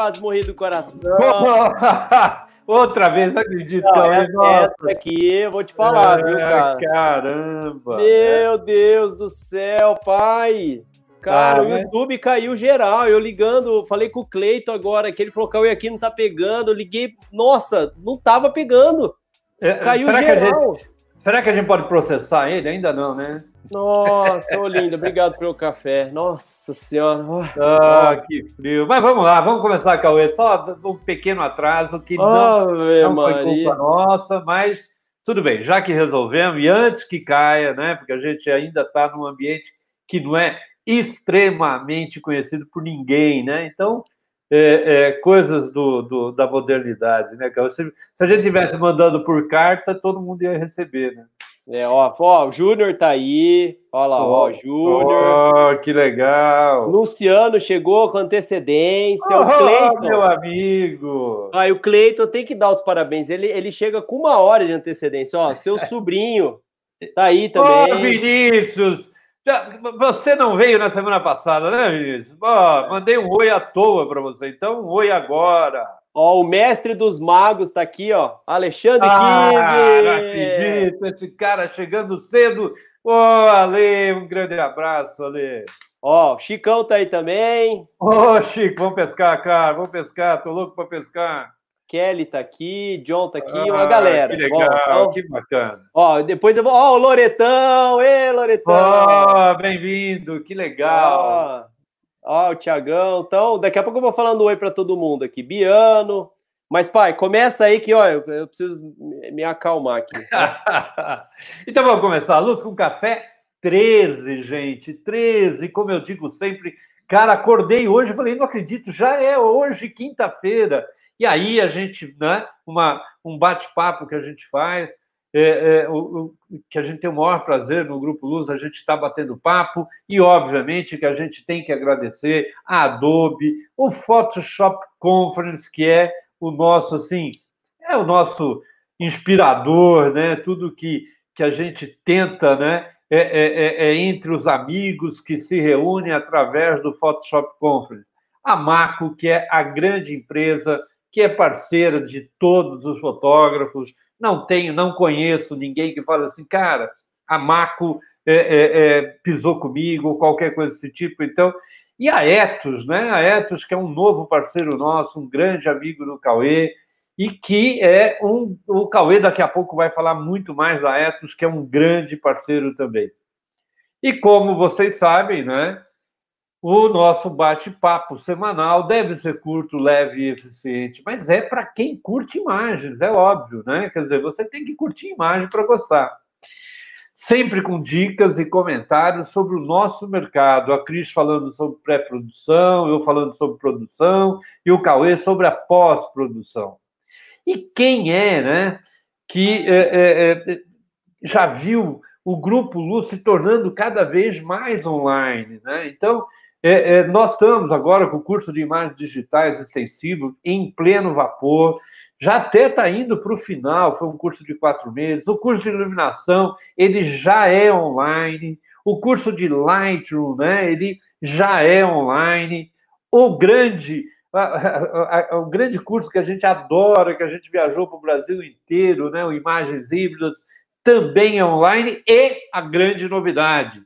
quase morri do coração. Outra vez, não acredito. Não, essa, essa aqui eu vou te falar, viu, É, cara? Caramba. Meu Deus do céu, pai. Cara, Ah, o né? YouTube caiu geral. Eu ligando, falei com o Cleito agora, que ele falou que o aqui não tá pegando. Eu liguei, nossa, não tava pegando. É, Caiu será, que geral. gente, será que a gente pode processar ele? Ainda não, né? Nossa, ô linda, obrigado pelo café. Nossa senhora. Ah, que frio. Mas vamos lá, vamos começar, Cauê. Só um pequeno atraso que não, não foi culpa nossa, mas tudo bem, já que resolvemos, e antes que caia, né? Porque a gente ainda está num ambiente que não é extremamente conhecido por ninguém, né? Então, é, é, coisas do, do- da modernidade, né? Se, se a gente tivesse mandando por carta, todo mundo ia receber, né? É, ó, ó, o Júnior tá aí. Ó lá, ó, o Júnior. Oh, que legal! Luciano chegou com antecedência. Oh, o Cleiton. meu amigo! Ah, e o Cleiton tem que dar os parabéns. Ele, ele chega com uma hora de antecedência. Ó, seu sobrinho tá aí Ô, também. Vinícius! Você não veio na semana passada, né, Vinícius? Ó, mandei um oi à toa para você, então um oi agora. Ó, o mestre dos magos tá aqui, ó. Alexandre Ah, não acredito, esse cara chegando cedo. Ô, Ale, um grande abraço, Ale. Ó, o Chicão tá aí também. Ô, Chico, vamos pescar, cara, vamos pescar, tô louco para pescar. Kelly tá aqui, John tá aqui, uma Ah, galera. Que Bom, legal, então, que bacana. ó, depois eu vou. Ó, o Loretão! Ê, Loretão! Ó, bem-vindo, que legal. Ó, ó, o Tiagão. Então, daqui a pouco eu vou falando oi para todo mundo aqui. Biano. Mas, pai, começa aí que, ó, eu, eu preciso me acalmar aqui. então vamos começar. Luz com café 13, gente. 13, como eu digo sempre. Cara, acordei hoje falei, não acredito, já é hoje, quinta-feira. E aí a gente, né, uma, um bate-papo que a gente faz, é, é, o, o- que a gente tem o maior prazer no Grupo Luz, a gente está batendo papo, e obviamente que a gente tem que agradecer a Adobe, o Photoshop Conference, que é o nosso, assim, é o nosso inspirador, né? Tudo que, que a gente tenta, né? É, é- é- é entre os amigos que se reúnem através do Photoshop Conference. A Maco, que é a grande empresa que é parceira de todos os fotógrafos. Não tenho, não conheço ninguém que fala assim, cara, a Maco é, é, é, pisou comigo, ou qualquer coisa desse tipo. Então, e a Etos, né? A Etos, que é um novo parceiro nosso, um grande amigo do Cauê, e que é um. O Cauê daqui a pouco vai falar muito mais da Etos, que é um grande parceiro também. E como vocês sabem, né? O nosso bate-papo semanal deve ser curto, leve e eficiente, mas é para quem curte imagens, é óbvio, né? Quer dizer, você tem que curtir imagem para gostar. Sempre com dicas e comentários sobre o nosso mercado. A Cris falando sobre pré-produção, eu falando sobre produção e o Cauê sobre a pós-produção. E quem é, né, que é, é, é, já viu o Grupo Luz se tornando cada vez mais online, né? Então, é, é, nós estamos agora com o curso de imagens digitais extensivo em pleno vapor, já até está indo para o final, foi um curso de quatro meses. O curso de iluminação, ele já é online. O curso de Lightroom, né, ele já é online. O grande, o grande curso que a gente adora, que a gente viajou para o Brasil inteiro, né, o Imagens Híbridas, também é online. E a grande novidade,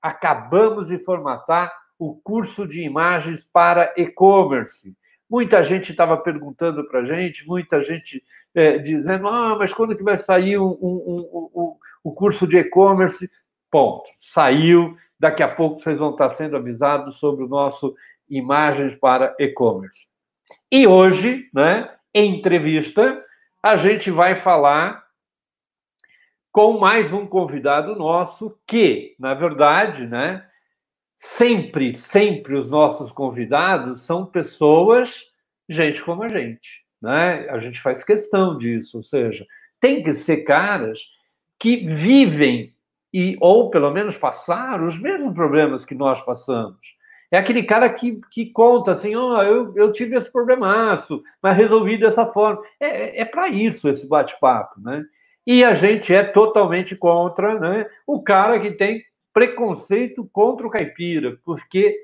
acabamos de formatar o curso de imagens para e-commerce. Muita gente estava perguntando para a gente, muita gente eh, dizendo: ah, mas quando que vai sair um- um- um- o curso de e-commerce? Ponto. Saiu. Daqui a pouco vocês vão estar sendo avisados sobre o nosso Imagens para E-Commerce. E hoje, né, em entrevista, a gente vai falar com mais um convidado nosso que, na verdade, né, sempre, sempre os nossos convidados são pessoas, gente como a gente, né? A gente faz questão disso, ou seja, tem que ser caras que vivem e ou pelo menos passaram os mesmos problemas que nós passamos. É aquele cara que, que conta assim, ó, oh, eu, eu tive esse problemaço, mas resolvi dessa forma. É, é para isso esse bate-papo, né? E a gente é totalmente contra né, o cara que tem preconceito contra o caipira, porque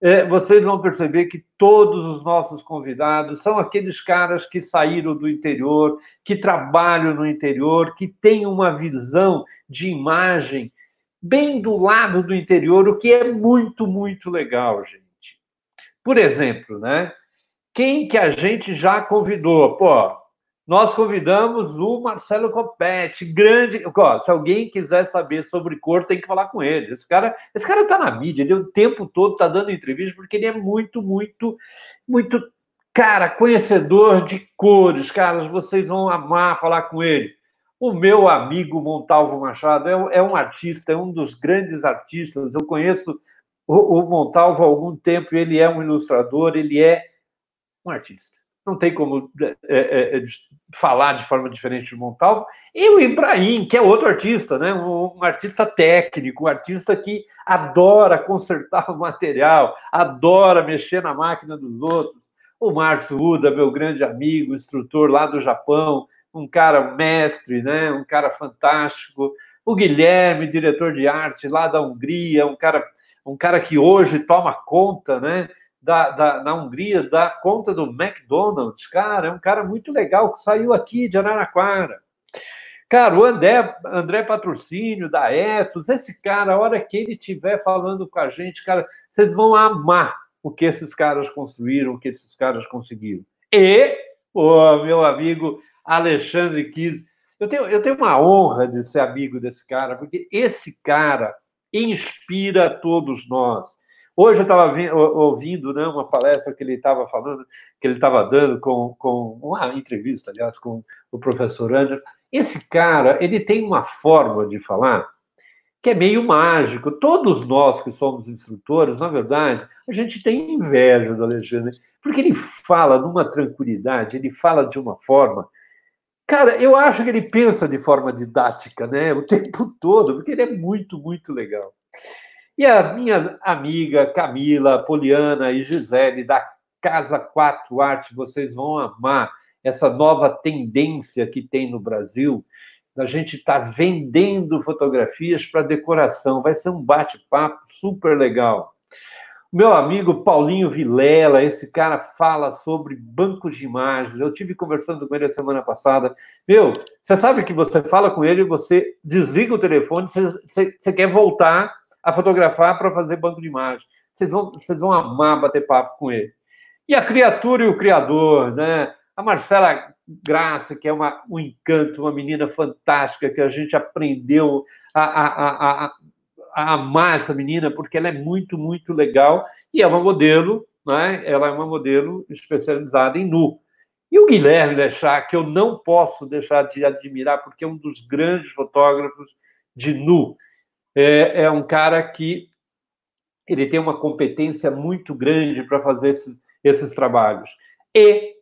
é, vocês vão perceber que todos os nossos convidados são aqueles caras que saíram do interior, que trabalham no interior, que têm uma visão de imagem bem do lado do interior, o que é muito, muito legal, gente. Por exemplo, né? Quem que a gente já convidou? Pô, nós convidamos o Marcelo Copete, grande. Ó, se alguém quiser saber sobre cor, tem que falar com ele. Esse cara, esse cara tá na mídia, ele o tempo todo tá dando entrevista porque ele é muito, muito, muito, cara, conhecedor de cores. Caras, vocês vão amar falar com ele. O meu amigo Montalvo Machado é, é um artista, é um dos grandes artistas. Eu conheço o, o Montalvo há algum tempo, ele é um ilustrador, ele é um artista não tem como é, é, é falar de forma diferente do Montalvo. E o Ibrahim, que é outro artista, né? um, um, artista técnico, um artista que adora consertar o material, adora mexer na máquina dos outros. O Márcio Uda, meu grande amigo, instrutor lá do Japão, um cara mestre, né? um cara fantástico. O Guilherme, diretor de arte lá da Hungria, um cara, um cara que hoje toma conta, né? Da, da, na Hungria dá conta do McDonald's. Cara, é um cara muito legal que saiu aqui de Araraquara. Cara, o André, André Patrocínio, da Etos, esse cara, a hora que ele estiver falando com a gente, cara, vocês vão amar o que esses caras construíram, o que esses caras conseguiram. E o meu amigo Alexandre Kiz. Eu tenho, eu tenho uma honra de ser amigo desse cara, porque esse cara inspira todos nós. Hoje eu estava ouvindo né, uma palestra que ele estava falando, que ele estava dando com, com uma entrevista, aliás, com o professor André. Esse cara, ele tem uma forma de falar que é meio mágico. Todos nós que somos instrutores, na verdade, a gente tem inveja do Alexandre, porque ele fala numa tranquilidade, ele fala de uma forma. Cara, eu acho que ele pensa de forma didática, né? O tempo todo, porque ele é muito, muito legal. E a minha amiga Camila, Poliana e Gisele, da Casa 4 Arte, vocês vão amar essa nova tendência que tem no Brasil, da gente estar tá vendendo fotografias para decoração. Vai ser um bate-papo super legal. Meu amigo Paulinho Vilela, esse cara fala sobre bancos de imagens. Eu tive conversando com ele a semana passada. Meu, você sabe que você fala com ele, você desliga o telefone, você, você, você quer voltar a fotografar para fazer banco de imagem. Vocês vão, vocês vão amar bater papo com ele. E a criatura e o criador, né? A Marcela Graça, que é uma, um encanto, uma menina fantástica, que a gente aprendeu a, a, a, a amar essa menina, porque ela é muito, muito legal e é uma modelo, né? ela é uma modelo especializada em nu. E o Guilherme Lechá, que eu não posso deixar de admirar, porque é um dos grandes fotógrafos de nu é, é um cara que ele tem uma competência muito grande para fazer esses, esses trabalhos. E,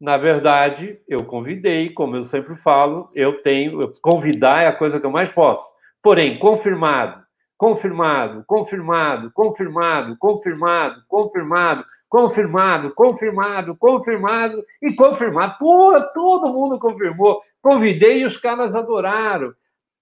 na verdade, eu convidei, como eu sempre falo, eu tenho. Convidar é a coisa que eu mais posso. Porém, confirmado, confirmado, confirmado, confirmado, confirmado, confirmado, confirmado, confirmado, confirmado e confirmado. Pô, todo mundo confirmou. Convidei e os caras adoraram.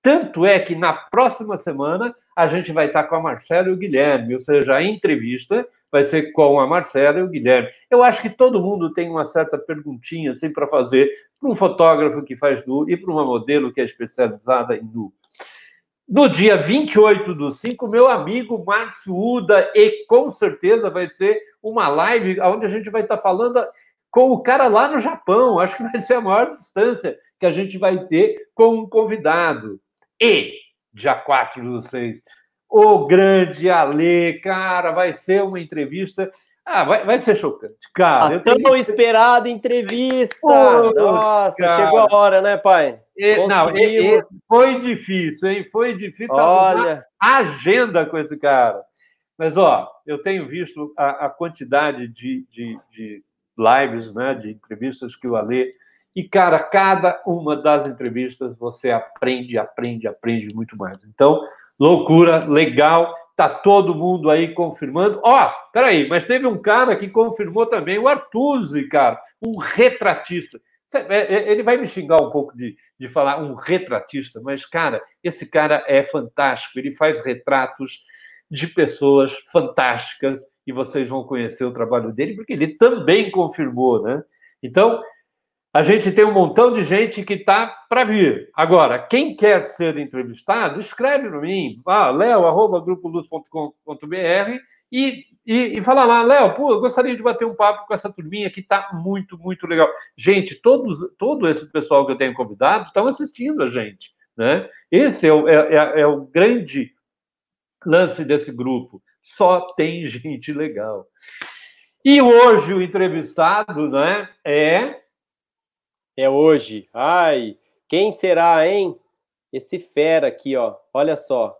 Tanto é que na próxima semana a gente vai estar com a Marcela e o Guilherme, ou seja, a entrevista vai ser com a Marcela e o Guilherme. Eu acho que todo mundo tem uma certa perguntinha assim para fazer para um fotógrafo que faz nu e para uma modelo que é especializada em nu. No dia 28 do 5, meu amigo Márcio Uda, e com certeza vai ser uma live onde a gente vai estar falando com o cara lá no Japão. Acho que vai ser a maior distância que a gente vai ter com um convidado. E, dia 4 do 6, o grande Ale, cara, vai ser uma entrevista. Ah, vai, vai ser chocante. Cara, a tão tenho... esperada entrevista. Pô, Nossa, cara. chegou a hora, né, pai? E, não, e, foi difícil, hein? Foi difícil Olha. agenda com esse cara. Mas, ó, eu tenho visto a, a quantidade de, de, de, lives, né, de entrevistas que o Ale e, cara, cada uma das entrevistas você aprende, aprende, aprende muito mais. Então, loucura, legal. tá todo mundo aí confirmando. Ó, oh, peraí, mas teve um cara que confirmou também, o Artuzzi, cara, um retratista. É, é, ele vai me xingar um pouco de, de falar um retratista, mas, cara, esse cara é fantástico. Ele faz retratos de pessoas fantásticas e vocês vão conhecer o trabalho dele, porque ele também confirmou, né? Então, a gente tem um montão de gente que está para vir. Agora, quem quer ser entrevistado, escreve para mim, ah, leo.grupoluz.com.br e, e, e fala lá, Léo, pô, gostaria de bater um papo com essa turminha que está muito, muito legal. Gente, todos, todo esse pessoal que eu tenho convidado estão assistindo a gente. Né? Esse é o, é, é, é o grande lance desse grupo. Só tem gente legal. E hoje o entrevistado né, é. É hoje. Ai, quem será, hein? Esse fera aqui, ó. Olha só.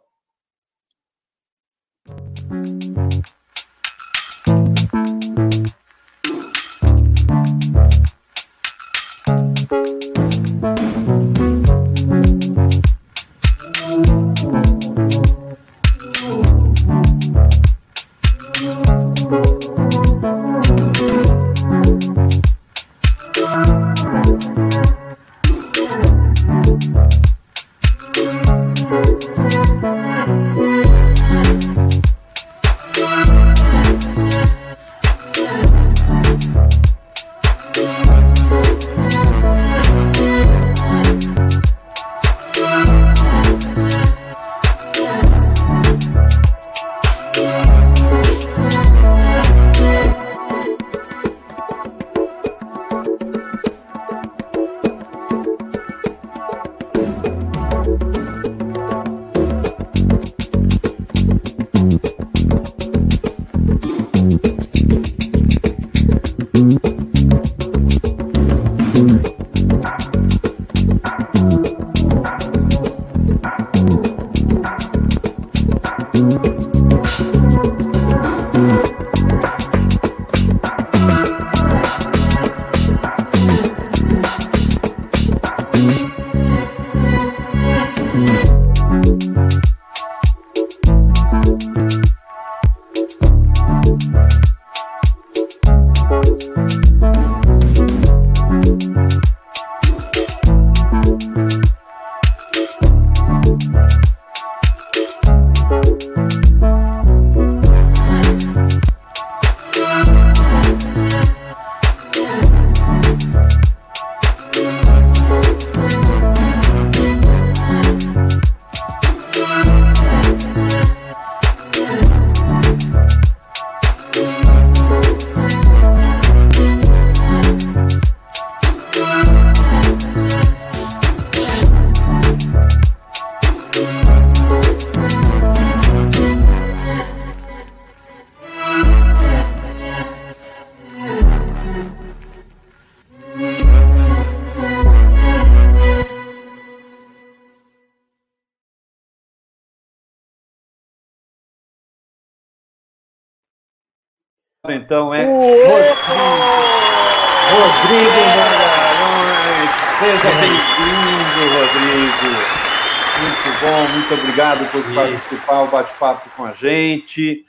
Gente.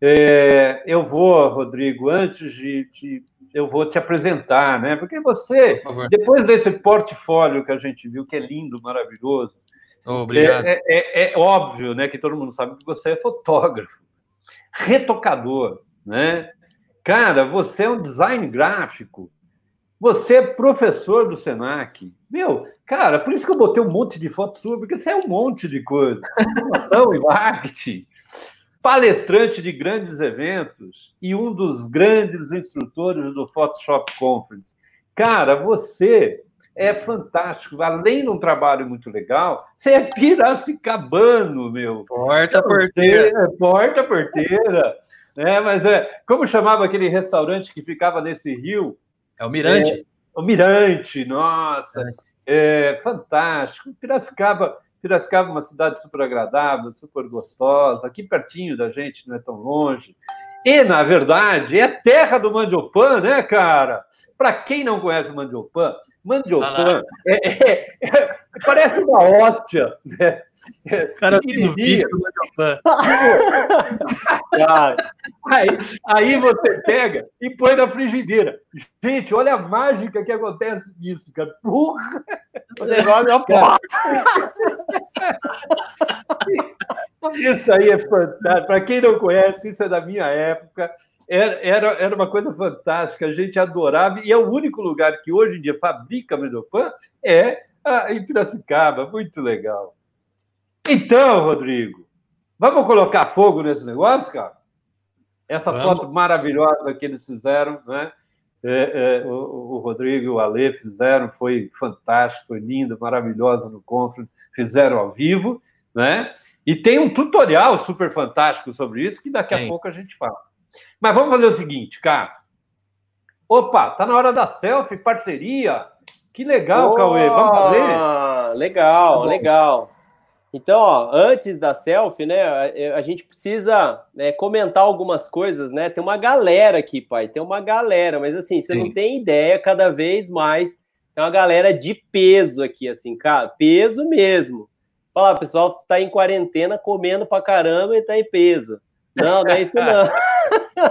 É, eu vou, Rodrigo, antes de, de, eu vou te apresentar, né? Porque você, depois desse portfólio que a gente viu, que é lindo, maravilhoso, oh, obrigado. É, é, é, óbvio, né, que todo mundo sabe que você é fotógrafo, retocador, né? Cara, você é um design gráfico. Você é professor do Senac. Meu, cara, por isso que eu botei um monte de foto sua, porque você é um monte de coisa. Informação e marketing. Palestrante de grandes eventos e um dos grandes instrutores do Photoshop Conference. Cara, você é fantástico. Além de um trabalho muito legal, você é piracicabano, meu. Porta-porteira. Porta-porteira. É, mas é. Como chamava aquele restaurante que ficava nesse rio? É o Mirante. É, o Mirante, nossa. É. é. fantástico. Piracicaba, Piracicaba é uma cidade super agradável, super gostosa, aqui pertinho da gente, não é tão longe. E, na verdade, é terra do mandiopan, né, cara? Para quem não conhece o mandiopan, mandiopan é, é, é, parece uma hóstia, né? Cara, tem um vídeo do Cara, aí, aí você pega e põe na frigideira. Gente, olha a mágica que acontece nisso, cara. Porra! O negócio é porra. Isso aí é fantástico. Para quem não conhece, isso é da minha época. Era, era, era uma coisa fantástica, a gente adorava, e é o único lugar que hoje em dia fabrica Medopan é em Piracicaba. Muito legal. Então, Rodrigo, vamos colocar fogo nesse negócio, cara? Essa vamos. foto maravilhosa que eles fizeram, né? É, é, o, o, Rodrigo e o Ale fizeram, foi fantástico, foi lindo, maravilhosa no Conference, fizeram ao vivo, né? E tem um tutorial super fantástico sobre isso que daqui a Sim. pouco a gente fala. Mas vamos fazer o seguinte, cara. Opa, tá na hora da selfie, parceria. Que legal, oh, Cauê. Vamos fazer? Legal, tá legal. Então, ó, antes da selfie, né, a, a gente precisa né, comentar algumas coisas, né? Tem uma galera aqui, pai, tem uma galera, mas assim, você Sim. não tem ideia, cada vez mais tem uma galera de peso aqui, assim, cara, peso mesmo. Fala, o pessoal tá em quarentena comendo pra caramba e tá em peso. Não, não é isso não.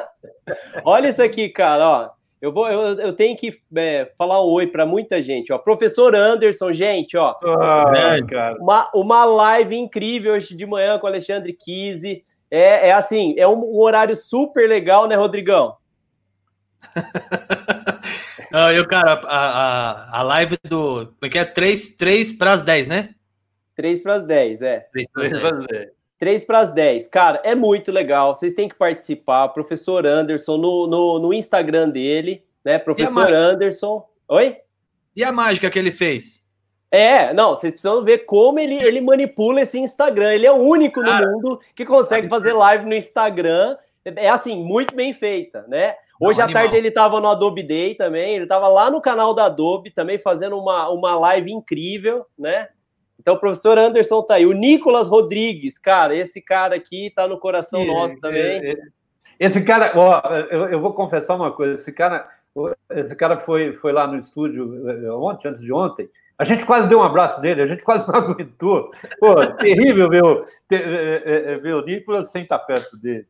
Olha isso aqui, cara, ó. Eu, vou, eu, eu tenho que é, falar um oi para muita gente. Ó. Professor Anderson, gente, ó. Ah, uma, uma live incrível hoje de manhã com o Alexandre Kise. É, é assim, é um, um horário super legal, né, Rodrigão? Não, eu, cara, a, a, a live do. Como é que é? 3, 3 para as 10, né? 3 para as 10, é. 3 para as 10. 3 para as 10. Cara, é muito legal. Vocês têm que participar. Professor Anderson, no, no, no Instagram dele, né? Professor Anderson. Oi? E a mágica que ele fez? É, não, vocês precisam ver como ele, ele manipula esse Instagram. Ele é o único no Cara, mundo que consegue fazer live no Instagram. É assim, muito bem feita, né? Hoje não, à tarde ele estava no Adobe Day também, ele estava lá no canal da Adobe também fazendo uma, uma live incrível, né? Então, o professor Anderson tá aí. O Nicolas Rodrigues, cara, esse cara aqui tá no coração e, nosso também. Esse cara, ó, eu, eu, vou confessar uma coisa. Esse cara, esse cara foi, foi lá no estúdio eh, ontem, antes de ontem. A gente quase deu um abraço dele, a gente quase não aguentou. Pô, terrível ver o, ter, é, é, o Nicolas sem estar perto dele.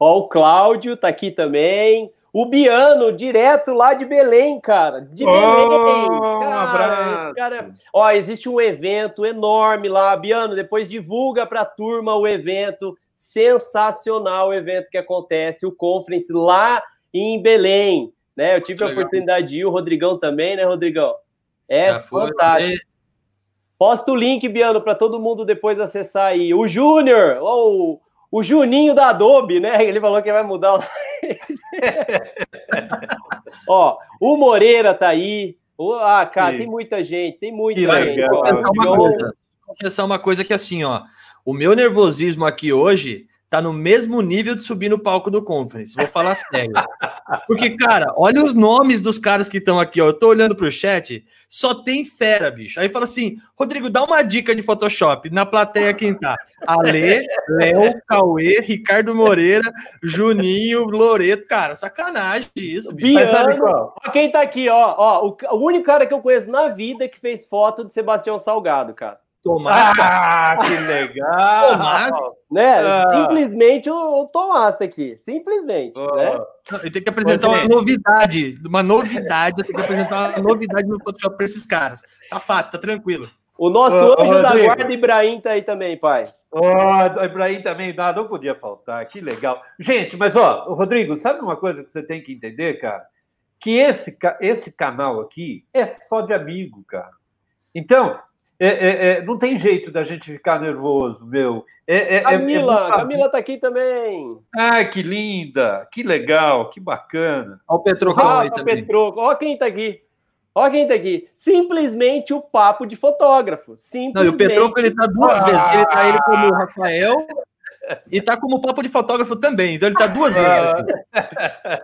Ó, o Cláudio tá aqui também. O Biano, direto lá de Belém, cara. De Belém. Oh, cara, um cara... Ó, existe um evento enorme lá. Biano, depois divulga para a turma o evento. Sensacional o evento que acontece, o Conference lá em Belém. Né? Eu tive a oportunidade de ir, o Rodrigão também, né, Rodrigão? É fantástico. Posta o link, Biano, para todo mundo depois acessar aí. O Júnior, oh, o Juninho da Adobe, né? Ele falou que vai mudar o. Ó, o Moreira tá aí. Ah, cara, Sim. tem muita gente, tem muita que gente. Legal. Vou confessar uma coisa que assim, ó, o meu nervosismo aqui hoje tá no mesmo nível de subir no palco do Conference. Vou falar sério. Porque, cara, olha os nomes dos caras que estão aqui, ó. Eu tô olhando pro chat, só tem fera, bicho. Aí fala assim: Rodrigo, dá uma dica de Photoshop. Na plateia, quem tá? Ale, Léo, Cauê, Ricardo Moreira, Juninho, Loreto. Cara, sacanagem isso, bicho. Biano, quem tá aqui, ó. ó o, o único cara que eu conheço na vida que fez foto de Sebastião Salgado, cara. Tomás. Ah, que legal! Tomás, né? Ah. Simplesmente o, o Tomás tá aqui. Simplesmente. Oh. Né? Ele tem que apresentar uma novidade. Uma novidade. Eu tenho que apresentar uma novidade no Photoshop para esses caras. Tá fácil, tá tranquilo. O nosso oh, anjo oh, da guarda, Ibrahim, tá aí também, pai. Oh, Ibrahim também, não, não podia faltar. Que legal. Gente, mas ó, Rodrigo, sabe uma coisa que você tem que entender, cara? Que esse, esse canal aqui é só de amigo, cara. Então, é, é, é, não tem jeito da gente ficar nervoso, meu. É, é, é Camila, Camila tá aqui também. Ah, que linda, que legal, que bacana. Olha o Petrocão ah, aí também. Petroco. Olha quem tá aqui. Olha quem tá aqui. Simplesmente o papo de fotógrafo. Simplesmente. Não, e o Petroco ele tá duas ah. vezes. Ele tá ele como o Rafael e tá como papo de fotógrafo também. Então ele tá duas vezes.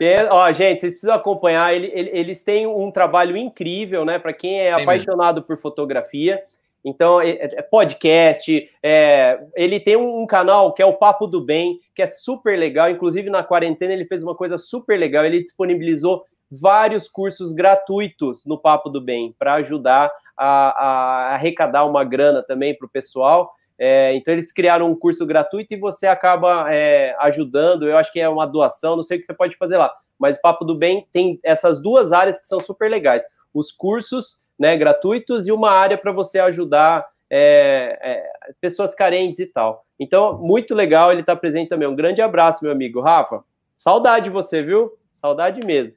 É, ó, gente, vocês precisam acompanhar. Ele, ele, eles têm um trabalho incrível, né? Para quem é Tem apaixonado mesmo. por fotografia. Então, é, é podcast, é, ele tem um, canal que é o Papo do Bem, que é super legal. Inclusive, na quarentena, ele fez uma coisa super legal. Ele disponibilizou vários cursos gratuitos no Papo do Bem para ajudar a, a, arrecadar uma grana também para o pessoal. É, então eles criaram um curso gratuito e você acaba é, ajudando. Eu acho que é uma doação, não sei o que você pode fazer lá. Mas o Papo do Bem tem essas duas áreas que são super legais: os cursos né, gratuitos e uma área para você ajudar é, é, pessoas carentes e tal. Então, muito legal ele estar tá presente também. Um grande abraço, meu amigo Rafa. Saudade de você, viu? Saudade mesmo.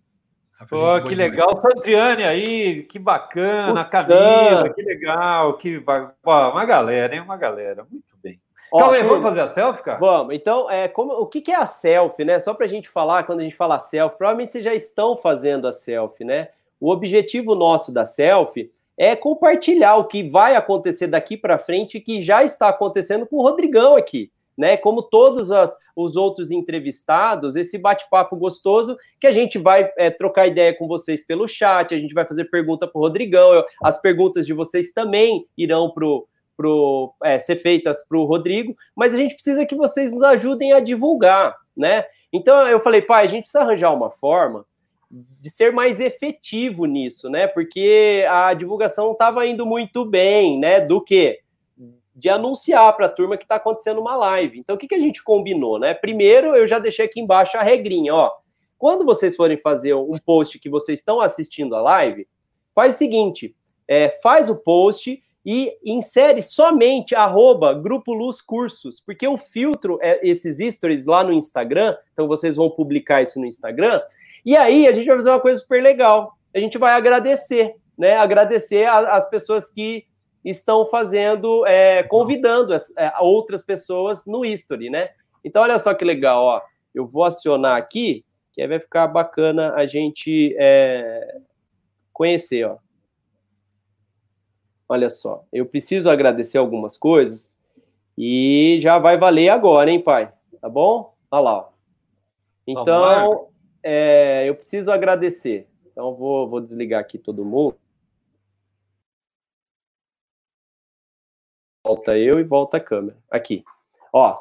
Pô, que legal, Santriane aí, que bacana, Camila, que legal, que Pô, uma galera, hein? Uma galera, muito bem. Ó, então, aí, vamos fazer a selfie, cara? Vamos. Então, é, como, o que, que é a selfie, né? Só para a gente falar, quando a gente fala selfie, provavelmente vocês já estão fazendo a selfie, né? O objetivo nosso da selfie é compartilhar o que vai acontecer daqui para frente, que já está acontecendo com o Rodrigão aqui né? Como todos as, os outros entrevistados, esse bate-papo gostoso que a gente vai é, trocar ideia com vocês pelo chat, a gente vai fazer pergunta para o Rodrigão, eu, as perguntas de vocês também irão pro, pro, é, ser feitas para o Rodrigo, mas a gente precisa que vocês nos ajudem a divulgar, né? Então eu falei, pai, a gente precisa arranjar uma forma de ser mais efetivo nisso, né? Porque a divulgação estava indo muito bem, né? Do que de anunciar para a turma que está acontecendo uma live. Então, o que, que a gente combinou, né? Primeiro, eu já deixei aqui embaixo a regrinha, ó. Quando vocês forem fazer um post que vocês estão assistindo a live, faz o seguinte: é, faz o post e insere somente arroba Grupo Luz Cursos, porque o filtro é esses stories lá no Instagram, então vocês vão publicar isso no Instagram, e aí a gente vai fazer uma coisa super legal. A gente vai agradecer, né? Agradecer as pessoas que estão fazendo, é, convidando as, é, outras pessoas no history, né? Então, olha só que legal, ó. Eu vou acionar aqui, que aí vai ficar bacana a gente é, conhecer, ó. Olha só, eu preciso agradecer algumas coisas e já vai valer agora, hein, pai? Tá bom? Olha lá, ó. Então, é, eu preciso agradecer. Então, vou, vou desligar aqui todo mundo. volta eu e volta a câmera. Aqui. Ó.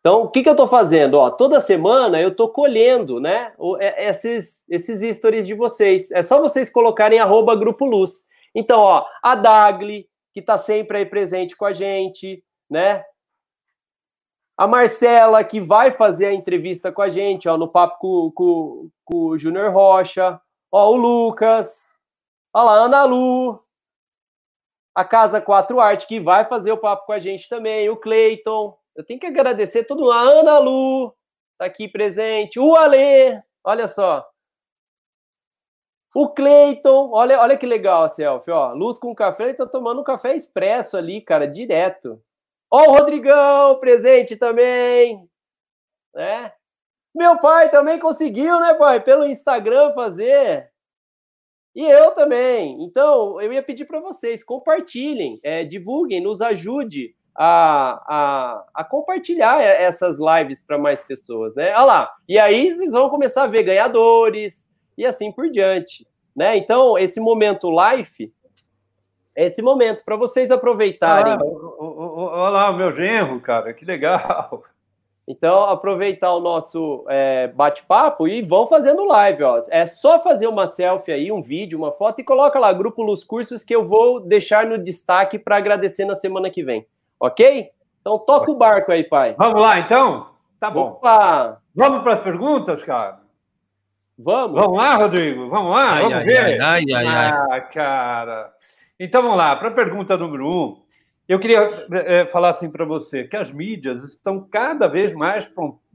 Então, o que, que eu estou fazendo? Ó, toda semana eu estou colhendo, né, é, esses, esses stories de vocês. É só vocês colocarem arroba Grupo Luz. Então, ó, a Dagli, que está sempre aí presente com a gente, né? A Marcela, que vai fazer a entrevista com a gente, ó, no papo com, com, com o Júnior Rocha. Ó, o Lucas. Olha lá, Ana Lu, a Casa 4 Arte, que vai fazer o papo com a gente também, o Cleiton. Eu tenho que agradecer todo a Ana Lu, tá aqui presente, o Ale, olha só. O Cleiton, olha, olha que legal a selfie, ó. Luz com café, ele tá tomando um café expresso ali, cara, direto. Ó, o Rodrigão, presente também. Né? Meu pai também conseguiu, né, pai? Pelo Instagram fazer. E eu também. Então, eu ia pedir para vocês, compartilhem, é, divulguem, nos ajude a, a, a compartilhar essas lives para mais pessoas, né? Olha lá. E aí vocês vão começar a ver ganhadores e assim por diante, né? Então, esse momento live é esse momento para vocês aproveitarem. Ah, olha lá, o meu genro, cara, que legal. Então, aproveitar o nosso é, bate-papo e vão fazendo live, ó. É só fazer uma selfie aí, um vídeo, uma foto e coloca lá, Grupo Luz Cursos, que eu vou deixar no destaque para agradecer na semana que vem. Ok? Então, toca o barco aí, pai. Vamos lá, então? Tá bom. Opa. Vamos para as perguntas, cara? Vamos. Vamos lá, Rodrigo? Vamos lá? Ai, vamos ai, ver? Ai, ai, ai, ah, cara. Então, vamos lá. Para a pergunta número um. Eu queria é, falar assim para você que as mídias estão cada vez mais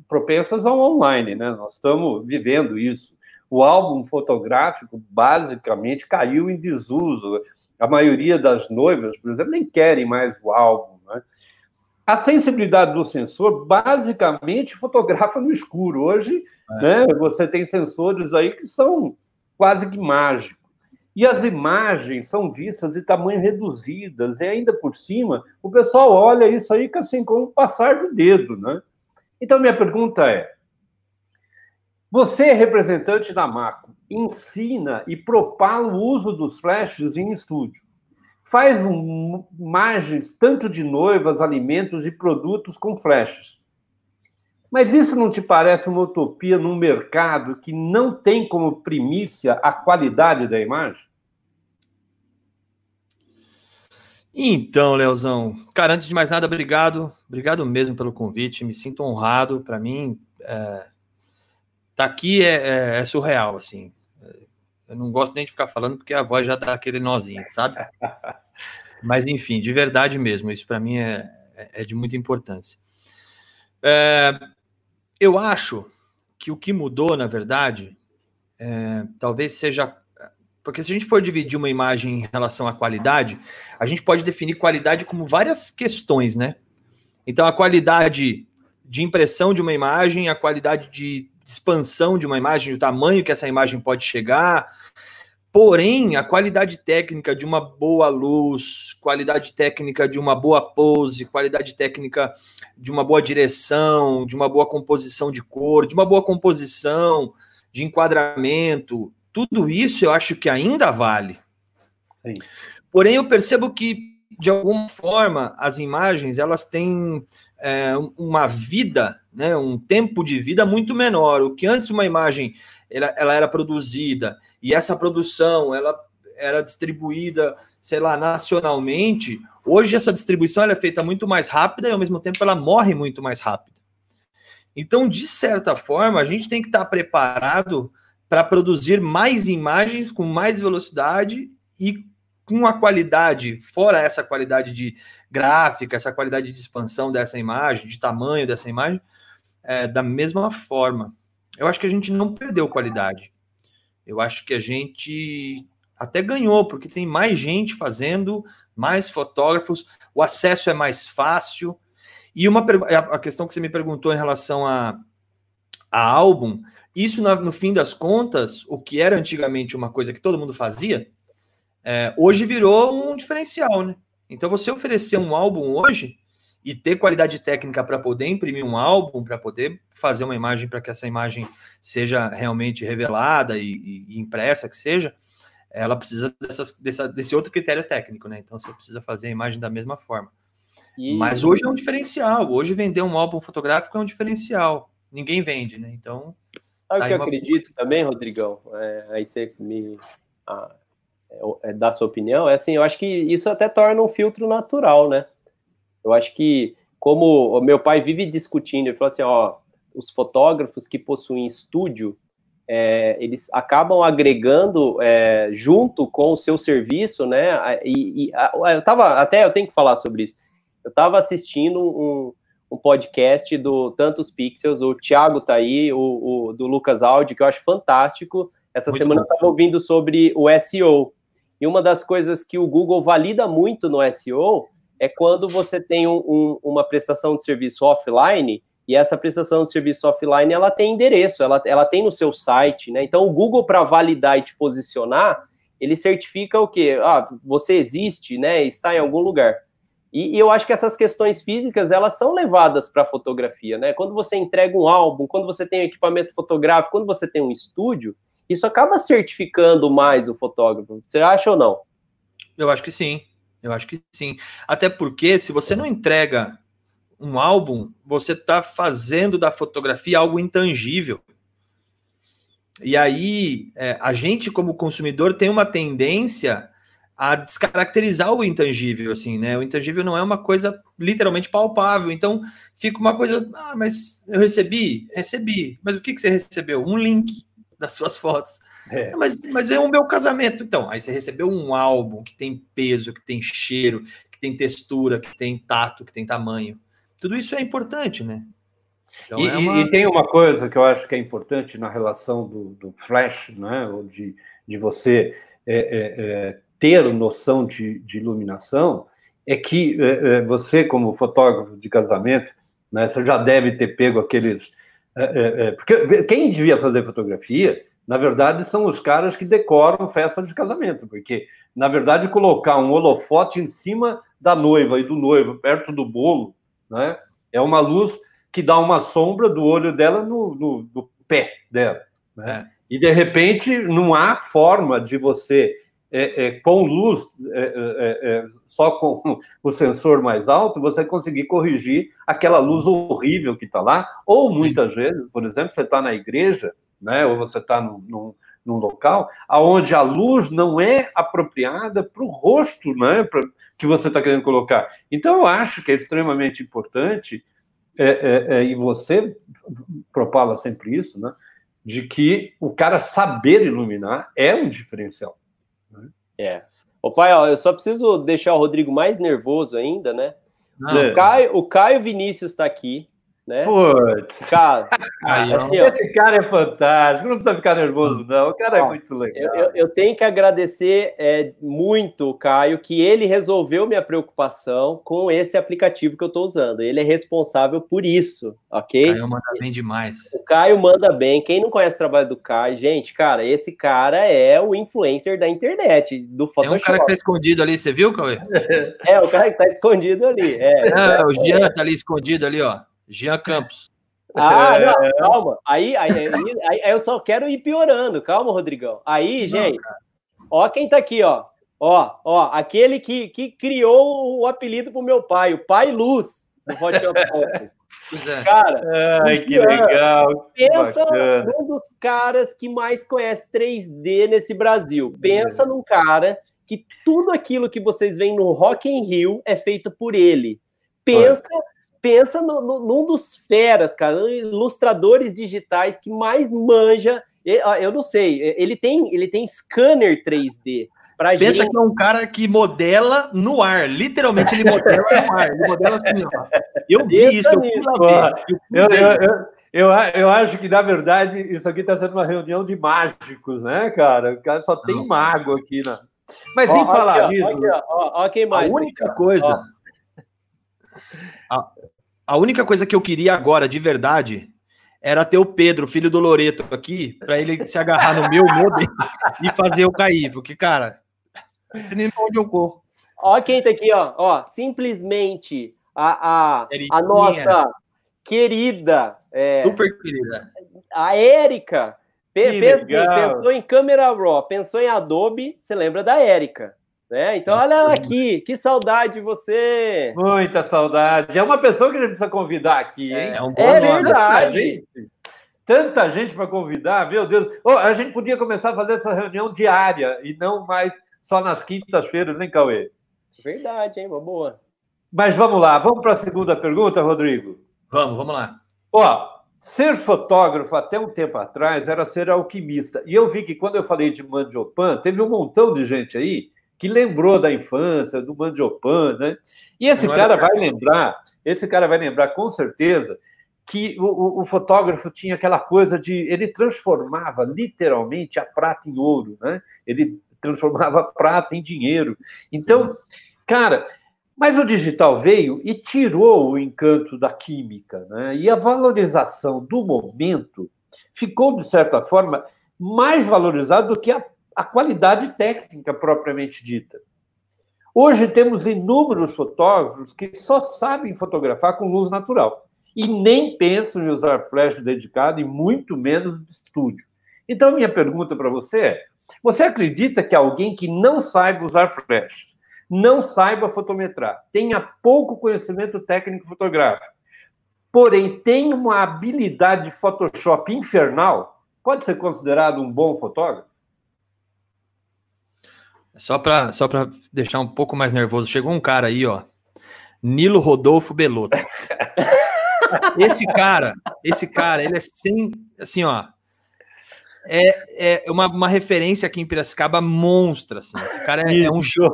propensas ao online, né? Nós estamos vivendo isso. O álbum fotográfico basicamente caiu em desuso. A maioria das noivas, por exemplo, nem querem mais o álbum. Né? A sensibilidade do sensor basicamente fotografa no escuro. Hoje, é. né, você tem sensores aí que são quase que mágicos. E as imagens são vistas de tamanho reduzidas, e ainda por cima, o pessoal olha isso aí assim como passar do dedo, né? Então, minha pergunta é: você, representante da Maco, ensina e propala o uso dos flashes em estúdio. Faz imagens tanto de noivas, alimentos e produtos com flashes. Mas isso não te parece uma utopia num mercado que não tem como primícia a qualidade da imagem? Então, Leozão, cara, antes de mais nada, obrigado, obrigado mesmo pelo convite, me sinto honrado, para mim, é, tá aqui é, é, é, surreal, assim, eu não gosto nem de ficar falando porque a voz já dá aquele nozinho, sabe? Mas, enfim, de verdade mesmo, isso para mim é, é, de muita importância. É, eu acho que o que mudou, na verdade, é, talvez seja porque se a gente for dividir uma imagem em relação à qualidade, a gente pode definir qualidade como várias questões, né? Então, a qualidade de impressão de uma imagem, a qualidade de expansão de uma imagem, o tamanho que essa imagem pode chegar. Porém, a qualidade técnica de uma boa luz, qualidade técnica de uma boa pose, qualidade técnica de uma boa direção, de uma boa composição de cor, de uma boa composição, de enquadramento, tudo isso eu acho que ainda vale. Sim. Porém, eu percebo que, de alguma forma, as imagens elas têm é, uma vida, né, um tempo de vida muito menor. O que antes uma imagem ela, ela era produzida e essa produção ela era distribuída, sei lá, nacionalmente, hoje essa distribuição é feita muito mais rápida e, ao mesmo tempo, ela morre muito mais rápido. Então, de certa forma, a gente tem que estar preparado para produzir mais imagens com mais velocidade e com a qualidade, fora essa qualidade de gráfica, essa qualidade de expansão dessa imagem, de tamanho dessa imagem, é, da mesma forma. Eu acho que a gente não perdeu qualidade. Eu acho que a gente até ganhou, porque tem mais gente fazendo, mais fotógrafos, o acesso é mais fácil. E uma a questão que você me perguntou em relação a, a álbum, isso, no fim das contas, o que era antigamente uma coisa que todo mundo fazia, é, hoje virou um diferencial, né? Então, você oferecer um álbum hoje e ter qualidade técnica para poder imprimir um álbum, para poder fazer uma imagem para que essa imagem seja realmente revelada e, e, impressa, que seja, ela precisa dessas, dessa, desse outro critério técnico, né? Então, você precisa fazer a imagem da mesma forma. E... Mas hoje é um diferencial. Hoje vender um álbum fotográfico é um diferencial. Ninguém vende, né? Então, Sabe o que eu acredito também, Rodrigão? É, aí você me ah, é, dá sua opinião. É assim, eu acho que isso até torna um filtro natural, né? Eu acho que, como o meu pai vive discutindo, ele falou assim: ó, os fotógrafos que possuem estúdio, é, eles acabam agregando é, junto com o seu serviço, né? E, e a, eu tava, até eu tenho que falar sobre isso. Eu estava assistindo um, um podcast do Tantos Pixels, o Thiago tá aí, o, o do Lucas Audi, que eu acho fantástico. Essa muito semana eu estava ouvindo sobre o SEO. E uma das coisas que o Google valida muito no SEO é quando você tem um, um, uma prestação de serviço offline e essa prestação de serviço offline ela tem endereço, ela, ela tem no seu site, né? Então o Google para validar e te posicionar, ele certifica o quê? Ah, você existe, né? Está em algum lugar. E, e, eu acho que essas questões físicas, elas são levadas para a fotografia, né? Quando você entrega um álbum, quando você tem um equipamento fotográfico, quando você tem um estúdio, isso acaba certificando mais o fotógrafo. Você acha ou não? Eu acho que sim. Eu acho que sim. Até porque, se você não entrega um álbum, você está fazendo da fotografia algo intangível. E aí, é, a gente, como consumidor, tem uma tendência a descaracterizar o intangível, assim, né? O intangível não é uma coisa literalmente palpável, então fica uma coisa, ah, mas eu recebi? Recebi. Mas o que, que você recebeu? Um link das suas fotos. É. Mas, mas é o meu casamento. Então, aí você recebeu um álbum que tem peso, que tem cheiro, que tem textura, que tem tato, que tem tamanho. Tudo isso é importante, né? Então, e, é uma... e, tem uma coisa que eu acho que é importante na relação do, do flash, né? Ou de, de você é, é, é ter noção de, de iluminação é que é, é, você, como fotógrafo de casamento, né, você já deve ter pego aqueles. É, é, é porque quem devia fazer fotografia, na verdade, são os caras que decoram festa de casamento, porque, na verdade, colocar um holofote em cima da noiva e do noivo, perto do bolo, né, é uma luz que dá uma sombra do olho dela no, no, no pé dela. Né? É. E, de repente, não há forma de você é, é, com luz, é, é, é, só com o sensor mais alto, você conseguir corrigir aquela luz horrível que está lá. Ou muitas vezes, por exemplo, você está na igreja, né, ou você está num, num, num local aonde a luz não é apropriada para o rosto, né, pra, que você está querendo colocar. Então, eu acho que é extremamente importante, é, é, é, e você propala sempre isso, né, de que o cara saber iluminar é um diferencial. Né? É. Ô, pai, ó, eu só preciso deixar o Rodrigo mais nervoso ainda, né? O, Caio, o Caio Vinícius está aqui, né? Putz. Cara, assim, esse cara é fantástico, não precisa ficar nervoso, não. O cara é muito legal. Eu, eu tenho que agradecer é, muito o Caio, que ele resolveu minha preocupação com esse aplicativo que eu estou usando. Ele é responsável por isso, ok? O Caio manda bem demais. O Caio manda bem. Quem não conhece o trabalho do Caio, gente, cara, esse cara é o influencer da internet, do Photoshop. É um cara que tá escondido ali, você viu, Cauê? é, o cara que tá escondido ali. É, é, o Jean tá ali escondido ali, ó. Jean Campos. Ah, é. não, calma. Aí, aí, aí, aí, eu só quero ir piorando. Calma, Rodrigão. Aí, gente, ó quem tá aqui, ó. Ó, ó, aquele que, que criou o apelido pro meu pai, o Pai Luz, do Hot é. Cara, Ai, que legal. Pensa num dos caras que mais conhece 3D nesse Brasil. Pensa num cara que tudo aquilo que vocês veem no Rock in Rio é feito por ele. Pensa pensa no, no, num dos feras, cara, ilustradores digitais que mais manja. Eu não sei, ele tem, ele tem scanner 3D. Pra Pensa gente... que é um cara que modela no ar, literalmente ele modela no ar, ele modela assim, ó. Eu vi Pensa isso, eu fui lá ver. Eu, eu, eu, eu, eu, acho que, na verdade, isso aqui está sendo uma reunião de mágicos, né, cara? O cara só tem não. mago aqui, né? Mas sem falar aqui, isso. Ó, ó, ó, quem mais? A única coisa. A, a única coisa que eu queria agora, de verdade, era ter o Pedro, filho do Loreto, aqui, para ele se agarrar no meu modelo e fazer eu cair. Porque, cara, se nem onde eu corro. Ó, quem tá aqui, ó. ó simplesmente a, a, a nossa querida. É, Super querida. A Érica. pensou em câmera raw, pensou em Adobe, você lembra da Érica. Né? Então, olha ela aqui, que saudade de você. Muita saudade. É uma pessoa que a gente precisa convidar aqui, hein? É, um é verdade. Tanta gente para convidar, meu Deus. Oh, a gente podia começar a fazer essa reunião diária e não mais só nas quintas-feiras, nem Cauê? Verdade, hein? Uma boa. Mas vamos lá, vamos para a segunda pergunta, Rodrigo? Vamos, vamos lá. Ó, ser fotógrafo até um tempo atrás era ser alquimista. E eu vi que quando eu falei de Mandiopan, teve um montão de gente aí que lembrou da infância, do Mandiopan, né? E esse Não cara vai lembrar, esse cara vai lembrar com certeza que o, o, fotógrafo tinha aquela coisa de ele transformava literalmente a prata em ouro, né? Ele transformava a prata em dinheiro. Então, cara, mas o digital veio e tirou o encanto da química, né? E a valorização do momento ficou de certa forma mais valorizado do que a a qualidade técnica propriamente dita. Hoje temos inúmeros fotógrafos que só sabem fotografar com luz natural e nem pensam em usar flash dedicado e muito menos de estúdio. Então, minha pergunta para você é: você acredita que alguém que não saiba usar flash, não saiba fotometrar, tenha pouco conhecimento técnico fotográfico, porém tem uma habilidade de Photoshop infernal, pode ser considerado um bom fotógrafo? Só para só deixar um pouco mais nervoso, chegou um cara aí, ó. Nilo Rodolfo Belotto. esse cara, esse cara, ele é sem, assim, ó. É, é uma, uma referência aqui em Piracicaba monstra, assim. Esse cara é, é um show.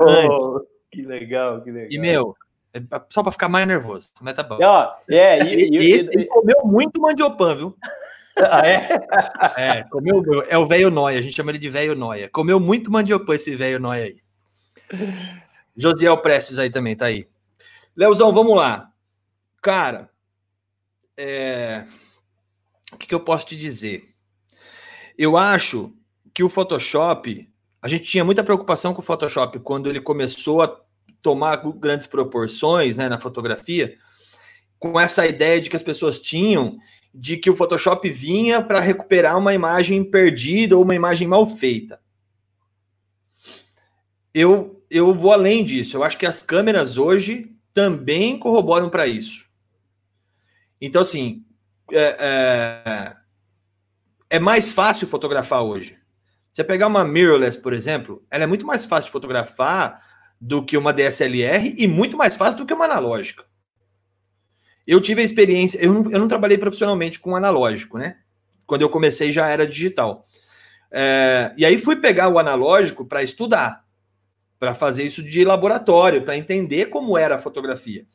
Que legal, que legal. E, meu, é só para ficar mais nervoso, mas tá bom. Ó, é, e, e, esse, ele comeu muito mandiopan, viu? Ah, é? É, comeu, é o velho noia, a gente chama ele de velho noia. Comeu muito mandiopan esse velho noia aí. Josiel Prestes aí também, tá aí. Leozão, vamos lá. Cara, é... o que, que eu posso te dizer? Eu acho que o Photoshop, a gente tinha muita preocupação com o Photoshop quando ele começou a tomar grandes proporções né, na fotografia, com essa ideia de que as pessoas tinham de que o Photoshop vinha para recuperar uma imagem perdida ou uma imagem mal feita. Eu, eu vou além disso. Eu acho que as câmeras hoje também corroboram para isso. Então, assim, é, é, é, mais fácil fotografar hoje. Você pegar uma mirrorless, por exemplo, ela é muito mais fácil de fotografar do que uma DSLR e muito mais fácil do que uma analógica. Eu tive a experiência, eu não, eu não trabalhei profissionalmente com analógico, né? Quando eu comecei já era digital. É, e aí fui pegar o analógico para estudar, para fazer isso de laboratório, para entender como era a fotografia.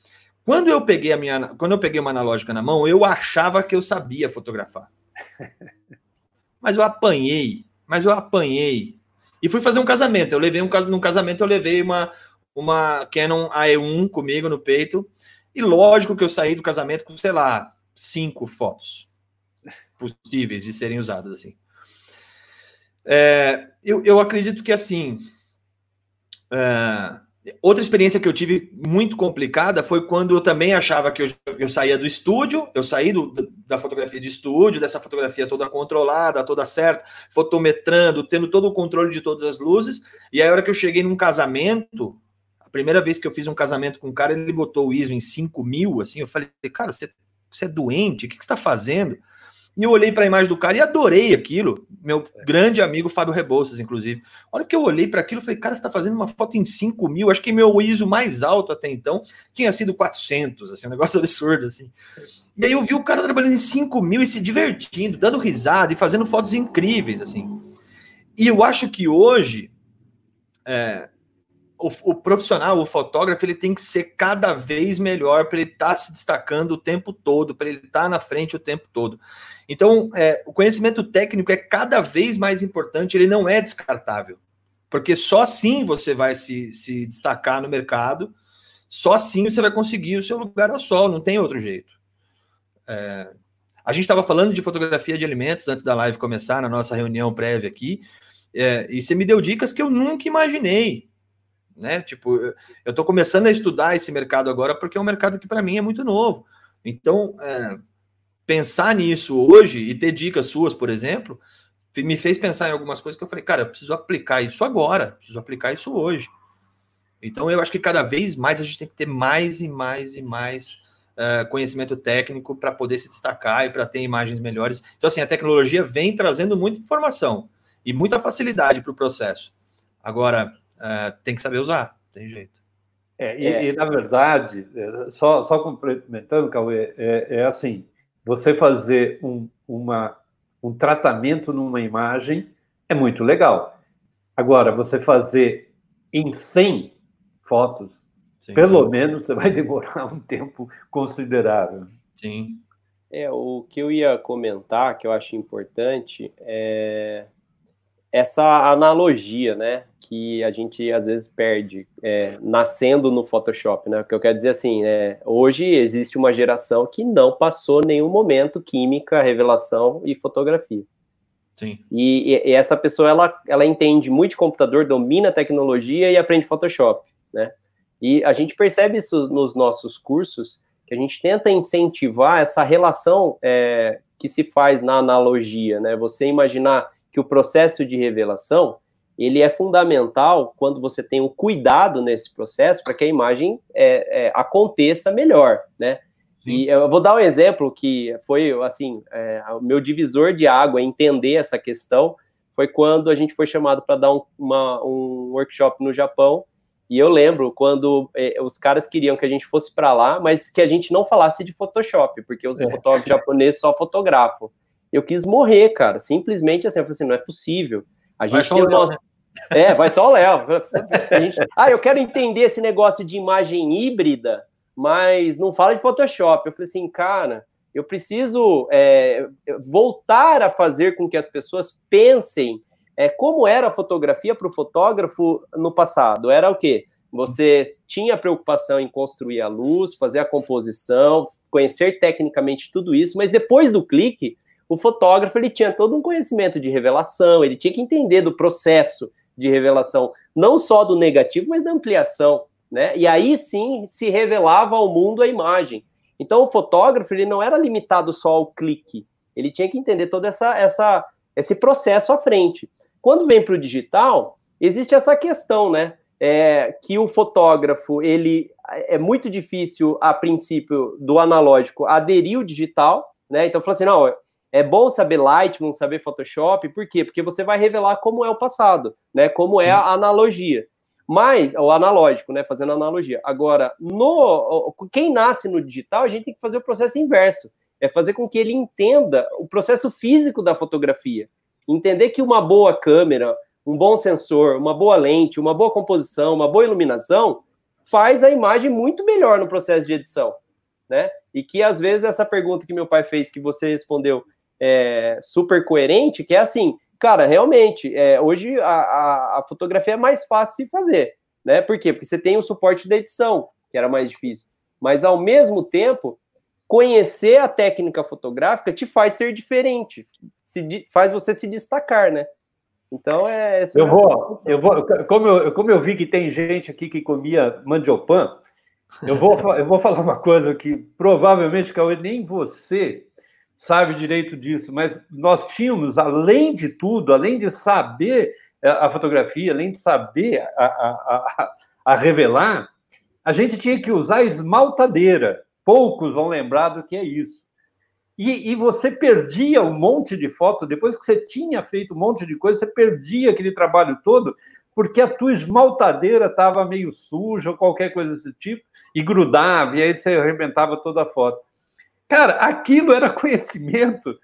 Quando eu peguei a minha, quando eu peguei uma analógica na mão, eu achava que eu sabia fotografar. Mas eu apanhei, mas eu apanhei. E fui fazer um casamento. Eu levei um num casamento eu levei uma uma Canon AE1 comigo no peito. E lógico que eu saí do casamento com, sei lá, cinco fotos possíveis de serem usadas assim. É, eu, eu acredito que assim. É, outra experiência que eu tive muito complicada foi quando eu também achava que eu, eu saía do estúdio, eu saí do, da fotografia de estúdio, dessa fotografia toda controlada, toda certa, fotometrando, tendo todo o controle de todas as luzes, e aí a hora que eu cheguei num casamento, primeira vez que eu fiz um casamento com um cara, ele botou o ISO em 5 mil, assim, eu falei, cara, você, você é doente, o que, que você está fazendo? E eu olhei para a imagem do cara e adorei aquilo. Meu grande amigo Fábio Rebouças, inclusive. A hora que eu olhei para aquilo, eu falei, cara, você está fazendo uma foto em 5 mil. Acho que meu ISO mais alto até então tinha sido 400, assim, um negócio absurdo, assim. E aí eu vi o cara trabalhando em 5 mil e se divertindo, dando risada e fazendo fotos incríveis, assim. E eu acho que hoje, é, o, o, profissional, o fotógrafo, ele tem que ser cada vez melhor para ele estar tá se destacando o tempo todo, para ele estar tá na frente o tempo todo. Então, é, o conhecimento técnico é cada vez mais importante, ele não é descartável, porque só assim você vai se, se destacar no mercado, só assim você vai conseguir o seu lugar ao sol, não tem outro jeito. É, a gente estava falando de fotografia de alimentos antes da live começar, na nossa reunião prévia aqui, é, e você me deu dicas que eu nunca imaginei né? Tipo, eu estou começando a estudar esse mercado agora porque é um mercado que para mim é muito novo. Então, é, pensar nisso hoje e ter dicas suas, por exemplo, me fez pensar em algumas coisas que eu falei, cara, eu preciso aplicar isso agora, preciso aplicar isso hoje. Então, eu acho que cada vez mais a gente tem que ter mais e mais e mais uh, conhecimento técnico para poder se destacar e para ter imagens melhores. Então, assim, a tecnologia vem trazendo muita informação e muita facilidade para o processo. Agora, uh, tem que saber usar, tem jeito. É, e, é. e, na verdade, é, só, só complementando, Cauê, é, é assim: você fazer um, uma, um tratamento numa imagem é muito legal. Agora, você fazer em 100 fotos, Sim, pelo menos você vai demorar um tempo considerável. Sim. É, o que eu ia comentar, que eu acho importante, é essa analogia, né, que a gente às vezes perde é, nascendo no Photoshop, né? O que eu quero dizer assim, é, hoje existe uma geração que não passou nenhum momento química, revelação e fotografia. Sim. E, e, essa pessoa ela, ela entende muito de computador, domina a tecnologia e aprende Photoshop, né? E a gente percebe isso nos nossos cursos, que a gente tenta incentivar essa relação é, que se faz na analogia, né? Você imaginar que o processo de revelação ele é fundamental quando você tem um cuidado nesse processo para que a imagem é, é, aconteça melhor, né? Sim. E eu vou dar um exemplo que foi assim é, o meu divisor de água entender essa questão foi quando a gente foi chamado para dar um, uma, um workshop no Japão e eu lembro quando é, os caras queriam que a gente fosse para lá, mas que a gente não falasse de Photoshop, porque os é. fotógrafos japoneses só fotografam. Eu quis morrer, cara. Simplesmente assim, eu falei assim, não é possível. A gente tem o nosso... Né? É, vai só o Léo. Gente... Ah, eu quero entender esse negócio de imagem híbrida, mas não fala de Photoshop. Eu falei assim, cara, eu preciso é, voltar a fazer com que as pessoas pensem é, como era a fotografia para o fotógrafo no passado. Era o quê? Você tinha preocupação em construir a luz, fazer a composição, conhecer tecnicamente tudo isso, mas depois do clique, o fotógrafo ele tinha todo um conhecimento de revelação, ele tinha que entender do processo de revelação, não só do negativo, mas da ampliação, né? E aí sim se revelava ao mundo a imagem. Então o fotógrafo ele não era limitado só ao clique, ele tinha que entender todo essa, essa, esse processo à frente. Quando vem para o digital, existe essa questão, né? É, que o fotógrafo ele é muito difícil a princípio do analógico aderir ao digital, né? Então, falou assim, não, É bom saber Lightroom, saber Photoshop, por quê? Porque você vai revelar como é o passado, né? Como é a analogia. Mas, o analógico, né? Fazendo analogia. Agora, no quem nasce no digital, a gente tem que fazer o processo inverso. É fazer com que ele entenda o processo físico da fotografia. Entender que uma boa câmera, um bom sensor, uma boa lente, uma boa composição, uma boa iluminação, faz a imagem muito melhor no processo de edição, né? E que às vezes essa pergunta que meu pai fez, que você respondeu é, super coerente, que é assim, cara, realmente, é, hoje a, a, a, fotografia é mais fácil de fazer, né? Por quê? Porque você tem o suporte da edição, que era mais difícil. Mas ao mesmo tempo, conhecer a técnica fotográfica te faz ser diferente, se, faz você se destacar, né? Então é. Eu vou, eu vou, como eu, como eu vi que tem gente aqui que comia mandiopan, eu vou, eu vou falar uma coisa que provavelmente, Cauê, nem você sabe direito disso, mas nós tínhamos, além de tudo, além de saber é, a fotografia, além de saber a, a, a, a revelar, a gente tinha que usar esmaltadeira. Poucos vão lembrar do que é isso. E, e, você perdia um monte de fotos, depois que você tinha feito um monte de coisa, você perdia aquele trabalho todo, porque a tua esmaltadeira estava meio suja ou qualquer coisa desse tipo, e grudava, e aí você arrebentava toda a foto. Cara, aquilo era conhecimento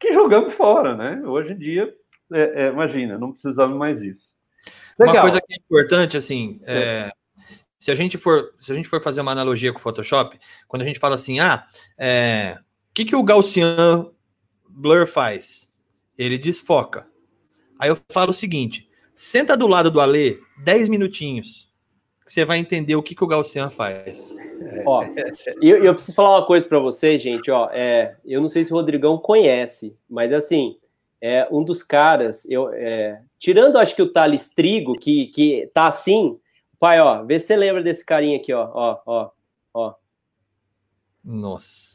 que jogamos fora, né? Hoje em dia, é, é, imagina, não precisamos mais isso. Legal. Uma coisa que é importante, assim, é, se a gente for se a gente for fazer uma analogia com o Photoshop, quando a gente fala assim, ah, é, o que, que o Gaussian Blur faz? Ele desfoca. Aí eu falo o seguinte: senta do lado do Alê 10 minutinhos você vai entender o que, que o Gaussian faz. Ó, eu, eu preciso falar uma coisa para você, gente. Ó, é, eu não sei se o Rodrigão conhece, mas assim, é um dos caras, eu, é, tirando acho que o Thales Trigo, que, que tá assim, pai, ó, vê se você lembra desse carinha aqui, ó, ó, ó, ó. Nossa.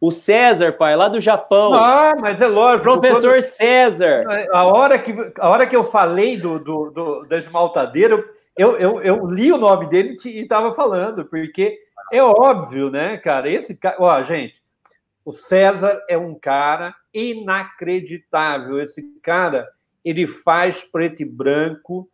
O César, pai, lá do Japão. Ah, mas é lógico. Professor quando... César. A hora, que, a hora que eu falei do, do, do da esmaltadeira, eu, eu, eu li o nome dele e estava falando, porque é óbvio, né, cara? Esse cara. Ó, gente, o César é um cara inacreditável. Esse cara, ele faz preto e branco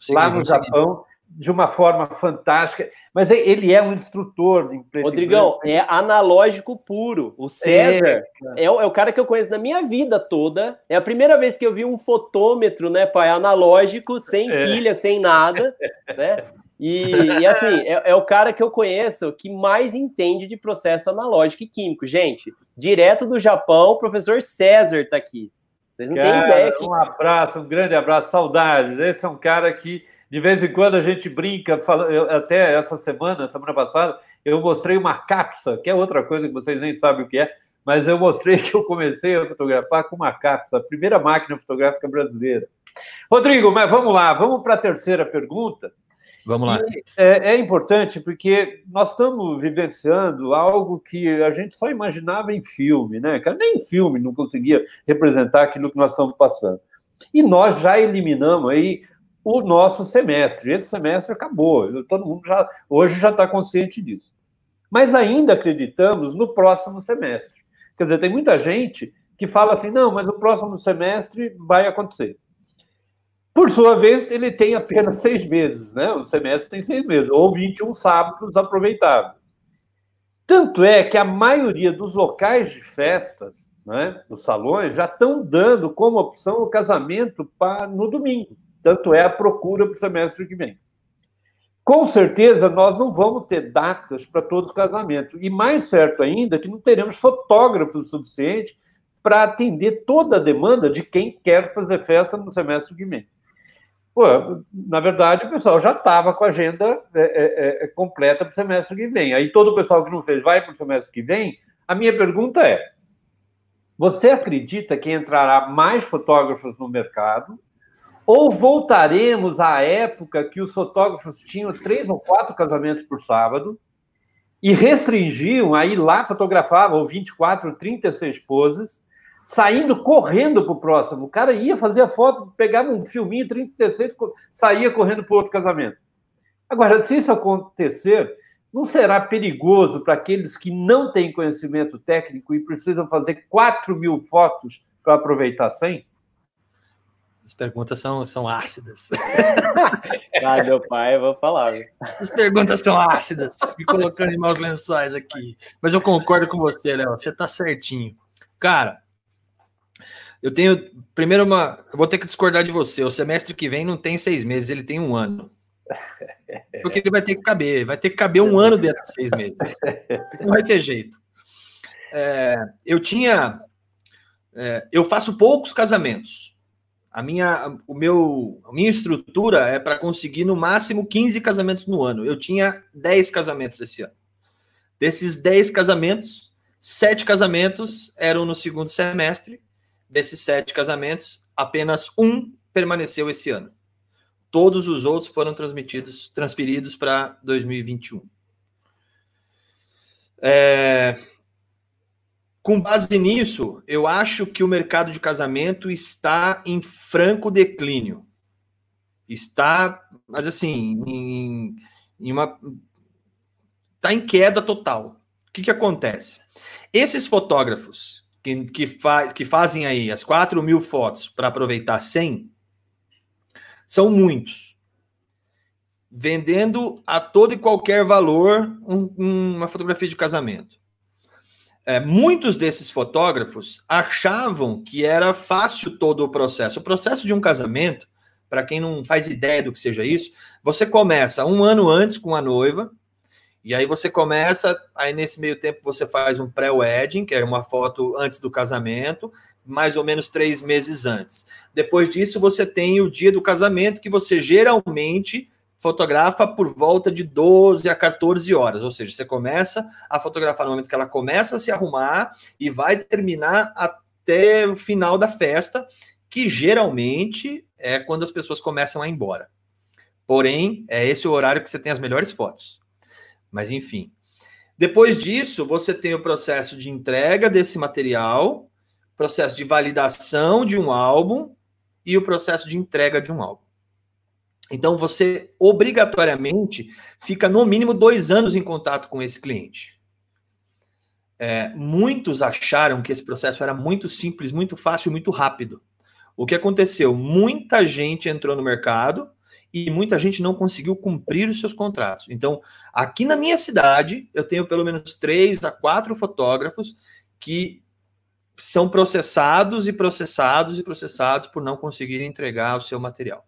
Sim, lá no Japão de uma forma fantástica. Mas ele é um instrutor de preto Rodrigão, é analógico puro. O César é, é, é, o cara que eu conheço na minha vida toda. É a primeira vez que eu vi um fotômetro, né, pai? Analógico, sem é. pilha, sem nada, né? E, e assim, é, é, o cara que eu conheço que mais entende de processo analógico e químico. Gente, direto do Japão, o professor César está aqui. Vocês não cara, têm ideia. Que... Um abraço, um grande abraço, saudades. Esse é um cara que de vez em quando a gente brinca, fala, eu, até essa semana, semana passada, eu mostrei uma capsa, que é outra coisa que vocês nem sabem o que é, mas eu mostrei que eu comecei a fotografar com uma capsa, a primeira máquina fotográfica brasileira. Rodrigo, mas vamos lá, vamos para a terceira pergunta. Vamos lá. É, é, importante porque nós estamos vivenciando algo que a gente só imaginava em filme, né? Nem em filme não conseguia representar aquilo que nós estamos passando. E nós já eliminamos aí o nosso semestre. Esse semestre acabou, todo mundo já hoje já está consciente disso. Mas ainda acreditamos no próximo semestre. Quer dizer, tem muita gente que fala assim: não, mas o próximo semestre vai acontecer. Por sua vez, ele tem apenas seis meses, né? O semestre tem seis meses, ou 21 sábados aproveitáveis. Tanto é que a maioria dos locais de festas, né, dos salões, já estão dando como opção o casamento para no domingo. Tanto é a procura para o semestre que vem. Com certeza, nós não vamos ter datas para todos os casamentos. E mais certo ainda, que não teremos fotógrafos suficientes para atender toda a demanda de quem quer fazer festa no semestre que vem. Pô, na verdade, o pessoal já estava com a agenda é, é, é, completa para o semestre que vem. Aí todo o pessoal que não fez vai para o semestre que vem. A minha pergunta é: você acredita que entrará mais fotógrafos no mercado? Ou voltaremos à época que os fotógrafos tinham três ou quatro casamentos por sábado e restringiam, aí lá fotografavam 24, 36 poses, saindo correndo para o próximo. O cara ia fazer a foto, pegava um filminho 36, saía correndo para outro casamento. Agora, se isso acontecer, não será perigoso para aqueles que não têm conhecimento técnico e precisam fazer 4 mil fotos para aproveitar 100? As perguntas são, são ácidas. Ah, meu pai, eu vou falar. As perguntas são ácidas, me colocando em maus lençóis aqui. Mas eu concordo com você, Léo, você está certinho. Cara, eu tenho. Primeiro, uma. Eu vou ter que discordar de você. O semestre que vem não tem seis meses, ele tem um ano. Porque ele vai ter que caber, vai ter que caber um ano dentro de seis meses. Não vai ter jeito. É, eu tinha. É, eu faço poucos casamentos. A minha, o meu, a minha estrutura é para conseguir no máximo 15 casamentos no ano. Eu tinha 10 casamentos esse ano. Desses 10 casamentos, sete casamentos eram no segundo semestre. Desses sete casamentos, apenas um permaneceu esse ano. Todos os outros foram transmitidos, transferidos para 2021. É, com base nisso, eu acho que o mercado de casamento está em franco declínio. Está, mas assim, em, em uma. Está em queda total. O que, que acontece? Esses fotógrafos que, que, faz, que fazem aí as 4 mil fotos para aproveitar 100, são muitos. Vendendo a todo e qualquer valor um, uma fotografia de casamento. É, muitos desses fotógrafos achavam que era fácil todo o processo. O processo de um casamento, para quem não faz ideia do que seja isso, você começa um ano antes com a noiva, e aí você começa, aí nesse meio tempo você faz um pré-wedding, que é uma foto antes do casamento, mais ou menos três meses antes. Depois disso, você tem o dia do casamento, que você geralmente fotografa por volta de 12 a 14 horas, ou seja, você começa a fotografar no momento que ela começa a se arrumar e vai terminar até o final da festa, que geralmente é quando as pessoas começam a ir embora. Porém, é esse o horário que você tem as melhores fotos. Mas enfim. Depois disso, você tem o processo de entrega desse material, processo de validação de um álbum e o processo de entrega de um álbum. Então, você obrigatoriamente fica no mínimo dois anos em contato com esse cliente. É, muitos acharam que esse processo era muito simples, muito fácil, muito rápido. O que aconteceu? Muita gente entrou no mercado e muita gente não conseguiu cumprir os seus contratos. Então, aqui na minha cidade, eu tenho pelo menos três a quatro fotógrafos que são processados e processados e processados por não conseguir entregar o seu material.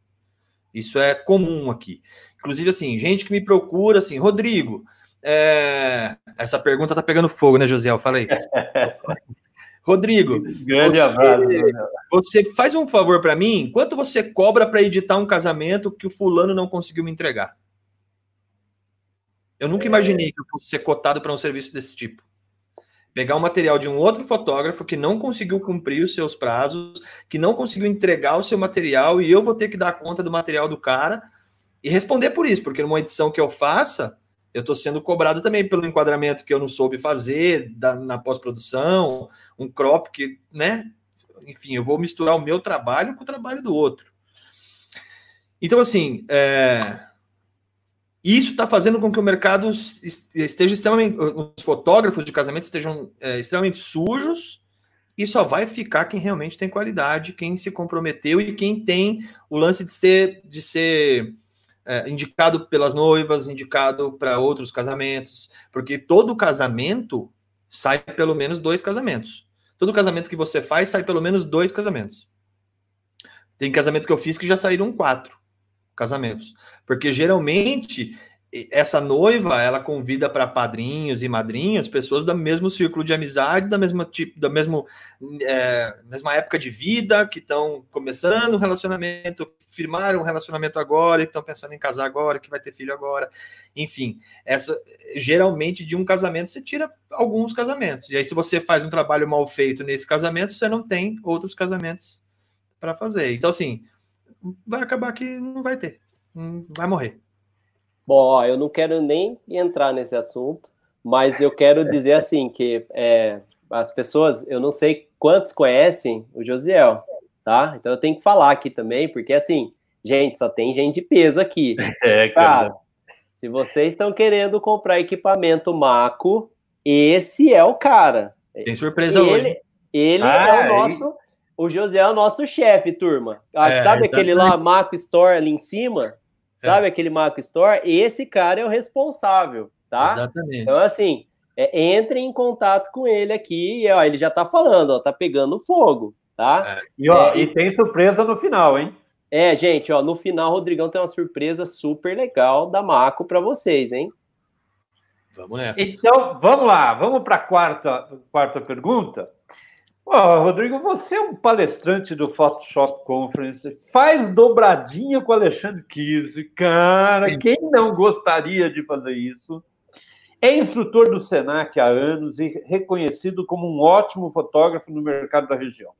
Isso é comum aqui. Inclusive, assim, gente que me procura, assim, Rodrigo, é... essa pergunta tá pegando fogo, né, José? Fala aí. Rodrigo, Grande você, abraço, você faz um favor para mim? Quanto você cobra para editar um casamento que o fulano não conseguiu me entregar? Eu nunca é... imaginei que eu fosse ser cotado para um serviço desse tipo pegar o material de um outro fotógrafo que não conseguiu cumprir os seus prazos, que não conseguiu entregar o seu material e eu vou ter que dar conta do material do cara e responder por isso, porque numa edição que eu faça, eu estou sendo cobrado também pelo enquadramento que eu não soube fazer da, na pós-produção, um crop que, né? Enfim, eu vou misturar o meu trabalho com o trabalho do outro. Então, assim, é, isso está fazendo com que o mercado esteja extremamente. Os fotógrafos de casamento estejam é, extremamente sujos e só vai ficar quem realmente tem qualidade, quem se comprometeu e quem tem o lance de ser, de ser é, indicado pelas noivas, indicado para outros casamentos, porque todo casamento sai pelo menos dois casamentos. Todo casamento que você faz sai pelo menos dois casamentos. Tem casamento que eu fiz que já saíram quatro casamentos. Porque geralmente essa noiva ela convida para padrinhos e madrinhas pessoas do mesmo círculo de amizade, da mesma tipo, da mesmo é, mesma época de vida, que estão começando um relacionamento, firmaram um relacionamento agora, que estão pensando em casar agora, que vai ter filho agora, enfim, essa geralmente de um casamento você tira alguns casamentos. E aí se você faz um trabalho mal feito nesse casamento, você não tem outros casamentos para fazer. Então assim, vai acabar que não vai ter, vai morrer. Bom, ó, eu não quero nem entrar nesse assunto, mas eu quero dizer assim que é, as pessoas, eu não sei quantos conhecem o Josiel, tá? Então eu tenho que falar aqui também, porque assim, gente, só tem gente de peso aqui. É, cara. cara Se vocês estão querendo comprar equipamento Maco, esse é o cara. Tem surpresa ele, hoje. Ele ah, é o nosso. O José é o nosso chefe, turma. Ah, é, sabe aquele lá, Maco Store ali em cima? Sabe é. aquele Maco Store? Esse cara é o responsável, tá? Exatamente. Então, assim, é, entre em contato com ele aqui e ó, ele já tá falando, ó, tá pegando fogo, tá? É. E, ó, é, e tem surpresa no final, hein? É, gente, ó, no final o Rodrigão tem uma surpresa super legal da Maco para vocês, hein? Vamos nessa. Então, vamos lá, vamos para a quarta, quarta pergunta. Oh, Rodrigo, você é um palestrante do Photoshop Conference, faz dobradinha com Alexandre Kirse, cara, quem não gostaria de fazer isso? É instrutor do Senac há anos e reconhecido como um ótimo fotógrafo no mercado da região.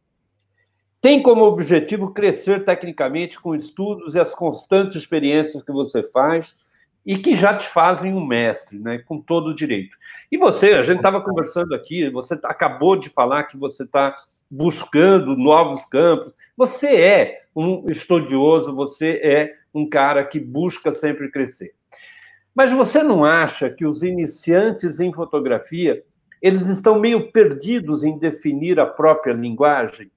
Tem como objetivo crescer tecnicamente com estudos e as constantes experiências que você faz e que já te fazem um mestre, né, com todo o direito. E você, a gente estava conversando aqui, você acabou de falar que você está buscando novos campos. Você é um estudioso, você é um cara que busca sempre crescer. Mas você não acha que os iniciantes em fotografia eles estão meio perdidos em definir a própria linguagem?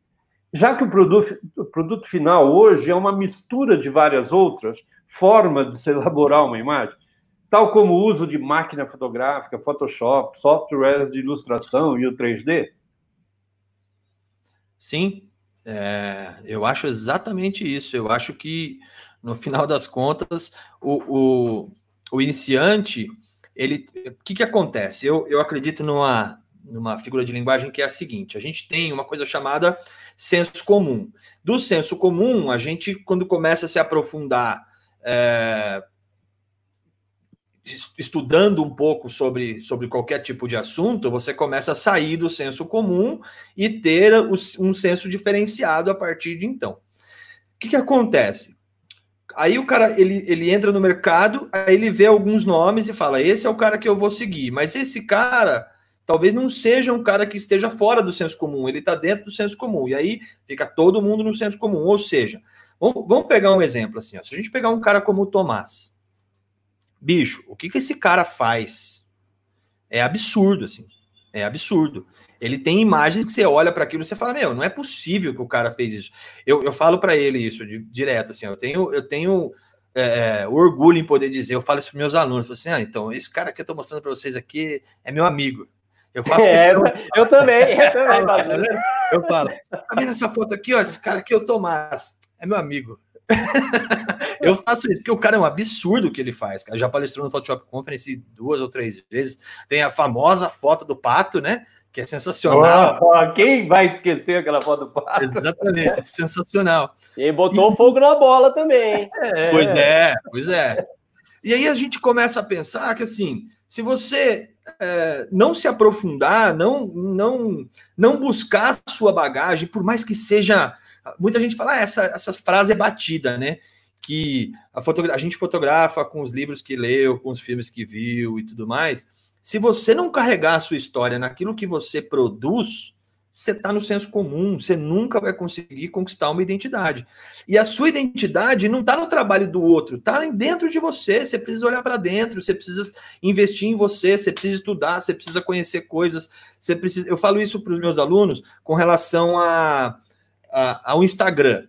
Já que o produto, o produto final hoje é uma mistura de várias outras formas de se elaborar uma imagem, tal como o uso de máquina fotográfica, Photoshop, softwares de ilustração e o 3D? Sim, é, eu acho exatamente isso. Eu acho que, no final das contas, o, o, o iniciante, ele, o que, que acontece? Eu, eu acredito numa, numa figura de linguagem que é a seguinte: a gente tem uma coisa chamada senso comum. Do senso comum, a gente, quando começa a se aprofundar, é, estudando um pouco sobre, sobre qualquer tipo de assunto, você começa a sair do senso comum e ter um senso diferenciado a partir de então. O que, que acontece? Aí o cara ele, ele entra no mercado, aí ele vê alguns nomes e fala: esse é o cara que eu vou seguir. Mas esse cara talvez não seja um cara que esteja fora do senso comum, ele está dentro do senso comum. E aí fica todo mundo no senso comum. Ou seja, vamos, pegar um exemplo assim: ó. se a gente pegar um cara como o Tomás, bicho, o que, que esse cara faz? É absurdo, assim. É absurdo. Ele tem imagens que você olha para aquilo e você fala: Meu, não é possível que o cara fez isso. Eu, eu falo para ele isso de, direto, assim. Eu tenho, eu tenho é, é orgulho em poder dizer, eu falo isso para meus alunos, assim, ah, então, esse cara que eu estou mostrando para vocês aqui é meu amigo. Eu faço é, eu também, eu também. eu falo, tá vendo essa foto aqui, ó? Esse cara aqui é o Tomás, é meu amigo. eu faço isso, porque o cara é um absurdo o que ele faz. Já palestrou no Photoshop Conference duas ou três vezes. Tem a famosa foto do pato, né? Que é sensacional. Oh, oh, quem vai esquecer aquela foto do pato? Exatamente, sensacional. E botou e... fogo na bola também. É. Pois é, pois é. E aí a gente começa a pensar que assim, se você é, não se aprofundar, não, não, não buscar a sua bagagem, por mais que seja. Muita gente fala, ah, essa, essa frase é batida, né? Que a, a gente fotografa com os livros que leu, com os filmes que viu e tudo mais. Se você não carregar a sua história naquilo que você produz, você está no senso comum, você nunca vai conseguir conquistar uma identidade. E a sua identidade não está no trabalho do outro, está dentro de você. Você precisa olhar para dentro, você precisa investir em você, você precisa estudar, você precisa conhecer coisas. Você precisa. Eu falo isso para os meus alunos com relação a, a, ao Instagram.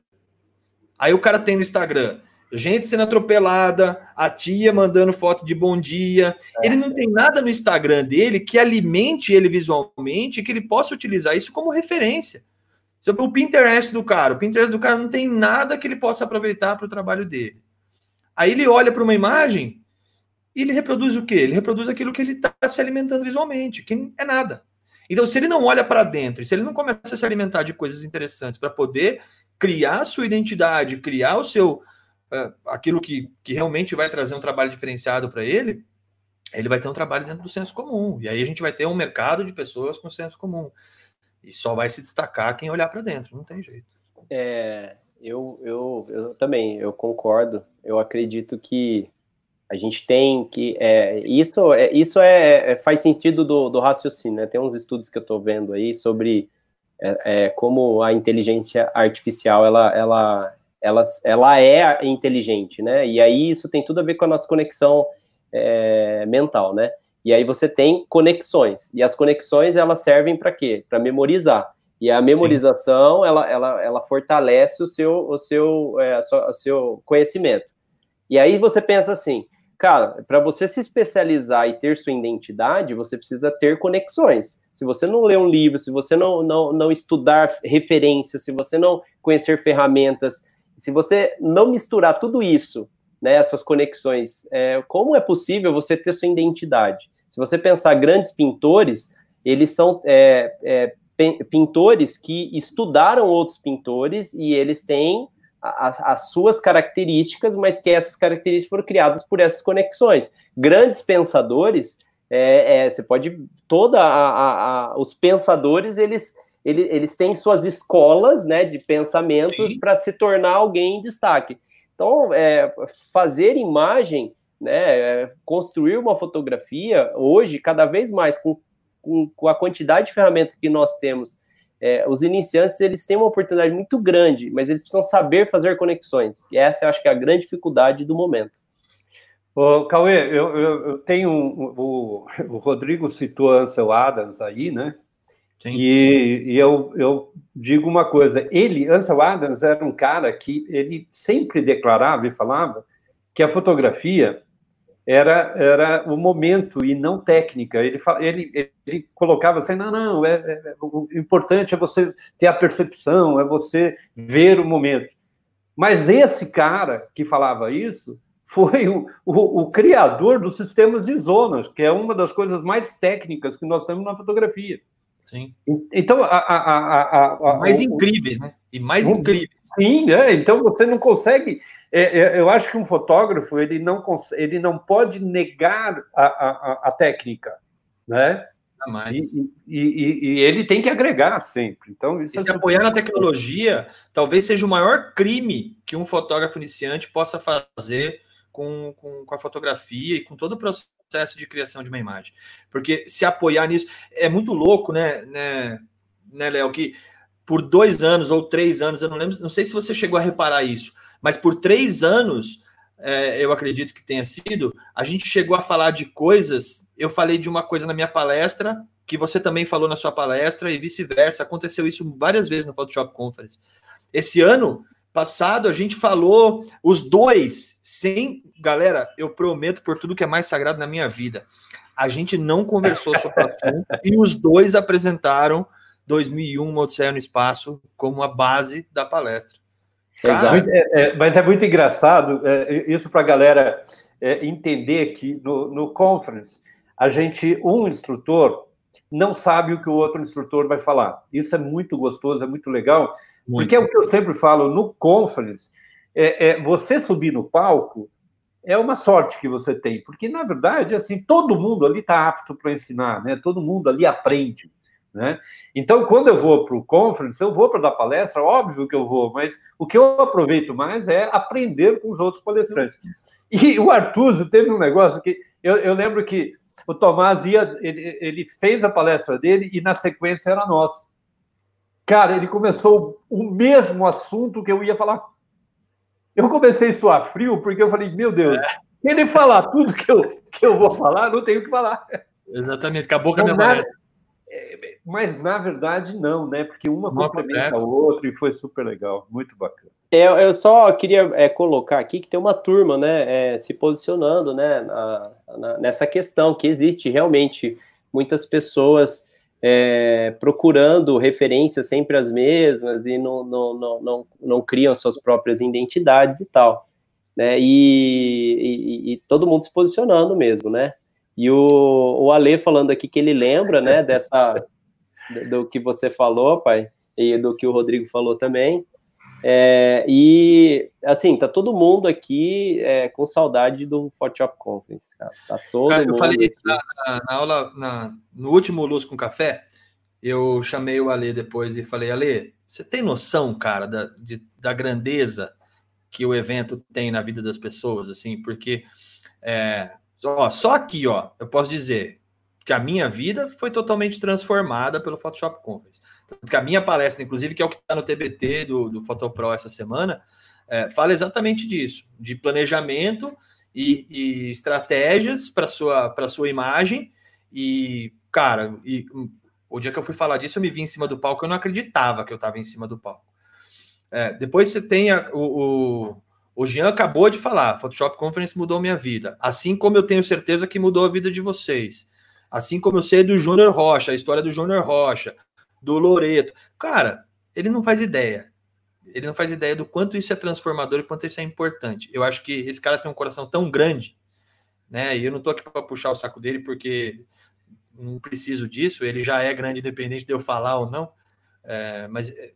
Aí o cara tem no Instagram gente sendo atropelada, a tia mandando foto de bom dia. É. Ele não tem nada no Instagram dele que alimente ele visualmente, que ele possa utilizar isso como referência. O Pinterest do cara, o Pinterest do cara não tem nada que ele possa aproveitar para o trabalho dele. Aí ele olha para uma imagem e ele reproduz o quê? Ele reproduz aquilo que ele está se alimentando visualmente, que é nada. Então, se ele não olha para dentro, se ele não começa a se alimentar de coisas interessantes para poder criar sua identidade, criar o seu, é, aquilo que, que realmente vai trazer um trabalho diferenciado para ele, ele vai ter um trabalho dentro do senso comum. E aí a gente vai ter um mercado de pessoas com senso comum. E só vai se destacar quem olhar para dentro, não tem jeito. É, eu, eu, eu também, eu concordo. Eu acredito que a gente tem que. É, isso é, isso é, é, faz sentido do, do raciocínio. Né? Tem uns estudos que eu estou vendo aí sobre é, é, como a inteligência artificial ela, ela, ela, ela é inteligente, né? E aí isso tem tudo a ver com a nossa conexão é, mental, né? E aí você tem conexões. E as conexões, elas servem para quê? Para memorizar. E a memorização, ela, ela, ela fortalece o seu, o, seu, é, o seu conhecimento. E aí você pensa assim, cara, para você se especializar e ter sua identidade, você precisa ter conexões. Se você não ler um livro, se você não, não, não estudar referências, se você não conhecer ferramentas, se você não misturar tudo isso, né, essas conexões, é, como é possível você ter sua identidade? Se você pensar grandes pintores, eles são é, é, pintores que estudaram outros pintores e eles têm as suas características, mas que essas características foram criadas por essas conexões. Grandes pensadores, é, é, você pode toda a, a, os pensadores eles, eles, eles têm suas escolas, né, de pensamentos para se tornar alguém em destaque. Então, é, fazer imagem, né, é, construir uma fotografia hoje cada vez mais com com, com a quantidade de ferramentas que nós temos, é, os iniciantes eles têm uma oportunidade muito grande, mas eles precisam saber fazer conexões. E essa eu acho que é a grande dificuldade do momento. Ô, Cauê, eu, eu, eu tenho um, o, o Rodrigo citou Ansel Adams aí, né? Sim. E, e eu, eu digo uma coisa, ele, Ansel Adams, era um cara que ele sempre declarava e falava que a fotografia era, era o momento e não técnica. Ele, ele, ele colocava assim: não, não, é, é, é, o importante é você ter a percepção, é você ver o momento. Mas esse cara que falava isso foi o, o, o criador dos sistemas de zonas, que é uma das coisas mais técnicas que nós temos na fotografia. Sim. Então, a, a, a, mais incríveis, né? E mais incríveis. Sim, é, então você não consegue é, é, eu acho que um fotógrafo ele não, ele não pode negar a, técnica, né? E, e, e, ele tem que agregar sempre. Então, isso e se é apoiar na tecnologia, talvez seja o maior crime que um fotógrafo iniciante possa fazer com, com, com, a fotografia e com todo o processo de criação de uma imagem. Porque se apoiar nisso é muito louco, né, né, né Léo? Que por dois anos ou três anos, eu não lembro, não sei se você chegou a reparar isso mas por três anos, é, eu acredito que tenha sido, a gente chegou a falar de coisas. Eu falei de uma coisa na minha palestra, que você também falou na sua palestra, e vice-versa. Aconteceu isso várias vezes no Photoshop Conference. Esse ano passado, a gente falou os dois, sem. Galera, eu prometo por tudo que é mais sagrado na minha vida. A gente não conversou sobre o assunto e os dois apresentaram 2001 Odisseia no Espaço como a base da palestra. Exato. É, é, mas é muito engraçado é, isso para a galera é, entender que no, no conference a gente, um instrutor, não sabe o que o outro instrutor vai falar. Isso é muito gostoso, é muito legal, muito. porque é o que eu sempre falo no conference. É, é, você subir no palco é uma sorte que você tem, porque na verdade assim todo mundo ali está apto para ensinar, né? Todo mundo ali aprende. Né? Então, quando eu vou para o conference, eu vou para dar palestra, óbvio que eu vou, mas o que eu aproveito mais é aprender com os outros palestrantes. E o Artuso teve um negócio que eu, eu lembro que o Tomás ia, ele, ele, fez a palestra dele e na sequência era nossa. Cara, ele começou o mesmo assunto que eu ia falar. Eu comecei a suar frio porque eu falei, meu Deus, é. ele falar tudo que eu, que eu vou falar, não tenho o que falar. Exatamente, acabou com a minha palestra mas na verdade não, né? Porque uma não complementa a outra e foi super legal, muito bacana. Eu, eu só queria é, colocar aqui que tem uma turma, né, é, se posicionando, né, na, na, nessa questão que existe realmente muitas pessoas é, procurando referências sempre as mesmas e não, não, não, não, não criam suas próprias identidades e tal, né? E, e, e todo mundo se posicionando mesmo, né? E o, o Ale falando aqui que ele lembra, né, dessa do que você falou, pai, e do que o Rodrigo falou também. É, e assim, tá todo mundo aqui é, com saudade do Photoshop Conference. Tá, tá todo Cara, eu falei na, na, aula, na, no último Luz com Café, eu chamei o Ale depois e falei, Ale, você tem noção, cara, da, de, da grandeza que o evento tem na vida das pessoas, assim, porque é, ó, só aqui, ó, eu posso dizer, que a minha vida foi totalmente transformada pelo Photoshop Conference. Tanto que a minha palestra, inclusive, que é o que está no TBT do, do PhotoPro essa semana, é, fala exatamente disso, de planejamento e, e estratégias para sua para sua imagem e cara, e o dia que eu fui falar disso, eu me vi em cima do palco, eu não acreditava que eu estava em cima do palco. É, depois você tem a, o, o, o Jean acabou de falar, Photoshop Conference mudou minha vida, assim como eu tenho certeza que mudou a vida de vocês. Assim como eu sei do Júnior Rocha, a história do Júnior Rocha, do Loreto. Cara, ele não faz ideia. Ele não faz ideia do quanto isso é transformador e quanto isso é importante. Eu acho que esse cara tem um coração tão grande, né? E eu não tô aqui para puxar o saco dele porque não preciso disso. Ele já é grande, independente de eu falar ou não. É, mas é,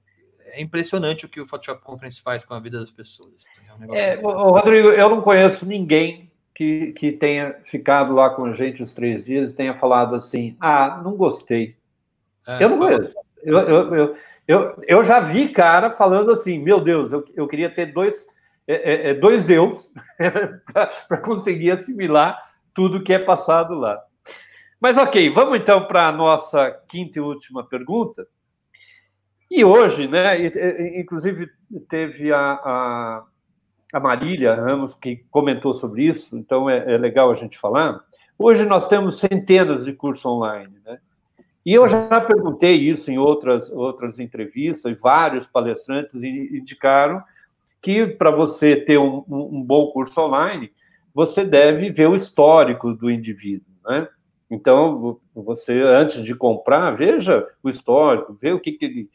é impressionante o que o Photoshop Conference faz com a vida das pessoas. Assim, é um é, Rodrigo, eu não conheço ninguém que, que tenha ficado lá com a gente os três dias e tenha falado assim: ah, não gostei. É, eu não conheço. Eu, eu, eu, eu, eu já vi cara falando assim: meu Deus, eu, eu queria ter dois, é, é, é dois eus para conseguir assimilar tudo que é passado lá. Mas ok, vamos então para a nossa quinta e última pergunta. E hoje, né, inclusive teve a, a, a Marília Ramos que comentou sobre isso, então é, é, legal a gente falar. Hoje nós temos centenas de cursos online, né? E eu já perguntei isso em outras, outras entrevistas, e vários palestrantes indicaram que para você ter um, um, bom curso online, você deve ver o histórico do indivíduo, né? Então, você, antes de comprar, veja o histórico, vê o que, que ele,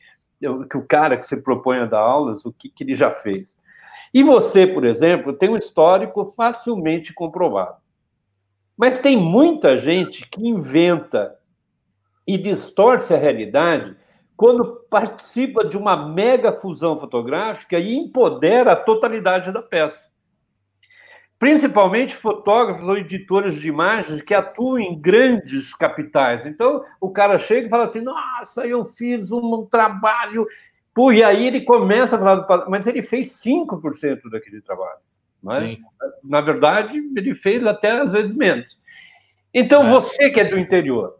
que o cara que se propõe a dar aulas, o que, que ele já fez. E você, por exemplo, tem um histórico facilmente comprovado. Mas tem muita gente que inventa e distorce a realidade quando participa de uma mega fusão fotográfica e empodera a totalidade da peça. Principalmente fotógrafos ou editores de imagens que atuam em grandes capitais. Então, o cara chega e fala assim: Nossa, eu fiz um trabalho. Pô, e aí ele começa a falar, mas ele fez 5% daquele trabalho. Né? Na verdade, ele fez até às vezes menos. Então, é. você que é do interior,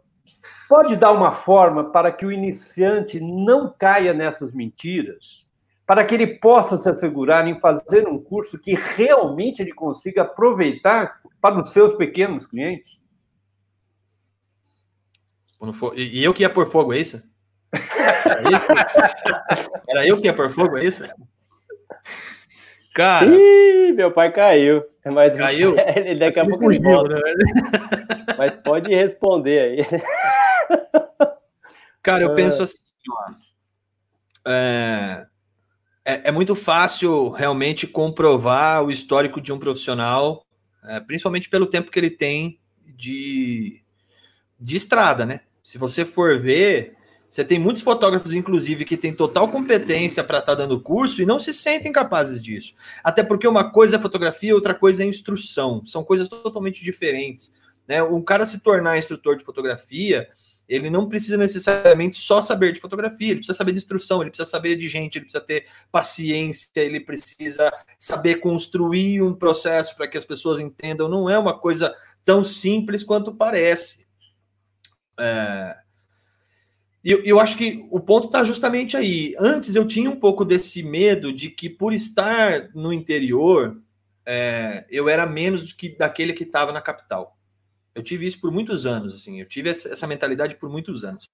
Pode dar uma forma para que o iniciante não caia nessas mentiras, para que ele possa se assegurar em fazer um curso que realmente ele consiga aproveitar para os seus pequenos clientes? E eu que ia por fogo, é isso? Era eu que ia por fogo, é isso? Cara. Ih, meu pai caiu. Mas caiu? Ele daqui a pouco ele volta. Né? Mas pode responder aí. Cara, eu penso assim, ó, é, é, é, muito fácil realmente comprovar o histórico de um profissional, é, principalmente pelo tempo que ele tem de, de estrada, né? Se você for ver, você tem muitos fotógrafos, inclusive, que têm total competência para estar tá dando curso e não se sentem capazes disso. Até porque uma coisa é fotografia, outra coisa é instrução. São coisas totalmente diferentes. Né? Um cara se tornar instrutor de fotografia, ele não precisa necessariamente só saber de fotografia, ele precisa saber de instrução, ele precisa saber de gente, ele precisa ter paciência, ele precisa saber construir um processo para que as pessoas entendam. Não é uma coisa tão simples quanto parece. É... Eu, eu acho que o ponto está justamente aí. Antes eu tinha um pouco desse medo de que, por estar no interior, é, eu era menos do que daquele que estava na capital. Eu tive isso por muitos anos, assim, eu tive essa, mentalidade por muitos anos.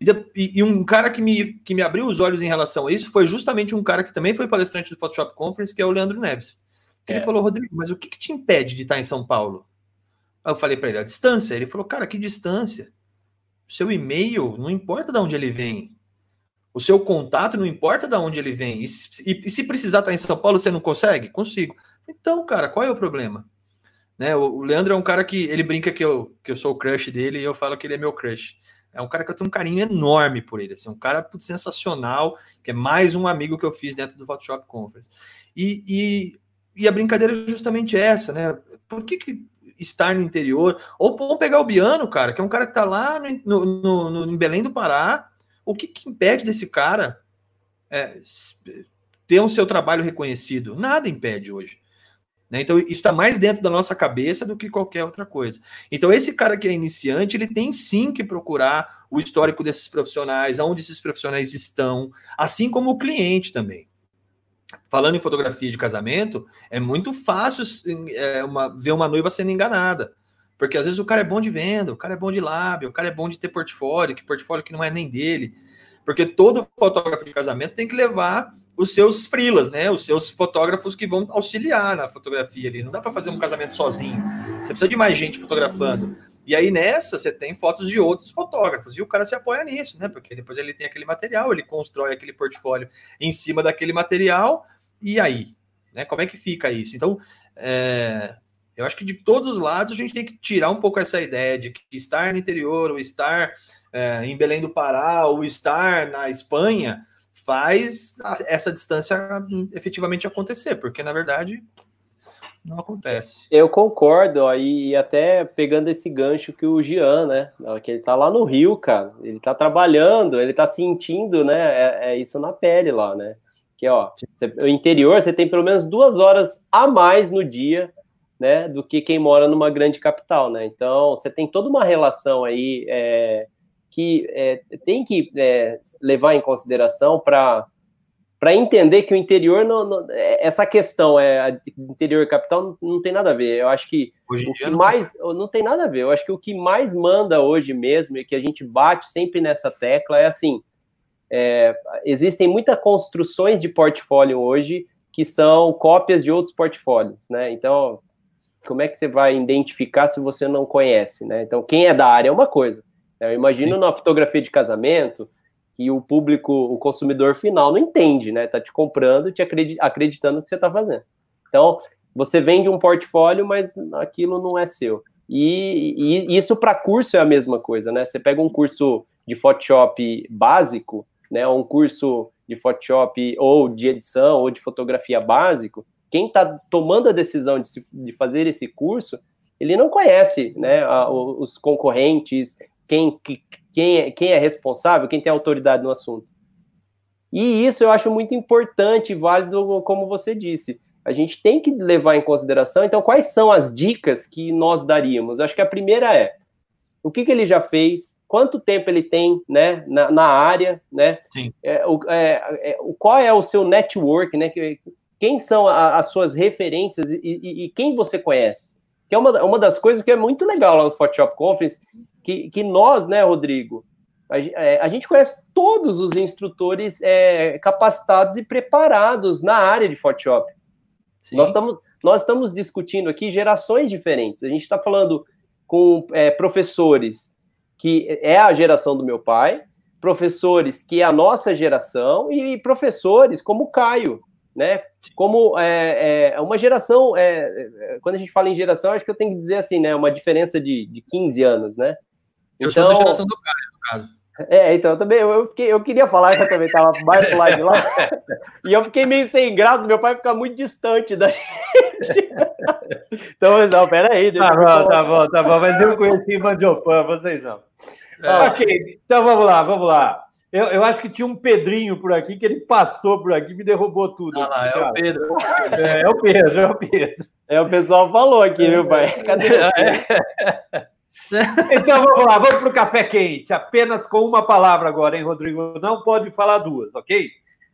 E, e, um cara que me, que me abriu os olhos em relação a isso foi justamente um cara que também foi palestrante do Photoshop Conference, que é o Leandro Neves. É. Ele falou, Rodrigo, mas o que, que, te impede de estar em São Paulo? Aí eu falei para ele, a distância. Ele falou, cara, que distância? O seu e-mail, não importa de onde ele vem. O seu contato, não importa de onde ele vem. E se, e, e se precisar estar em São Paulo, você não consegue? Consigo. Então, cara, qual é o problema? Né? O Leandro é um cara que ele brinca que eu, que eu sou o crush dele e eu falo que ele é meu crush. É um cara que eu tenho um carinho enorme por ele, assim, um cara sensacional, que é mais um amigo que eu fiz dentro do Photoshop Conference. E, e, e a brincadeira é justamente essa, né? Por que, que estar no interior? Ou vamos pegar o Biano, cara, que é um cara que tá lá no, no, no, em Belém do Pará. O que, que impede desse cara é, ter o um seu trabalho reconhecido? Nada impede hoje. Né? Então, isso está mais dentro da nossa cabeça do que qualquer outra coisa. Então, esse cara que é iniciante, ele tem sim que procurar o histórico desses profissionais, aonde esses profissionais estão, assim como o cliente também. falando em fotografia de casamento, é muito fácil é, uma, ver uma noiva sendo enganada. Porque às vezes o cara é bom de venda, o cara é bom de lábio, o cara é bom de ter portfólio, que portfólio que não é nem dele. Porque todo fotógrafo de casamento tem que levar os seus frilas, né? Os seus fotógrafos que vão auxiliar na fotografia ali. Não dá para fazer um casamento sozinho. Você precisa de mais gente fotografando. E aí nessa você tem fotos de outros fotógrafos e o cara se apoia nisso, né? Porque depois ele tem aquele material, ele constrói aquele portfólio em cima daquele material e aí, né? Como é que fica isso? Então, é, eu acho que de todos os lados a gente tem que tirar um pouco essa ideia de que estar no interior ou estar é, em Belém do Pará ou estar na Espanha faz essa distância efetivamente acontecer, porque na verdade não acontece. Eu concordo, ó, e até pegando esse gancho que o Gian, né? Que ele tá lá no Rio, cara. Ele tá trabalhando, ele tá sentindo, né? É, é isso na pele lá, né? Que ó, você, o interior você tem pelo menos duas horas a mais no dia, né? Do que quem mora numa grande capital, né? Então você tem toda uma relação aí é, que é, tem que é, levar em consideração para para entender que o interior não, não, é, essa questão é interior e capital não, não, tem nada a ver. Eu acho que hoje o que não mais não tem nada a ver. Eu acho que o que mais manda hoje mesmo e que a gente bate sempre nessa tecla é assim: é, existem muitas construções de portfólio hoje que são cópias de outros portfólios, né? Então, como é que você vai identificar se você não conhece, né? Então, quem é da área é uma coisa. Eu imagino Sim. na fotografia de casamento que o público, o consumidor final não entende, né? Tá te comprando, te acreditando que você está fazendo. Então, você vende um portfólio, mas aquilo não é seu. E, e isso para curso é a mesma coisa, né? Você pega um curso de Photoshop básico, né? Um curso de Photoshop ou de edição ou de fotografia básico, quem está tomando a decisão de, se, de, fazer esse curso, ele não conhece né, a, os concorrentes, quem, quem, é, quem é responsável, quem tem autoridade no assunto. E isso eu acho muito importante e válido, como você disse. A gente tem que levar em consideração, então, quais são as dicas que nós daríamos? Eu acho que a primeira é o que, que ele já fez, quanto tempo ele tem né, na, na área, né? É, o, é, é, qual é o seu network, né? Quem são a, as suas referências e, e, e, quem você conhece? Que é uma, uma das coisas que é muito legal lá no Photoshop Conference, que, que nós, né, Rodrigo, a, é, a gente conhece todos os instrutores é, capacitados e preparados na área de Photoshop. Nós estamos nós estamos discutindo aqui gerações diferentes. A gente está falando com é, professores que é a geração do meu pai, professores que é a nossa geração e, e professores como o Caio, né? Como é, é uma geração, é, é, quando a gente fala em geração, acho que eu tenho que dizer assim, né? Uma diferença de, de 15 anos, né? Eu então, sou da então, geração do Caio, no caso. É, então, também, eu, eu, fiquei, eu queria falar que eu também estava mais pro lado de lá, e eu fiquei meio sem graça, meu pai fica muito distante da gente. Então, não, peraí. Tá bom, tá bom, tá bom, mas eu conheci Mandiopan, vocês não. É. Ok, então vamos lá, vamos lá. Eu, eu, acho que tinha um Pedrinho por aqui, que ele passou por aqui e me derrubou tudo. Ah, lá, é o Pedro. É, é, o Pedro, é o Pedro. É, o pessoal falou aqui, meu pai? Cadê? É. Então vamos lá, vamos para o café quente. Apenas com uma palavra agora, hein, Rodrigo? Não pode falar duas, ok?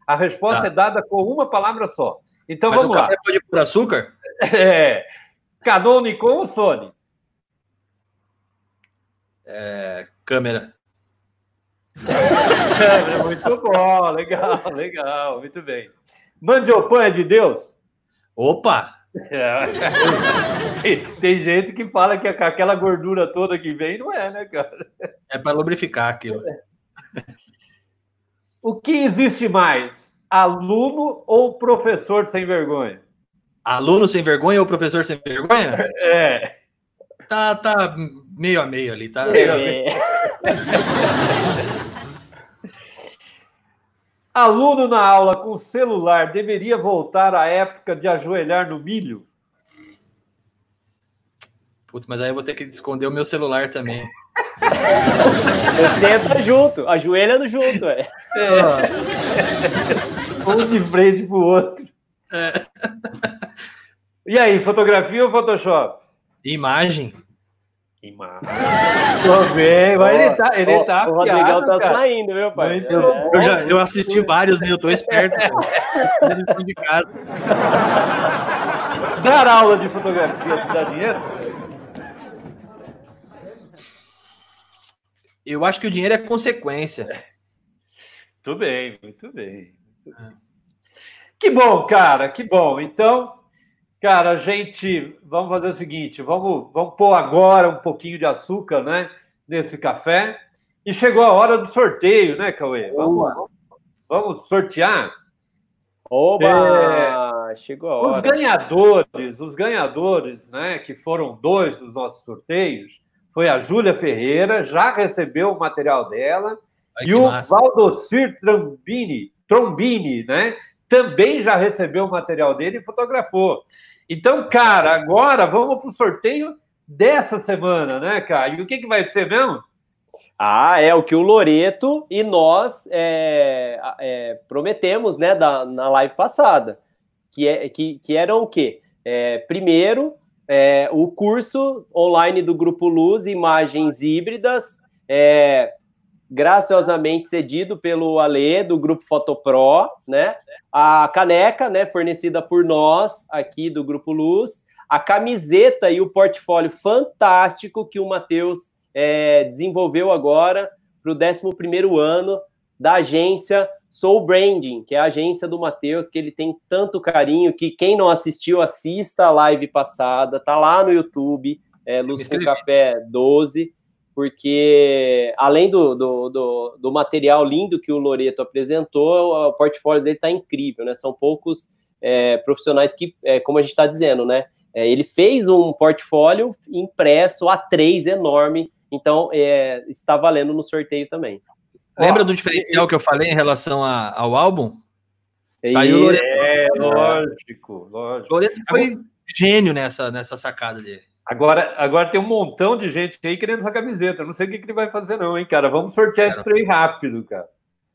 A resposta tá. é dada com uma palavra só. Então Mas vamos o café lá. pode ir por açúcar? É. Canon, Nikon ou Sony? É, câmera. câmera, muito bom, legal, legal, muito bem. Mandiopan é de Deus? Opa! É. Tem, tem, gente que fala que aquela gordura toda que vem não é, né, cara? É para lubrificar aquilo. O que existe mais? Aluno ou professor sem vergonha? Aluno sem vergonha ou professor sem vergonha? É. Tá, tá meio a meio ali, tá? É. Aluno na aula com celular deveria voltar à época de ajoelhar no milho? Putz, mas aí eu vou ter que esconder o meu celular também. Você entra junto, ajoelha junto, é. é. Um de frente pro outro. É. E aí, fotografia ou Photoshop? Imagem. Imagem. Tô bem, mas ele tá, ele Ó, tá o Rodrigão tá cara. saindo, viu, pai? Muito Eu, É. eu já eu assisti vários, né? Eu tô esperto. Eles estão de casa. Dar aula de fotografia te dá dinheiro? Eu acho que o dinheiro é consequência. Muito bem, muito bem. muito bem. Que bom, cara, que bom. Então, cara, a gente vamos fazer o seguinte: vamos, vamos pôr agora um pouquinho de açúcar, né? Nesse café. E chegou a hora do sorteio, né, Cauê? Vamos, Boa. vamos sortear. Oba! Chegou a Os hora. ganhadores, os ganhadores, né, que foram dois dos nossos sorteios, foi a Júlia Ferreira, já recebeu o material dela, Ai, e o massa. Valdocir Trombini, Trombini, né, também já recebeu o material dele e fotografou. Então, cara, agora vamos para o sorteio dessa semana, né, cara? E o que, que vai ser mesmo? Ah, é o que o Loreto e nós é, é, prometemos, né, da, na live passada, que, é, que, que eram o quê? É, primeiro, é, o curso online do Grupo Luz, Imagens Híbridas, é, graciosamente cedido pelo Ale, do Grupo Fotopro, né? A caneca, né, fornecida por nós, aqui do Grupo Luz, a camiseta e o portfólio fantástico que o Matheus é, desenvolveu agora para o 11 ano da agência Soul Branding, que é a agência do Matheus, que ele tem tanto carinho, que quem não assistiu, assista a live passada, tá lá no YouTube, é, Luz com. Café 12, porque além do, do, do, do material lindo que o Loreto apresentou, o portfólio dele tá incrível, né? São poucos é, profissionais que, é, como a gente está dizendo, né? É, ele fez um portfólio impresso A3 enorme, então é, está valendo no sorteio também. Lembra do diferencial que eu falei em relação a- ao álbum? E, Tá aí o Loreto. É, lógico, lógico. Loreto foi gênio nessa, nessa sacada dele. Agora, agora tem um montão de gente aí querendo essa camiseta. Não sei o que, que ele vai fazer, não, hein, cara? Vamos sortear esse trem rápido, cara.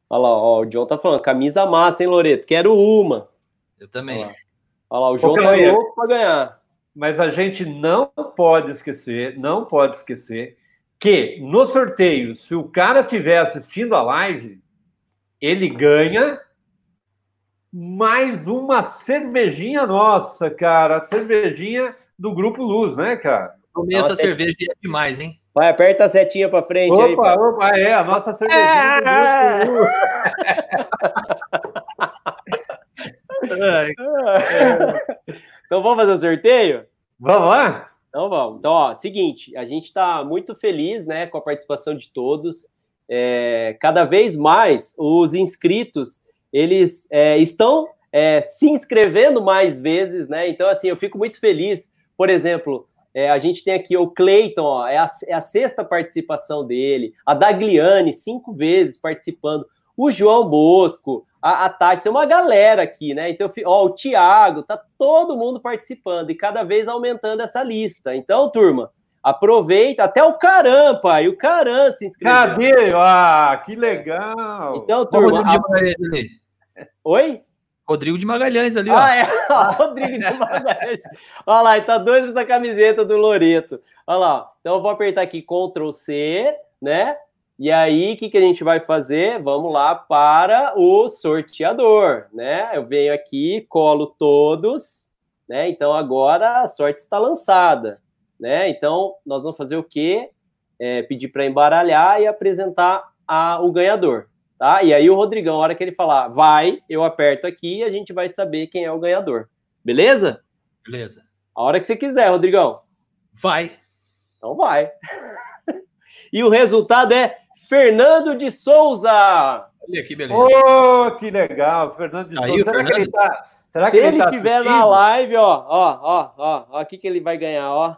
Olha lá, ó, o John tá falando, camisa massa, hein, Loreto? Quero uma. Eu também. Olha lá, Olha lá o João Ô, tá Cauê. louco pra ganhar. Mas a gente não pode esquecer, não pode esquecer que no sorteio, se o cara estiver assistindo a live, ele ganha mais uma cervejinha nossa, cara. Cervejinha do Grupo Luz, né, cara? Tomei Nossa, essa é- cerveja e é demais, hein? Vai, aperta a setinha pra frente aí. Opa, opa, é, a nossa cervejinha do Grupo Luz. Então vamos fazer o sorteio? Vamos lá? Então vamos. Então, ó, seguinte, a gente está muito feliz, né, com a participação de todos. É, cada vez mais os inscritos eles é, estão é, se inscrevendo mais vezes, né? Então, assim, eu fico muito feliz. Por exemplo, é, a gente tem aqui o Cleiton, ó, é, a, é a sexta participação dele, a Dagliane, cinco vezes participando, o João Bosco, a, a Tati, tem uma galera aqui, né? Então, ó, o Thiago, tá todo mundo participando e cada vez aumentando essa lista. Então, turma, aproveita, até o Caram, pai, o Caram se inscreveu. Cadê? Ah, que legal! Então, turma, a- oi? Rodrigo de Magalhães ali, ó. Ah, é, Rodrigo de Magalhães. Olha lá, ele tá doido nessa camiseta do Loreto. Olha lá, então eu vou apertar aqui Ctrl C, né? E aí, o que, que a gente vai fazer? Vamos lá para o sorteador, né? Eu venho aqui, colo todos, né? Então agora a sorte está lançada, né? Então nós vamos fazer o quê? É, pedir para embaralhar e apresentar a, o ganhador, tá? E aí o Rodrigão, a hora que ele falar vai, eu aperto aqui e a gente vai saber quem é o ganhador. Beleza? Beleza. A hora que você quiser, Rodrigão. Vai. Então vai. e o resultado é Fernando de Souza. Olha que beleza. Oh, que legal, Fernando de Aí, Souza. o Será que Fernando? ele tá? Será Se que ele tá estiver na assistindo? live, ó, ó, ó, ó, ó, o que, que ele vai ganhar, ó.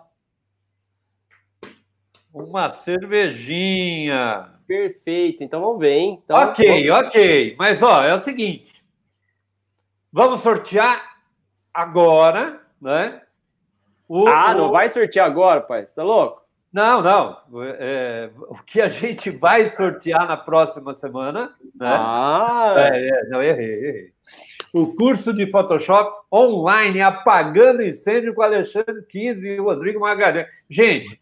Uma cervejinha. Perfeito. Então vamos ver, hein? Então, ok, ok. Mas ó, é o seguinte. Vamos sortear agora, né? O- Ah, o- não vai sortear agora, pai? Você tá louco? Não, não. É, o que a gente vai sortear na próxima semana, né? Ah, É, é, não, errei, errei. O curso de Photoshop online, apagando incêndio com Alexandre Kiz e Rodrigo Magalhães. Gente,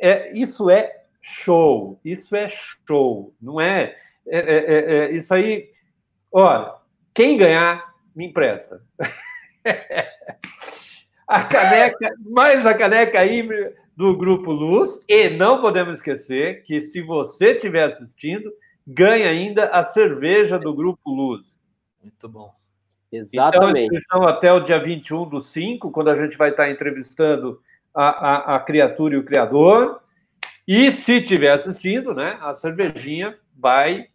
É, isso é show, isso é show, não é, é, é, é, é isso aí. Olha, quem ganhar me empresta. a caneca, mais a caneca aí do Grupo Luz. E não podemos esquecer que se você estiver assistindo, ganha ainda a cerveja do Grupo Luz. Muito bom. Exatamente. Então, até o dia 21 do 5, quando a gente vai estar entrevistando a, a, a criatura e o criador. E se estiver assistindo, né, a cervejinha vai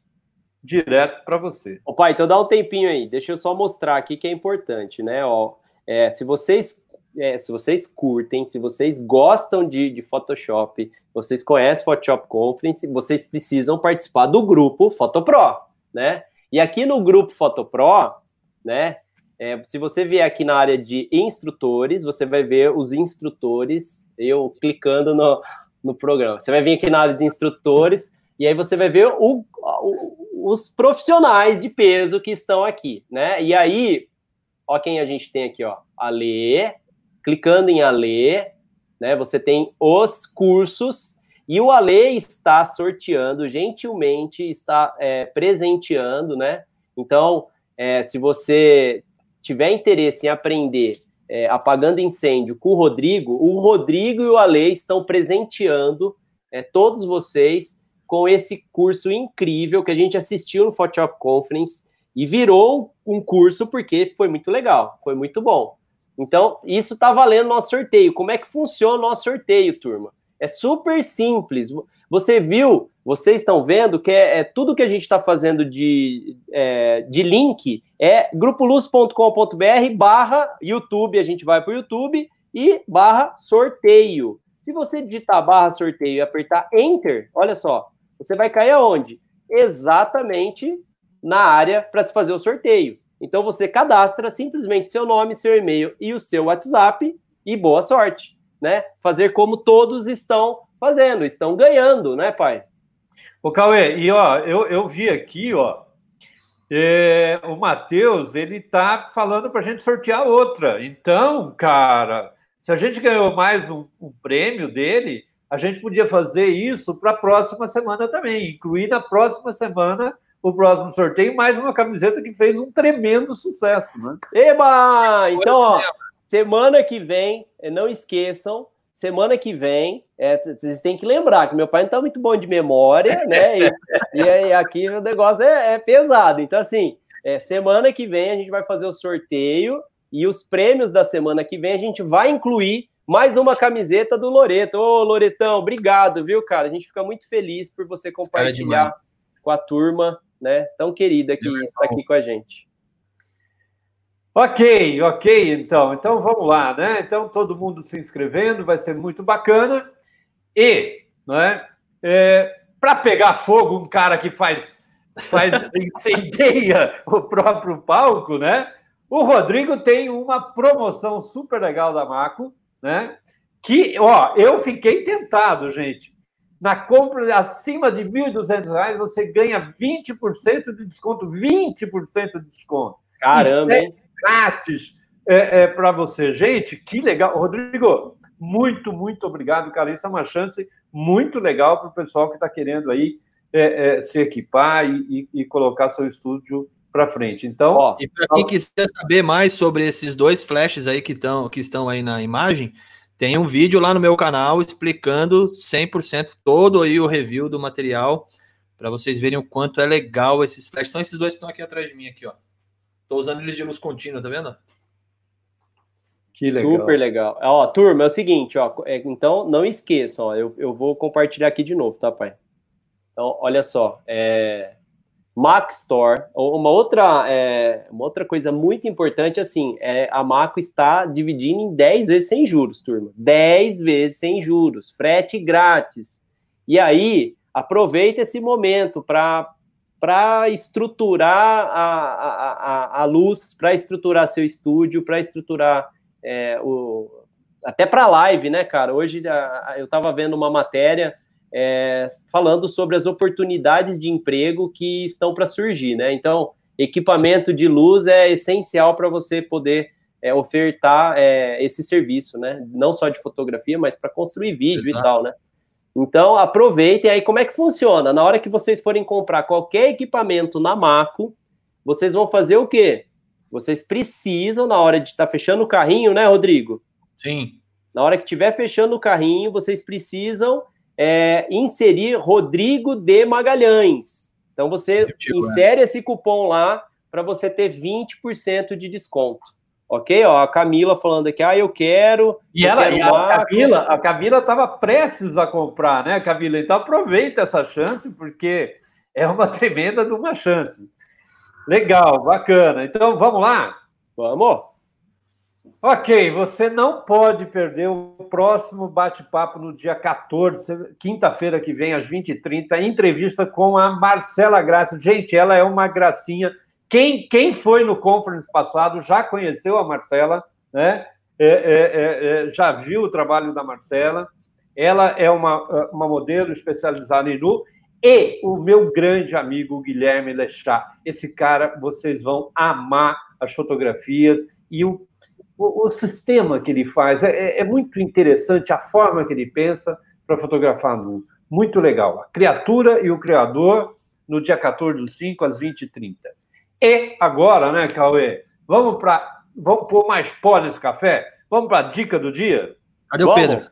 direto para você. Ô, pai, então dá um tempinho aí. Deixa eu só mostrar aqui que é importante, né? Ó, é, se vocês é, se vocês curtem, se vocês gostam de, de Photoshop, vocês conhecem Photoshop Conference, vocês precisam participar do grupo Photopro, né? E aqui no grupo Photopro, né? É, se você vier aqui na área de instrutores, você vai ver os instrutores, eu clicando no, no programa. Você vai vir aqui na área de instrutores, e aí você vai ver o, o, os profissionais de peso que estão aqui, né? E aí, ó quem a gente tem aqui, ó. Ale, clicando em Ale, né? Você tem os cursos e o Ale está sorteando, gentilmente está é, presenteando, né? Então, é, se você tiver interesse em aprender é, apagando incêndio com o Rodrigo, o Rodrigo e o Ale estão presenteando é, todos vocês com esse curso incrível que a gente assistiu no Photoshop Conference e virou um curso porque foi muito legal, foi muito bom. Então, isso está valendo nosso sorteio. Como é que funciona o nosso sorteio, turma? É super simples. Você viu, vocês estão vendo que é, é tudo que a gente está fazendo de, é, de link é grupoluz.com.br barra YouTube, a gente vai para o YouTube e barra sorteio. Se você digitar barra sorteio e apertar Enter, olha só, você vai cair aonde? Exatamente na área para se fazer o sorteio. Então você cadastra simplesmente seu nome, seu e-mail e o seu WhatsApp e boa sorte, né? Fazer como todos estão fazendo, estão ganhando, né, pai? O Cauê, e ó, eu, eu vi aqui, ó, é, o Matheus, ele tá falando para a gente sortear outra. Então, cara, se a gente ganhou mais um, um prêmio dele, a gente podia fazer isso para a próxima semana também, incluir na próxima semana o próximo sorteio, mais uma camiseta que fez um tremendo sucesso, né? Eba! Então, ó, semana que vem, não esqueçam, semana que vem, é, vocês têm que lembrar que meu pai não está muito bom de memória, né? E, e aqui o negócio é, é, pesado. Então, assim, é, semana que vem a gente vai fazer o sorteio e os prêmios da semana que vem a gente vai incluir mais uma camiseta do Loreto. Ô, Loretão, obrigado, viu, cara? A gente fica muito feliz por você é compartilhar com a turma né, tão querida que está aqui com a gente. Ok, ok, então. Então vamos lá, né? Então todo mundo se inscrevendo, vai ser muito bacana. E, né, é, para pegar fogo, um cara que faz, faz incendeia o próprio palco, né? O Rodrigo tem uma promoção super legal da Maco, né? Que, ó, eu fiquei tentado, gente. Na compra acima de R$ 1.200, você ganha 20% de desconto. 20% de desconto. Caramba, é hein? Grátis é, é para você. Gente, que legal. Rodrigo, muito, muito obrigado, cara. Isso é uma chance muito legal para o pessoal que está querendo aí é, é, se equipar e, e, e, colocar seu estúdio para frente. Então, Ó, e para quem quiser saber mais sobre esses dois flashes aí que, tão, que estão aí na imagem, tem um vídeo lá no meu canal explicando 100% todo aí o review do material para vocês verem o quanto é legal esses flashes. São esses dois que estão aqui atrás de mim aqui, ó. Tô usando eles de luz contínua, tá vendo? Que legal. Super legal. Ó, turma, é o seguinte, ó, é, então não esqueçam, ó, eu, eu vou compartilhar aqui de novo, tá, pai? Então, olha só, é, Mac Store. Uma outra, é, uma outra coisa muito importante, assim, é a Maco está dividindo em 10 vezes sem juros, turma. 10 vezes sem juros, frete grátis. E aí, aproveita esse momento para estruturar a, a, a, a luz, para estruturar seu estúdio, para estruturar é, o, até para live, né, cara? Hoje eu estava vendo uma matéria é, falando sobre as oportunidades de emprego que estão para surgir, né? Então, equipamento de luz é essencial para você poder é, ofertar é, esse serviço, né? Não só de fotografia, mas para construir vídeo Exato. e tal, né? Então, aproveitem aí como é que funciona. Na hora que vocês forem comprar qualquer equipamento na Maco, vocês vão fazer o quê? Vocês precisam, na hora de estar tá fechando o carrinho, né, Rodrigo? Sim. Na hora que estiver fechando o carrinho, vocês precisam é, inserir Rodrigo de Magalhães. Então, você tipo, insere esse cupom lá para você ter 20% de desconto. Ok? Ó, a Camila falando aqui, ah, eu quero. E eu ela, quero e a Camila, a Camila estava prestes a comprar, né, Camila? Então aproveita essa chance, porque é uma tremenda de uma chance. Legal, bacana. Então vamos lá? Vamos. Ok, você não pode perder o próximo bate-papo no dia 14, quinta-feira que vem, às 20h30, entrevista com a Marcela Graça. Gente, ela é uma gracinha quem, quem foi no conference passado já conheceu a Marcela, né? É, é, é, é, já viu o trabalho da Marcela. Ela é uma, uma modelo especializada em nu. E o meu grande amigo Guilherme Lechá. Esse cara, vocês vão amar as fotografias e o, o, o sistema que ele faz. É, é, é muito interessante a forma que ele pensa para fotografar nu. Muito legal. A criatura e o criador, no dia 14 do 5, às 20h30. E agora, né, Cauê? Vamos para. Vamos pôr mais pó nesse café? Vamos para a dica do dia? Cadê Vamos. o Pedro?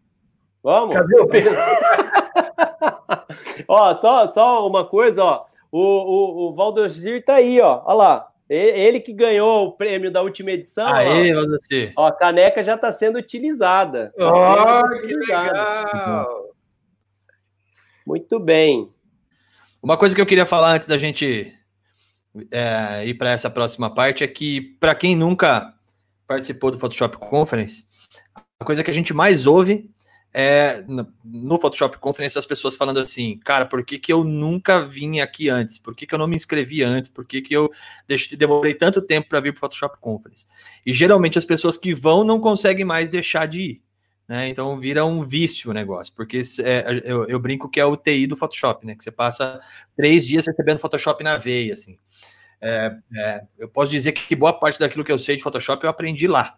Vamos? Cadê o Pedro? ó, só, só uma coisa, ó. O, o, o Valdocir tá aí, ó. Olha lá. Ele que ganhou o prêmio da última edição. Aê, Valdocir. Ó, a caneca já está sendo utilizada. Tá oh, sendo que legal! Muito bem. Uma coisa que eu queria falar antes da gente é, ir para essa próxima parte é que, para quem nunca participou do Photoshop Conference, a coisa que a gente mais ouve é no Photoshop Conference as pessoas falando assim, cara, por que, que eu nunca vim aqui antes? Por que, que eu não me inscrevi antes? Por que, que eu deixei, demorei tanto tempo para vir para o Photoshop Conference? E geralmente as pessoas que vão não conseguem mais deixar de ir. Né? Então vira um vício o negócio, porque é, eu, eu, brinco que é o TI do Photoshop, né? Que você passa três dias recebendo Photoshop na veia, assim. É, é, eu posso dizer que boa parte daquilo que eu sei de Photoshop eu aprendi lá.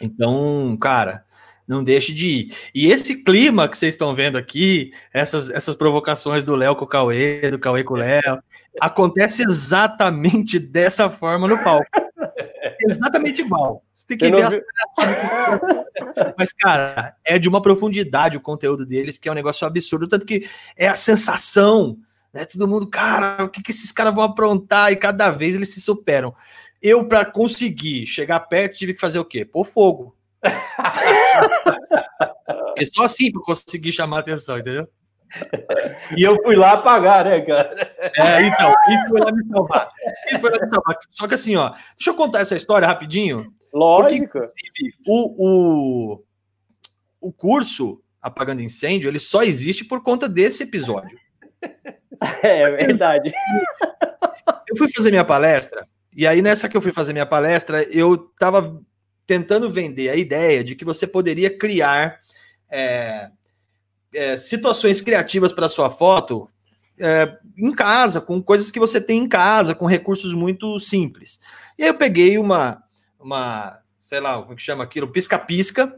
Então, cara, não deixe de ir. E esse clima que vocês estão vendo aqui, essas, essas provocações do Léo com o Cauê, do Cauê com o Léo, acontece exatamente dessa forma no palco. Exatamente igual. Você tem que Você ver as Mas, cara, é de uma profundidade o conteúdo deles, que é um negócio absurdo. Tanto que é a sensação né? Todo mundo, cara, o que, que esses caras vão aprontar? E cada vez eles se superam. Eu, para conseguir chegar perto, tive que fazer o quê? Pôr fogo. é só assim para conseguir chamar a atenção, entendeu? E eu fui lá apagar, né, cara? É, então, e foi lá me salvar. E foi lá me salvar. Só que assim, ó, deixa eu contar essa história rapidinho. Lógico. Porque, o, o, o curso Apagando Incêndio, ele só existe por conta desse episódio. É, é verdade. Eu fui fazer minha palestra, e aí nessa que eu fui fazer minha palestra, eu estava tentando vender a ideia de que você poderia criar é, é, situações criativas para sua foto é, em casa, com coisas que você tem em casa, com recursos muito simples. E aí eu peguei uma, uma sei lá, como é que chama aquilo? Pisca-pisca,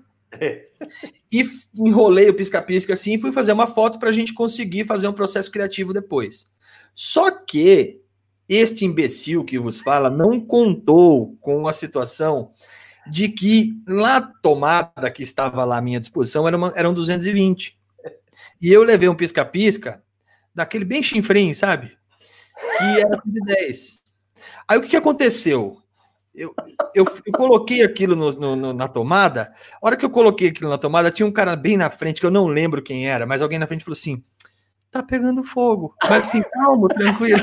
e enrolei o pisca-pisca assim e fui fazer uma foto para a gente conseguir fazer um processo criativo depois. Só que este imbecil que vos fala não contou com a situação de que na tomada que estava lá à minha disposição era uma, eram 220. E eu levei um pisca-pisca daquele bem chinfrim, sabe? Que era 110. Aí o que, que aconteceu? Eu, eu, eu, coloquei aquilo no, no, na tomada. A hora que eu coloquei aquilo na tomada, tinha um cara bem na frente, que eu não lembro quem era, mas alguém na frente falou assim: tá pegando fogo. Mas assim, calmo, tranquilo.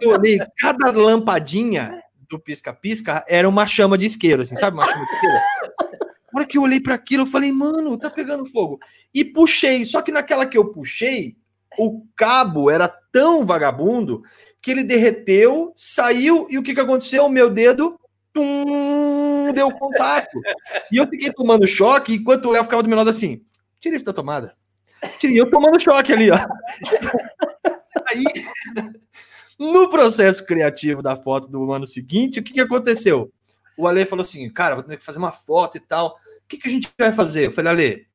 Eu olhei, cada lampadinha do pisca-pisca era uma chama de isqueiro, assim, sabe? Uma chama de isqueiro. A hora que eu olhei para aquilo, eu falei, mano, tá pegando fogo. E puxei, só que naquela que eu puxei, o cabo era tão vagabundo que ele derreteu, saiu, e o que, que aconteceu? O meu dedo tum, deu contato. E eu fiquei tomando choque, enquanto o Léo ficava do meu lado assim, tirei da tomada. Tirei eu tomando choque ali, ó. Aí, no processo criativo da foto do ano seguinte, o que, que aconteceu? O Ale falou assim, cara, vou ter que fazer uma foto e tal. O que, que a gente vai fazer? Eu falei, Ale,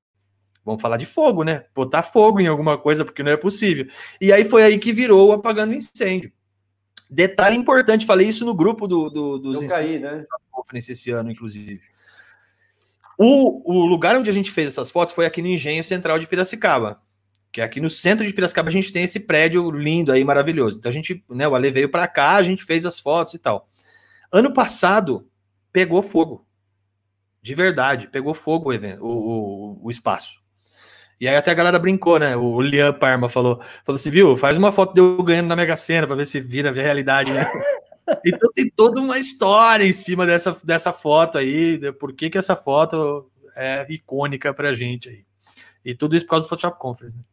Vamos falar de fogo, né? Botar fogo em alguma coisa, porque não é possível. E aí foi aí que virou o apagando incêndio. Detalhe importante, falei isso no grupo do, do, dos caí, né? conferência esse ano, inclusive. O, o lugar onde a gente fez essas fotos foi aqui no Engenho Central de Piracicaba. Que é aqui no centro de Piracicaba a gente tem esse prédio lindo aí, maravilhoso. Então a gente, né, o Ale veio para cá, a gente fez as fotos e tal. Ano passado pegou fogo. De verdade, pegou fogo o evento, o, o, o espaço. E aí até a galera brincou, né? O Liam Parma falou, falou assim, viu, faz uma foto de eu ganhando na Mega Sena para ver se vira realidade, né? Então tem toda uma história em cima dessa, dessa foto aí, de por que, que essa foto é icônica pra gente aí. E tudo isso por causa do Photoshop Conference, né?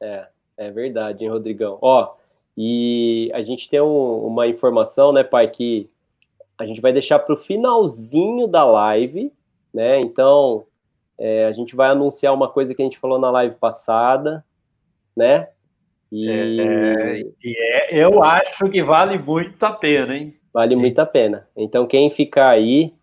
É, é verdade, hein, Rodrigão? Ó, e a gente tem um, uma informação, né, pai, que a gente vai deixar para o finalzinho da live, né? Então, é, a gente vai anunciar uma coisa que a gente falou na live passada, né? E... É, é, eu acho que vale muito a pena, hein? Vale muito a pena. Então, quem ficar aí,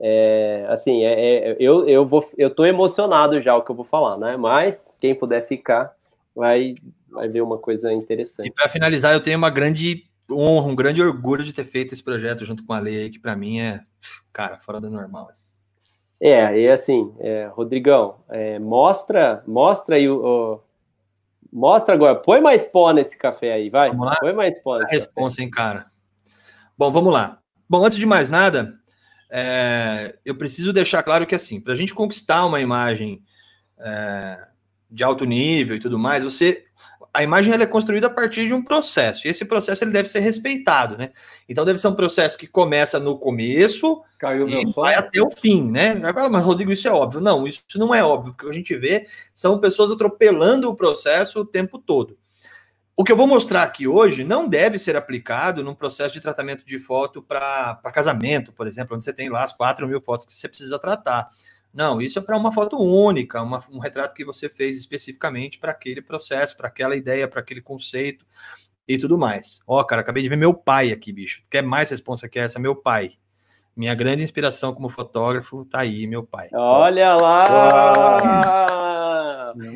é, assim, é, é, eu, eu, vou, eu tô emocionado já o que eu vou falar, né? Mas quem puder ficar, vai, vai ver uma coisa interessante. E para finalizar, eu tenho uma grande honra, um grande orgulho de ter feito esse projeto junto com a Lei, que para mim é, cara, fora do normal. Assim. É, e assim, é, Rodrigão, é, mostra, mostra aí o, o, Mostra agora, põe mais pó nesse café aí, vai. Vamos lá? Põe mais pó nesse A resposta, hein, cara. Bom, vamos lá. Bom, antes de mais nada, é, eu preciso deixar claro que, assim, para a gente conquistar uma imagem é, de alto nível e tudo mais, você a imagem ela é construída a partir de um processo, e esse processo ele deve ser respeitado, né? Então deve ser um processo que começa no começo Caiu e vai até o fim, né? Mas, Rodrigo, isso é óbvio. Não, isso não é óbvio, porque a gente vê são pessoas atropelando o processo o tempo todo. O que eu vou mostrar aqui hoje não deve ser aplicado num processo de tratamento de foto para casamento, por exemplo, onde você tem lá as 4 mil fotos que você precisa tratar. Não, isso é para uma foto única, uma, um retrato que você fez especificamente para aquele processo, para aquela ideia, para aquele conceito e tudo mais. Ó, oh, cara, acabei de ver meu pai aqui, bicho. Quer mais resposta que essa? Meu pai. Minha grande inspiração como fotógrafo tá aí, meu pai. Olha lá!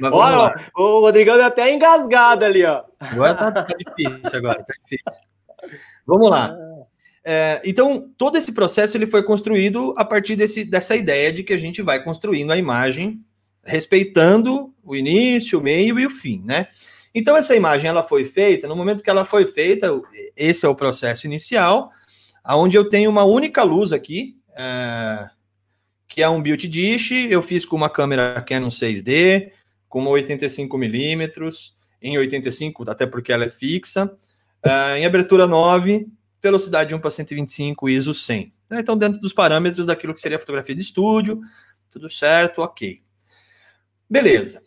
Olha, lá. o Rodrigão deu até engasgado ali, ó. Agora tá, tá difícil, agora, tá difícil. Vamos lá. É, então, todo esse processo ele foi construído a partir desse, dessa ideia de que a gente vai construindo a imagem respeitando o início, o meio e o fim, né? Então, essa imagem ela foi feita, no momento que ela foi feita, esse é o processo inicial, onde eu tenho uma única luz aqui, é, que é um Beauty Dish, eu fiz com uma câmera Canon 6D, com uma 85mm, em 85, até porque ela é fixa, é, em abertura 9, velocidade 1 para 125, ISO 100. Né? Então, dentro dos parâmetros daquilo que seria fotografia de estúdio, tudo certo, ok. Beleza.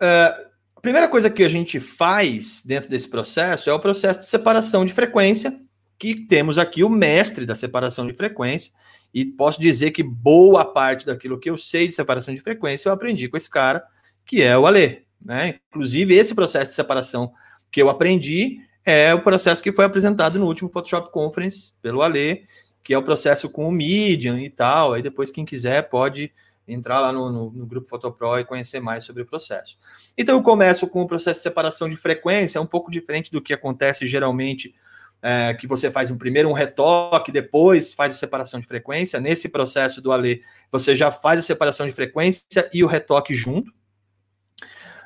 Uh, a primeira coisa que a gente faz dentro desse processo é o processo de separação de frequência, que temos aqui o mestre da separação de frequência, e posso dizer que boa parte daquilo que eu sei de separação de frequência eu aprendi com esse cara, que é o Ale. Né? Inclusive, esse processo de separação que eu aprendi é o processo que foi apresentado no último Photoshop Conference pelo Ale, que é o processo com o Medium e tal. Aí depois, quem quiser, pode entrar lá no, no, no grupo Photopro e conhecer mais sobre o processo. Então, eu começo com o processo de separação de frequência, é um pouco diferente do que acontece geralmente, é, que você faz um primeiro um retoque, depois faz a separação de frequência. Nesse processo do Ale, você já faz a separação de frequência e o retoque junto.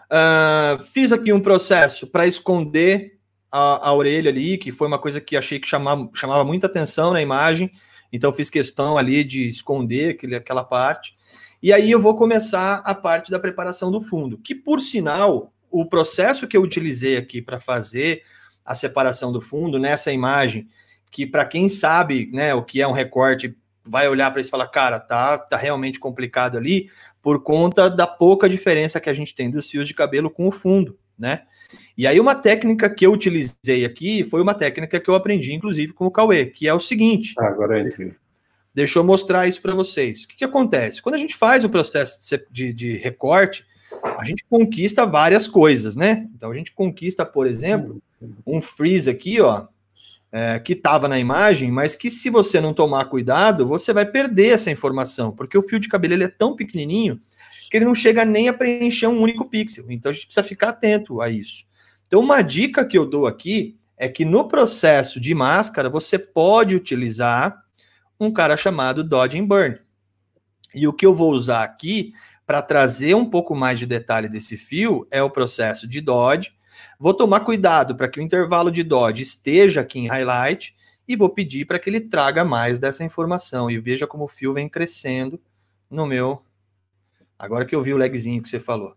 Uh, fiz aqui um processo para esconder a, a, orelha ali, que foi uma coisa que achei que chamava, chamava muita atenção na imagem, então fiz questão ali de esconder aquele, aquela parte. E aí eu vou começar a parte da preparação do fundo, que por sinal, o processo que eu utilizei aqui para fazer a separação do fundo nessa imagem, que para quem sabe, né, o que é um recorte, vai olhar para isso e falar, cara, tá, tá realmente complicado ali, por conta da pouca diferença que a gente tem dos fios de cabelo com o fundo, né? E aí, uma técnica que eu utilizei aqui foi uma técnica que eu aprendi, inclusive, com o Cauê, que é o seguinte. Ah, agora é incrível. Deixa eu mostrar isso para vocês. O que, que, acontece? Quando a gente faz o processo de, de, recorte, a gente conquista várias coisas, né? Então, a gente conquista, por exemplo, um freeze aqui, ó, é, que estava na imagem, mas que se você não tomar cuidado, você vai perder essa informação, porque o fio de cabelo ele é tão pequenininho que ele não chega nem a preencher um único pixel. Então a gente precisa ficar atento a isso. Então, uma dica que eu dou aqui é que no processo de máscara você pode utilizar um cara chamado Dodge and Burn. E o que eu vou usar aqui para trazer um pouco mais de detalhe desse fio é o processo de Dodge. Vou tomar cuidado para que o intervalo de Dodge esteja aqui em highlight e vou pedir para que ele traga mais dessa informação e veja como o fio vem crescendo no meu. Agora que eu vi o legzinho que você falou,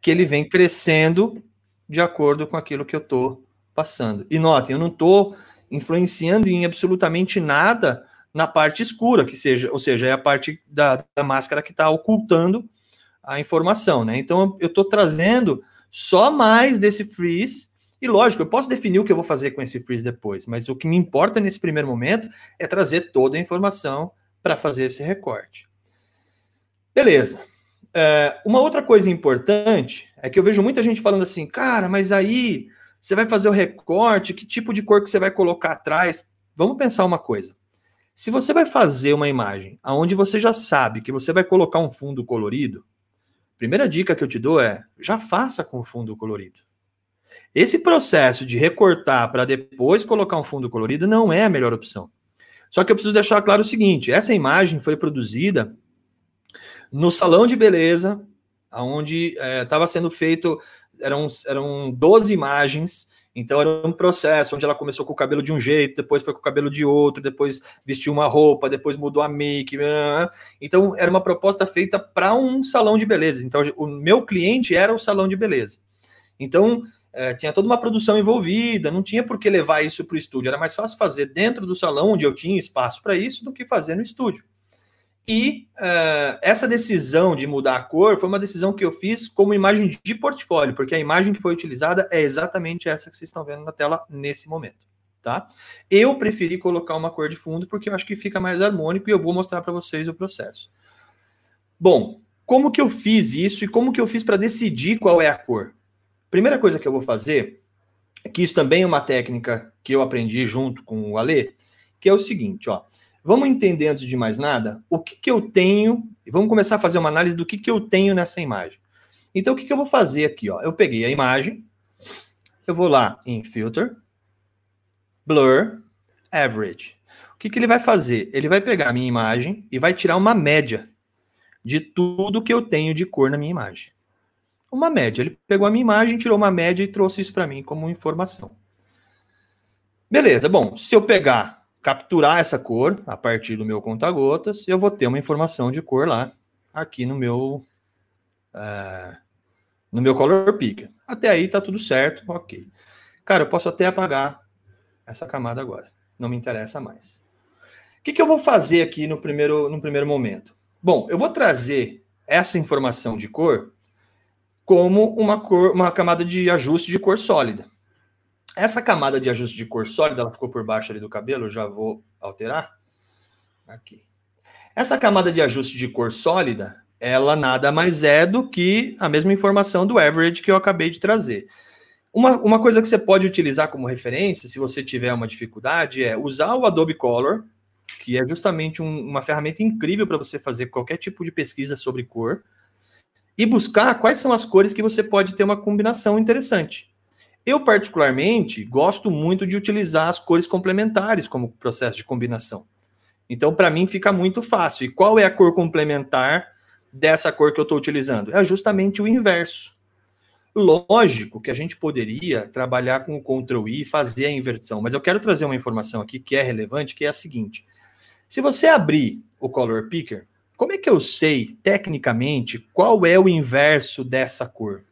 que ele vem crescendo de acordo com aquilo que eu estou passando. E notem, eu não estou influenciando em absolutamente nada na parte escura, que seja, ou seja, é a parte da, da máscara que está ocultando a informação, né? Então eu estou trazendo só mais desse freeze. E lógico, eu posso definir o que eu vou fazer com esse freeze depois, mas o que me importa nesse primeiro momento é trazer toda a informação para fazer esse recorte. Beleza. É, uma outra coisa importante é que eu vejo muita gente falando assim, cara, mas aí você vai fazer o recorte, que tipo de cor que você vai colocar atrás? Vamos pensar uma coisa. Se você vai fazer uma imagem aonde você já sabe que você vai colocar um fundo colorido, primeira dica que eu te dou é já faça com fundo colorido. Esse processo de recortar para depois colocar um fundo colorido não é a melhor opção. Só que eu preciso deixar claro o seguinte: essa imagem foi produzida no salão de beleza, onde estava é, sendo feito, eram, eram 12 imagens então era um processo onde ela começou com o cabelo de um jeito, depois foi com o cabelo de outro, depois vestiu uma roupa, depois mudou a make. Então era uma proposta feita para um salão de beleza. Então o meu cliente era o salão de beleza. Então é, tinha toda uma produção envolvida, não tinha por que levar isso para o estúdio. Era mais fácil fazer dentro do salão, onde eu tinha espaço para isso, do que fazer no estúdio. E uh, essa decisão de mudar a cor foi uma decisão que eu fiz como imagem de portfólio, porque a imagem que foi utilizada é exatamente essa que vocês estão vendo na tela nesse momento. Tá? Eu preferi colocar uma cor de fundo porque eu acho que fica mais harmônico e eu vou mostrar para vocês o processo. Bom, como que eu fiz isso e como que eu fiz para decidir qual é a cor? Primeira coisa que eu vou fazer, que isso também é uma técnica que eu aprendi junto com o Ale, que é o seguinte, ó. Vamos entender, antes de mais nada, o que, que eu tenho, vamos começar a fazer uma análise do que, que eu tenho nessa imagem. Então, o que, que eu vou fazer aqui? Ó? Eu peguei a imagem, eu vou lá em Filter, Blur, Average. O que, que ele vai fazer? Ele vai pegar a minha imagem e vai tirar uma média de tudo que eu tenho de cor na minha imagem. Uma média. Ele pegou a minha imagem, tirou uma média e trouxe isso para mim como informação. Beleza, bom, se eu pegar capturar essa cor a partir do meu conta-gotas, eu vou ter uma informação de cor lá, aqui no meu uh, no meu color picker. Até aí tá tudo certo, ok. Cara, eu posso até apagar essa camada agora, não me interessa mais. O que, que eu vou fazer aqui no primeiro, no primeiro momento? Bom, eu vou trazer essa informação de cor como uma cor, uma camada de ajuste de cor sólida. Essa camada de ajuste de cor sólida, ela ficou por baixo ali do cabelo, eu já vou alterar. Aqui. Essa camada de ajuste de cor sólida, ela nada mais é do que a mesma informação do average que eu acabei de trazer. Uma, uma coisa que você pode utilizar como referência, se você tiver uma dificuldade, é usar o Adobe Color, que é justamente um, uma ferramenta incrível para você fazer qualquer tipo de pesquisa sobre cor, e buscar quais são as cores que você pode ter uma combinação interessante. Eu, particularmente, gosto muito de utilizar as cores complementares como processo de combinação. Então, para mim, fica muito fácil. E qual é a cor complementar dessa cor que eu estou utilizando? É justamente o inverso. Lógico que a gente poderia trabalhar com o Ctrl I e fazer a inversão, mas eu quero trazer uma informação aqui que é relevante, que é a seguinte. Se você abrir o Color Picker, como é que eu sei, tecnicamente, qual é o inverso dessa cor?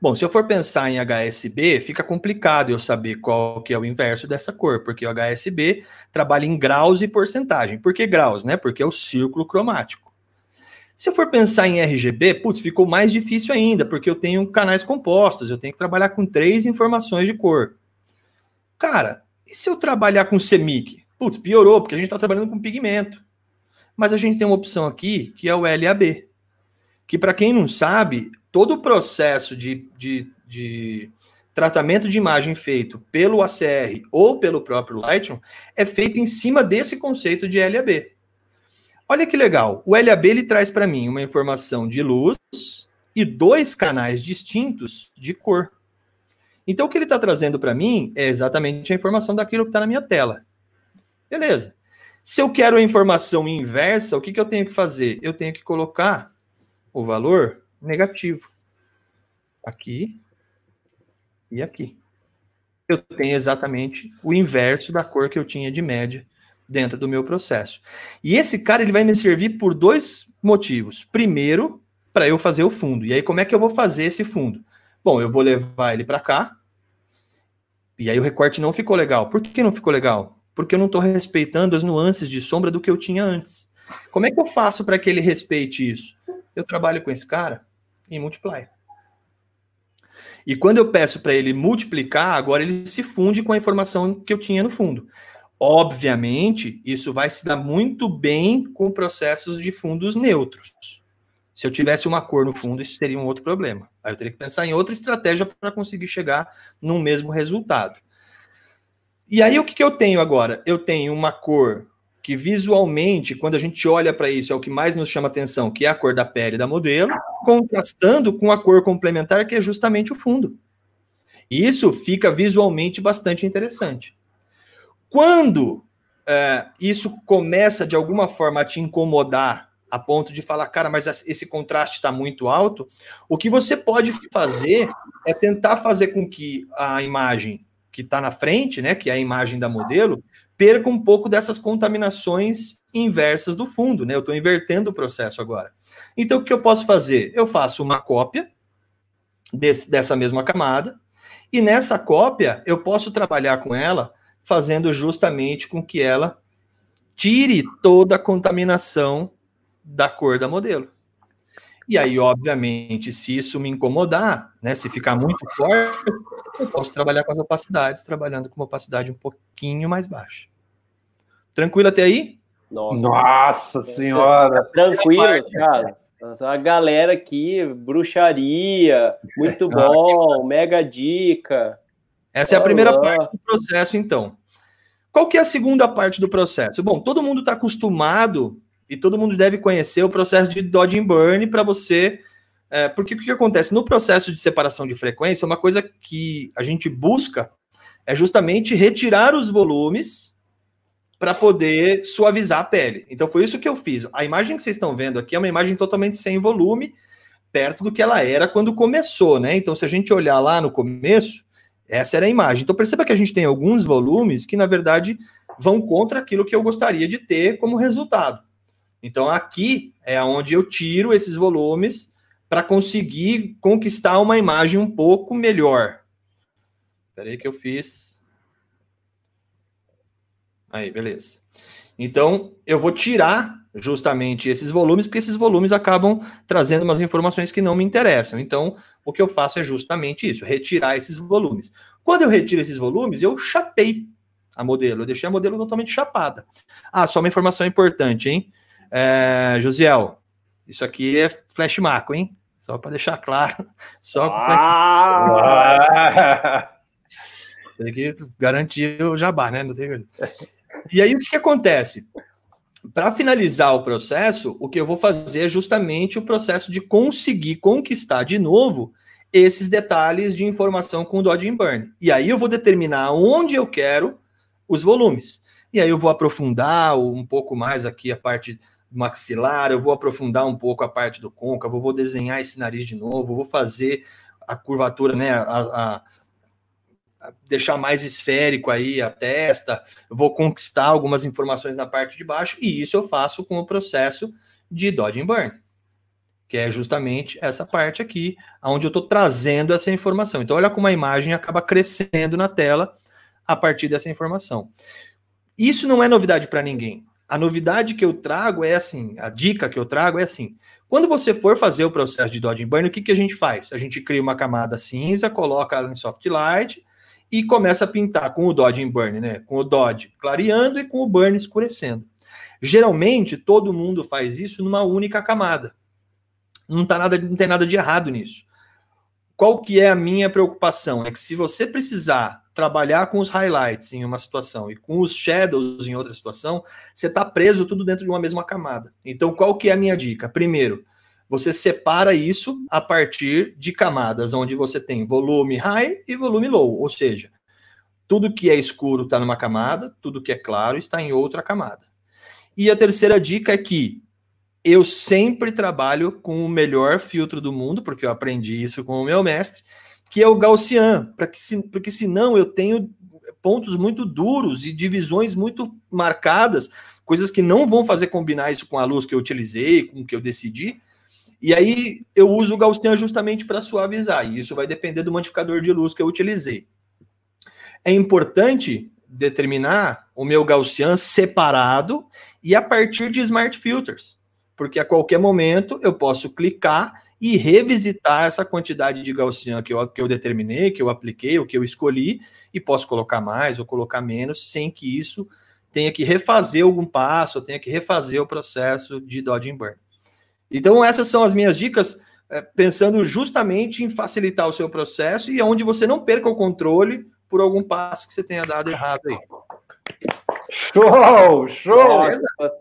Bom, se eu for pensar em HSB, fica complicado eu saber qual que é o inverso dessa cor, porque o HSB trabalha em graus e porcentagem. Por que graus, né? Porque é o círculo cromático. Se eu for pensar em RGB, putz, ficou mais difícil ainda, porque eu tenho canais compostos, eu tenho que trabalhar com três informações de cor. Cara, e se eu trabalhar com CMYK? Putz, piorou, porque a gente está trabalhando com pigmento. Mas a gente tem uma opção aqui, que é o LAB, que para quem não sabe, todo o processo de, de, de tratamento de imagem feito pelo ACR ou pelo próprio Lightroom é feito em cima desse conceito de LAB. Olha que legal. O LAB ele traz para mim uma informação de luz e dois canais distintos de cor. Então, o que ele está trazendo para mim é exatamente a informação daquilo que está na minha tela. Beleza. Se eu quero a informação inversa, o que, que eu tenho que fazer? Eu tenho que colocar o valor negativo. Aqui e aqui. Eu tenho exatamente o inverso da cor que eu tinha de média dentro do meu processo. E esse cara ele vai me servir por dois motivos. Primeiro, para eu fazer o fundo. E aí como é que eu vou fazer esse fundo? Bom, eu vou levar ele para cá. E aí o recorte não ficou legal. Por que não ficou legal? Porque eu não estou respeitando as nuances de sombra do que eu tinha antes. Como é que eu faço para que ele respeite isso? Eu trabalho com esse cara em multiply. E quando eu peço para ele multiplicar, agora ele se funde com a informação que eu tinha no fundo. Obviamente, isso vai se dar muito bem com processos de fundos neutros. Se eu tivesse uma cor no fundo, isso seria um outro problema. Aí eu teria que pensar em outra estratégia para conseguir chegar no mesmo resultado. E aí o que, que eu tenho agora? Eu tenho uma cor que visualmente, quando a gente olha para isso, é o que mais nos chama atenção, que é a cor da pele da modelo, contrastando com a cor complementar, que é justamente o fundo. E isso fica visualmente bastante interessante. Quando é, isso começa de alguma forma a te incomodar, a ponto de falar, cara, mas esse contraste está muito alto, o que você pode fazer é tentar fazer com que a imagem que está na frente, né, que é a imagem da modelo, perca um pouco dessas contaminações inversas do fundo, né? Eu estou invertendo o processo agora. Então, o que eu posso fazer? Eu faço uma cópia desse, dessa mesma camada, e nessa cópia eu posso trabalhar com ela fazendo justamente com que ela tire toda a contaminação da cor da modelo. E aí, obviamente, se isso me incomodar, né, se ficar muito forte, eu posso trabalhar com as opacidades, trabalhando com uma opacidade um pouquinho mais baixa. Tranquilo até aí? Nossa, Nossa senhora! Tranquilo, cara. A galera aqui, bruxaria, muito ah, bom, mega dica. Essa é a primeira parte do processo, então. Qual que é a segunda parte do processo? Bom, todo mundo está acostumado e todo mundo deve conhecer o processo de dodge and burn para você. É, porque o que acontece? No processo de separação de frequência, uma coisa que a gente busca é justamente retirar os volumes para poder suavizar a pele. Então foi isso que eu fiz. A imagem que vocês estão vendo aqui é uma imagem totalmente sem volume, perto do que ela era quando começou, né? Então se a gente olhar lá no começo, essa era a imagem. Então perceba que a gente tem alguns volumes que, na verdade, vão contra aquilo que eu gostaria de ter como resultado. Então aqui é onde eu tiro esses volumes para conseguir conquistar uma imagem um pouco melhor. Espera aí que eu fiz. Aí, beleza. Então, eu vou tirar justamente esses volumes, porque esses volumes acabam trazendo umas informações que não me interessam. Então, o que eu faço é justamente isso, retirar esses volumes. Quando eu retiro esses volumes, eu chapei a modelo, eu deixei a modelo totalmente chapada. Ah, só uma informação importante, hein? É, Josiel, isso aqui é flash marco, hein? Só para deixar claro. Só com ah! Tem que garantir o jabá, né? Não tem... E aí o que, que acontece? Para finalizar o processo, o que eu vou fazer é justamente o processo de conseguir conquistar de novo esses detalhes de informação com o Dodge Burn. E aí eu vou determinar onde eu quero os volumes. E aí eu vou aprofundar um pouco mais aqui a parte maxilar, eu vou aprofundar um pouco a parte do côncavo, vou desenhar esse nariz de novo, vou fazer a curvatura, né, a, a, a deixar mais esférico aí a testa, vou conquistar algumas informações na parte de baixo, e isso eu faço com o processo de Dodge Burn que é justamente essa parte aqui, onde eu estou trazendo essa informação. Então, olha como a imagem acaba crescendo na tela a partir dessa informação. Isso não é novidade para ninguém. A novidade que eu trago é assim, a dica que eu trago é assim. Quando você for fazer o processo de Dodge Burn, o que, que a gente faz? A gente cria uma camada cinza, coloca ela em soft light e começa a pintar com o Dodge Burn, né? Com o Dodge clareando e com o Burn escurecendo. Geralmente, todo mundo faz isso numa única camada. Não, tá nada, não tem nada de errado nisso. Qual que é a minha preocupação? É que se você precisar trabalhar com os highlights em uma situação e com os shadows em outra situação, você está preso tudo dentro de uma mesma camada. Então, qual que é a minha dica? Primeiro, você separa isso a partir de camadas onde você tem volume high e volume low, ou seja, tudo que é escuro está numa camada, tudo que é claro está em outra camada. E a terceira dica é que eu sempre trabalho com o melhor filtro do mundo, porque eu aprendi isso com o meu mestre, que é o Gaussian, para que se, porque senão eu tenho pontos muito duros e divisões muito marcadas, coisas que não vão fazer combinar isso com a luz que eu utilizei, com o que eu decidi. E aí eu uso o Gaussian justamente para suavizar, e isso vai depender do modificador de luz que eu utilizei. É importante determinar o meu Gaussian separado e a partir de Smart Filters, porque a qualquer momento eu posso clicar e revisitar essa quantidade de Gaussian que eu, que eu determinei, que eu apliquei, o que eu escolhi, e posso colocar mais ou colocar menos, sem que isso tenha que refazer algum passo, tenha que refazer o processo de Dodge Burn. Então, essas são as minhas dicas, é, pensando justamente em facilitar o seu processo e onde você não perca o controle por algum passo que você tenha dado errado aí. Show, show!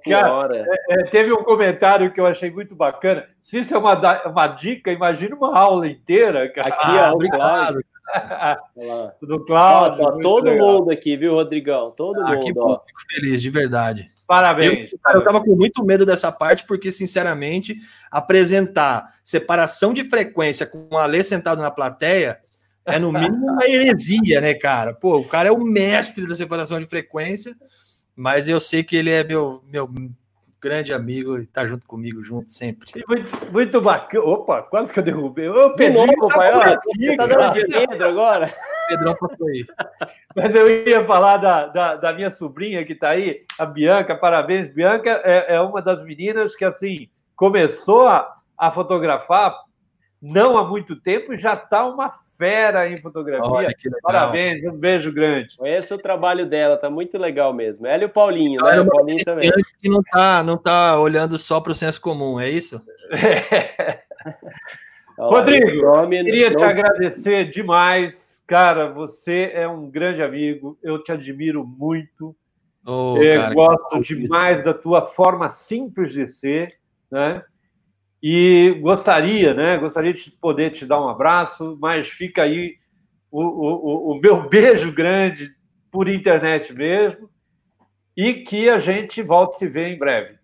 Cara, é, é, teve um comentário que eu achei muito bacana. Se isso é uma, uma dica, imagina uma aula inteira, cara. Aqui, ah, ó, obrigado. Do Cláudio. Ó, todo legal. mundo aqui, viu, Rodrigão? Todo ah, mundo. Aqui, ó. Fico feliz, de verdade. Parabéns. Eu, cara, eu tava com muito medo dessa parte, porque, sinceramente, apresentar separação de frequência com o Alê sentado na plateia é, no mínimo, uma heresia, né, cara? Pô, o cara é o mestre da separação de frequência, mas eu sei que ele é meu, meu grande amigo e tá junto comigo, junto sempre. Muito, muito bacana. Opa, quase que eu derrubei. Ô, Pedro, tá pai, ó, tá dando de Pedro agora? Pedrão passou aí. Mas eu ia falar da, da, da, minha sobrinha que tá aí, a Bianca, parabéns. Bianca é, é uma das meninas que, assim, começou a, a fotografar não há muito tempo já está uma fera em fotografia. Parabéns, um beijo grande. Conheço o trabalho dela, tá muito legal mesmo. Ela e o Paulinho, né? O Paulinho também. Que não tá, não tá olhando só para o senso comum, é isso? É. Rodrigo, nome, queria te agradecer demais. Cara, você é um grande amigo, eu te admiro muito. Oh, eu cara, gosto demais da tua forma simples de ser, né? E gostaria, né? Gostaria de poder te dar um abraço, mas fica aí o, o, o meu beijo grande por internet mesmo. E que a gente volte a se ver em breve.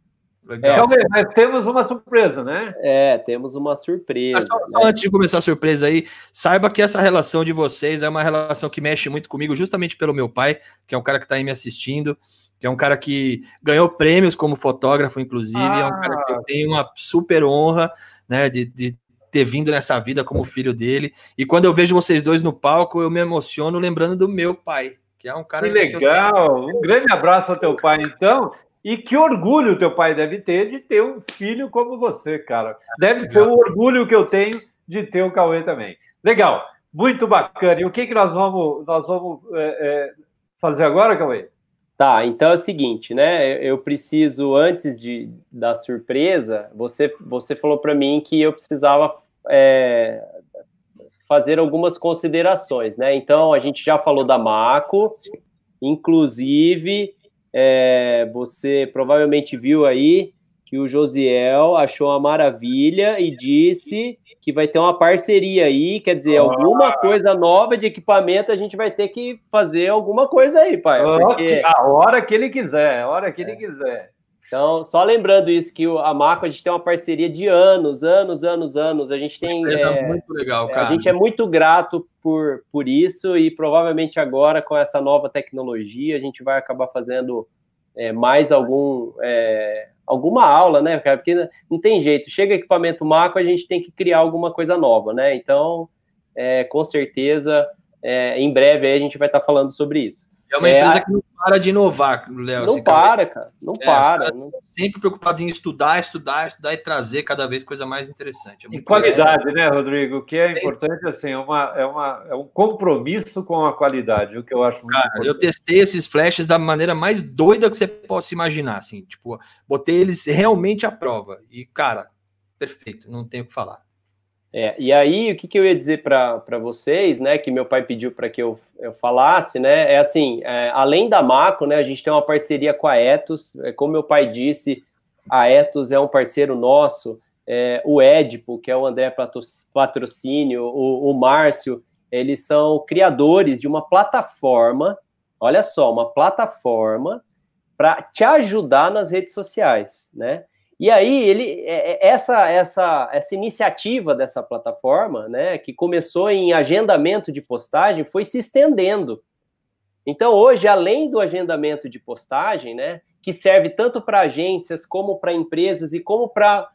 Legal. Então, mas temos uma surpresa, né? É, temos uma surpresa. Só, né? só, antes de começar a surpresa aí, saiba que essa relação de vocês é uma relação que mexe muito comigo, justamente pelo meu pai, que é um cara que está aí me assistindo que é um cara que ganhou prêmios como fotógrafo, inclusive, ah. é um cara que tem uma super honra, né, de, de ter vindo nessa vida como filho dele. E quando eu vejo vocês dois no palco, eu me emociono lembrando do meu pai, que é um cara que legal. Que Um grande abraço ao teu pai, então. E que orgulho teu pai deve ter de ter um filho como você, cara. Deve ser o orgulho que eu tenho de ter o Cauê também. Legal, muito bacana. E o que, que nós vamos, nós vamos é, é, fazer agora, Cauê? Tá, então é o seguinte, né? Eu preciso, antes de, da surpresa, você, você falou para mim que eu precisava é, fazer algumas considerações, né? Então, a gente já falou da Maco, inclusive, é, você provavelmente viu aí que o Josiel achou uma maravilha e disse que vai ter uma parceria aí, quer dizer, ah. alguma coisa nova de equipamento a gente vai ter que fazer alguma coisa aí, pai. Porque... A hora que ele quiser, a hora que é. ele quiser. Então, só lembrando isso, que a Marco, a gente tem uma parceria de anos, anos, anos, anos. A gente tem. É, é muito legal, cara. A gente é muito grato por, por isso e provavelmente agora, com essa nova tecnologia, a gente vai acabar fazendo é, mais algum, é, alguma aula, né, cara? Porque não tem jeito. Chega equipamento macro, a gente tem que criar alguma coisa nova, né? Então, é, com certeza, é, em breve a gente vai estar falando sobre isso. É uma empresa que não para de inovar, Léo. Não para, cara. Não é, para. Não... Sempre preocupados em estudar, estudar, estudar e trazer cada vez coisa mais interessante. É e qualidade, legal. né, Rodrigo? O que é importante, assim, é, uma, é, uma, é um compromisso com a qualidade, o que eu acho muito cara, importante. Eu testei esses flashes da maneira mais doida que você possa imaginar, assim, tipo, botei eles realmente à prova. E, cara, perfeito, não tenho o que falar. É, e aí, o que, que eu ia dizer para vocês, né, que meu pai pediu para que eu, eu falasse, né, é assim, é, além da Maco, né, a gente tem uma parceria com a Etos, é, como meu pai disse, a Etos é um parceiro nosso, é, o Edipo, que é o André Patrocínio, o, o Márcio, eles são criadores de uma plataforma, olha só, uma plataforma para te ajudar nas redes sociais, né, e aí ele é, é, essa essa essa iniciativa dessa plataforma, né, que começou em agendamento de postagem, foi se estendendo. Então hoje, além do agendamento de postagem, né, que serve tanto para agências como para empresas e como para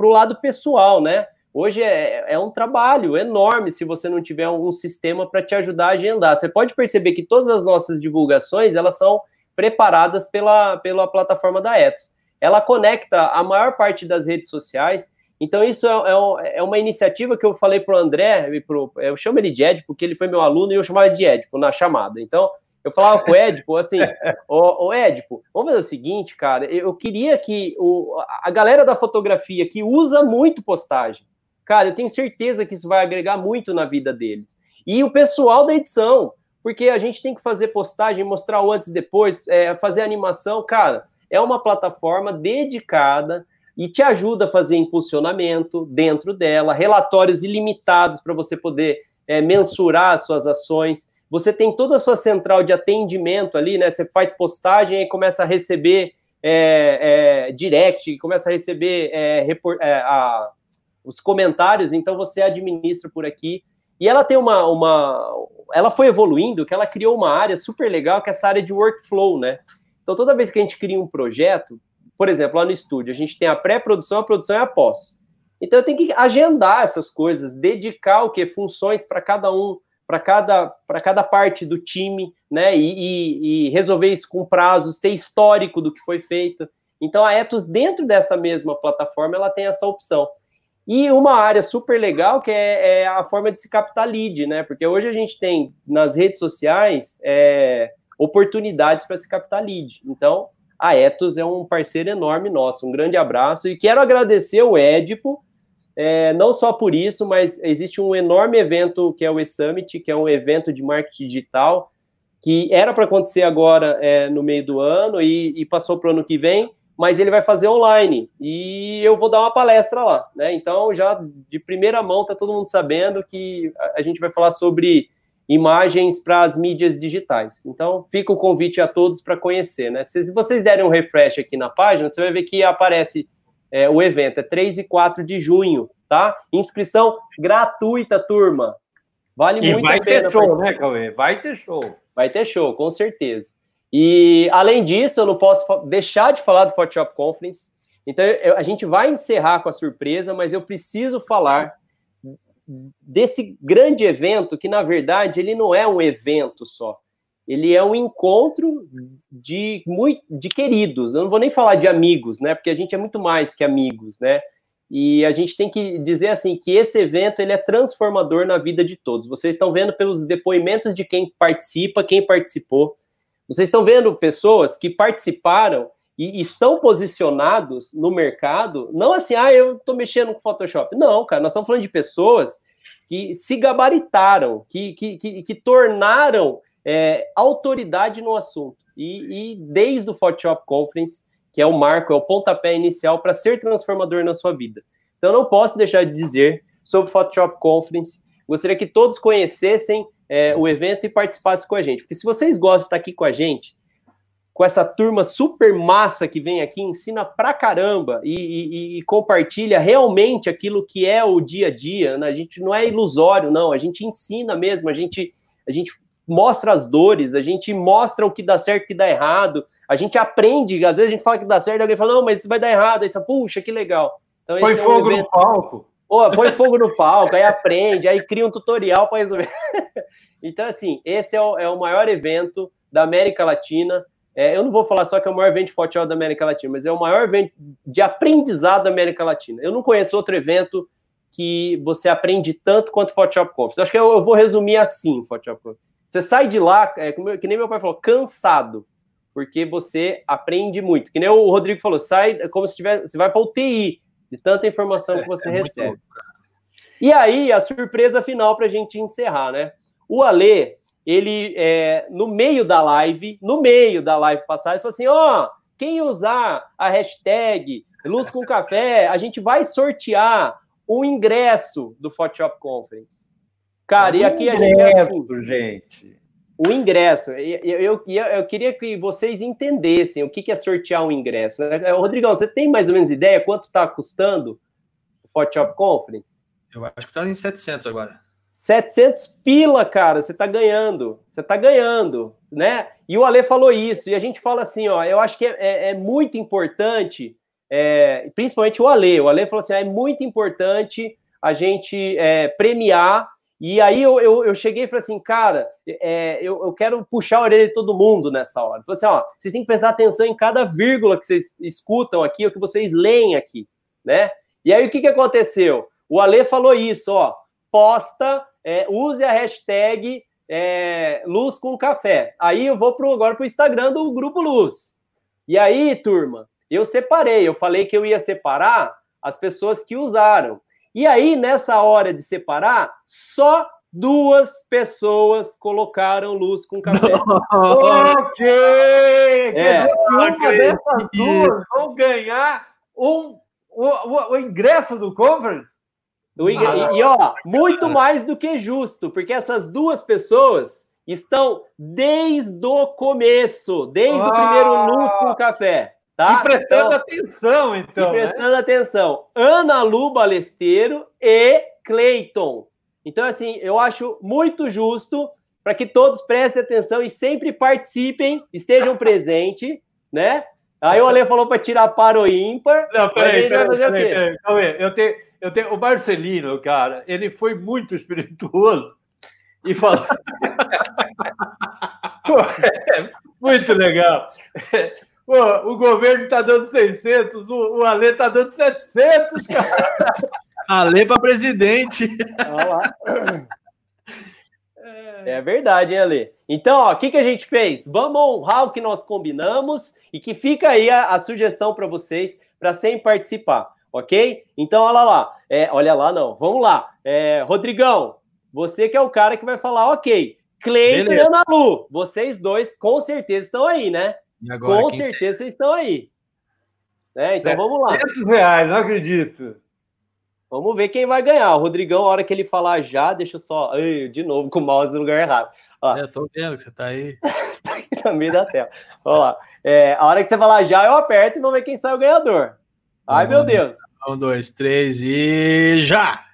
o lado pessoal, né? Hoje é, é, um trabalho enorme se você não tiver um sistema para te ajudar a agendar. Você pode perceber que todas as nossas divulgações elas são preparadas pela, pela plataforma da Etos ela conecta a maior parte das redes sociais. Então, isso é, é, é uma iniciativa que eu falei para o André, pro, eu chamo ele de Ed, porque ele foi meu aluno e eu chamava de Ed na chamada. Então, eu falava com o Edipo assim, ô, ô Edipo, vamos fazer o seguinte, cara, eu queria que o, a galera da fotografia que usa muito postagem, cara, eu tenho certeza que isso vai agregar muito na vida deles. E o pessoal da edição, porque a gente tem que fazer postagem, mostrar o antes e depois, é, fazer animação, cara, é uma plataforma dedicada e te ajuda a fazer impulsionamento dentro dela, relatórios ilimitados para você poder é, mensurar as suas ações. Você tem toda a sua central de atendimento ali, né? Você faz postagem e começa a receber é, é, direct, começa a receber é, report, é, a, os comentários, então você administra por aqui. E ela tem uma, uma. Ela foi evoluindo, que ela criou uma área super legal, que é essa área de workflow, né? Então, toda vez que a gente cria um projeto, por exemplo, lá no estúdio, a gente tem a pré-produção, a produção e a pós. Então, eu tenho que agendar essas coisas, dedicar o que funções para cada um, para cada, cada parte do time, né? E, e, e, resolver isso com prazos, ter histórico do que foi feito. Então, a Etos, dentro dessa mesma plataforma, ela tem essa opção. E uma área super legal que é, é a forma de se captar lead, né? Porque hoje a gente tem nas redes sociais é, oportunidades para se captar lead. Então, a Etos é um parceiro enorme nosso. Um grande abraço e quero agradecer o Edipo, é, não só por isso, mas existe um enorme evento que é o E-Summit, que é um evento de marketing digital, que era para acontecer agora é, no meio do ano e, e passou para o ano que vem, mas ele vai fazer online e eu vou dar uma palestra lá, né? Então, já de primeira mão, tá todo mundo sabendo que a gente vai falar sobre imagens para as mídias digitais. Então, fica o convite a todos para conhecer, né? Se vocês derem um refresh aqui na página, você vai ver que aparece é, o evento, é 3 e 4 de junho, tá? Inscrição gratuita, turma. Vale e muito a pena. Vai ter show, né, Cauê? Vai ter show. Vai ter show, com certeza. E, além disso, eu não posso deixar de falar do Photoshop Conference. Então, eu, a gente vai encerrar com a surpresa, mas eu preciso falar desse grande evento que, na verdade, ele não é um evento só. Ele é um encontro de, muito, de queridos. Eu não vou nem falar de amigos, né? Porque a gente é muito mais que amigos, né? E a gente tem que dizer assim que esse evento ele é transformador na vida de todos. Vocês estão vendo pelos depoimentos de quem participa, quem participou. Vocês estão vendo pessoas que participaram e estão posicionados no mercado, não assim, ah, eu estou mexendo com Photoshop. Não, cara, nós estamos falando de pessoas que se gabaritaram, que, que, que, que tornaram é, autoridade no assunto. E, e, desde o Photoshop Conference, que é o marco, é o pontapé inicial para ser transformador na sua vida. Então, não posso deixar de dizer sobre o Photoshop Conference. Gostaria que todos conhecessem é, o evento e participassem com a gente. Porque se vocês gostam de estar aqui com a gente, com essa turma super massa que vem aqui, ensina pra caramba e, e, e, compartilha realmente aquilo que é o dia a dia. Né? A gente não é ilusório, não. A gente ensina mesmo, a gente, a gente mostra as dores, a gente mostra o que dá certo e o que dá errado. A gente aprende, às vezes a gente fala que dá certo, alguém fala, não, mas isso vai dar errado. Aí você, puxa, que legal. Então, põe é um fogo no palco. Põe fogo no palco, aí aprende, aí cria um tutorial para resolver. então, assim, esse é o, é o maior evento da América Latina é, eu não vou falar só que é o maior evento de futebol da América Latina, mas é o maior evento de aprendizado da América Latina. Eu não conheço outro evento que você aprende tanto quanto o Photoshop Conference. Acho que eu, eu, vou resumir assim o Photoshop Conference. Você sai de lá, é, que nem meu pai falou, cansado, porque você aprende muito. Que nem o Rodrigo falou, sai como se tivesse, você vai para UTI de tanta informação que você é, é recebe. E aí, a surpresa final para a gente encerrar, né? O Ale, ele, é, no meio da live, no meio da live passada, ele falou assim: ó, oh, quem usar a hashtag Luz com Café, a gente vai sortear o ingresso do Photoshop Conference. Cara, e aqui a gente. Ingresso, gente. O ingresso. Eu, eu, eu, queria que vocês entendessem o que é sortear um ingresso. Né? Rodrigão, você tem mais ou menos ideia quanto está custando o Photoshop Conference? Eu acho que está em 700 agora. 700 pila, cara, você está ganhando. Você está ganhando, né? E o Ale falou isso. E a gente fala assim, ó, eu acho que é, é, é muito importante, é, principalmente o Ale. O Ale falou assim, ah, é muito importante a gente é, premiar e aí eu, eu, eu, cheguei e falei assim, cara, é, eu, eu quero puxar a orelha de todo mundo nessa hora. Falei assim, ó, vocês têm que prestar atenção em cada vírgula que vocês escutam aqui, ou que vocês leem aqui, né? E aí o que, que aconteceu? O Ale falou isso, ó, posta, é, use a hashtag é, Luz com Café. Aí eu vou pro, agora para o Instagram do Grupo Luz. E aí, turma, eu separei, eu falei que eu ia separar as pessoas que usaram. E aí, nessa hora de separar, só duas pessoas colocaram luz com café. ok! É. Uma dessas duas vão ganhar um, o, o, o ingresso do conference? Do, e, e, ó, muito mais do que justo, porque essas duas pessoas estão desde o começo, desde ah. o primeiro luz com café. Tá? E prestando então, atenção, então. E né? prestando né? atenção. Ana Lu Balesteiro e Cleiton. Então, assim, eu acho muito justo para que todos prestem atenção e sempre participem, estejam presentes, né? Aí o Ale falou para tirar para o ímpar. Não, peraí, peraí, peraí, peraí, peraí. Eu tenho, eu tenho, o Marcelino, cara, ele foi muito espirituoso e falou. muito legal. Pô, o governo está dando 600, o, o Ale está dando 700, cara. Ale para presidente. Lá. É verdade, hein, Ale? Então, o que, que a gente fez? Vamos honrar o que nós combinamos e que fica aí a, a sugestão para vocês para sempre participar, ok? Então, olha lá. É, olha lá, não. Vamos lá. É, Rodrigão, você que é o cara que vai falar, ok. Cleiton e Ana Lu, vocês dois com certeza estão aí, né? Agora, Com certeza vocês estão aí. Né? Então vamos lá. 700 reais, não acredito. Vamos ver quem vai ganhar. O Rodrigão, a hora que ele falar já, deixa eu só. Ai, de novo, com o mouse no lugar errado. Ó. É, eu tô vendo que você tá aí. tá aqui no meio da tela. Vamos lá. É, a hora que você falar já, eu aperto e vamos ver quem sai o ganhador. Ai, meu Deus. Um, dois, três e já!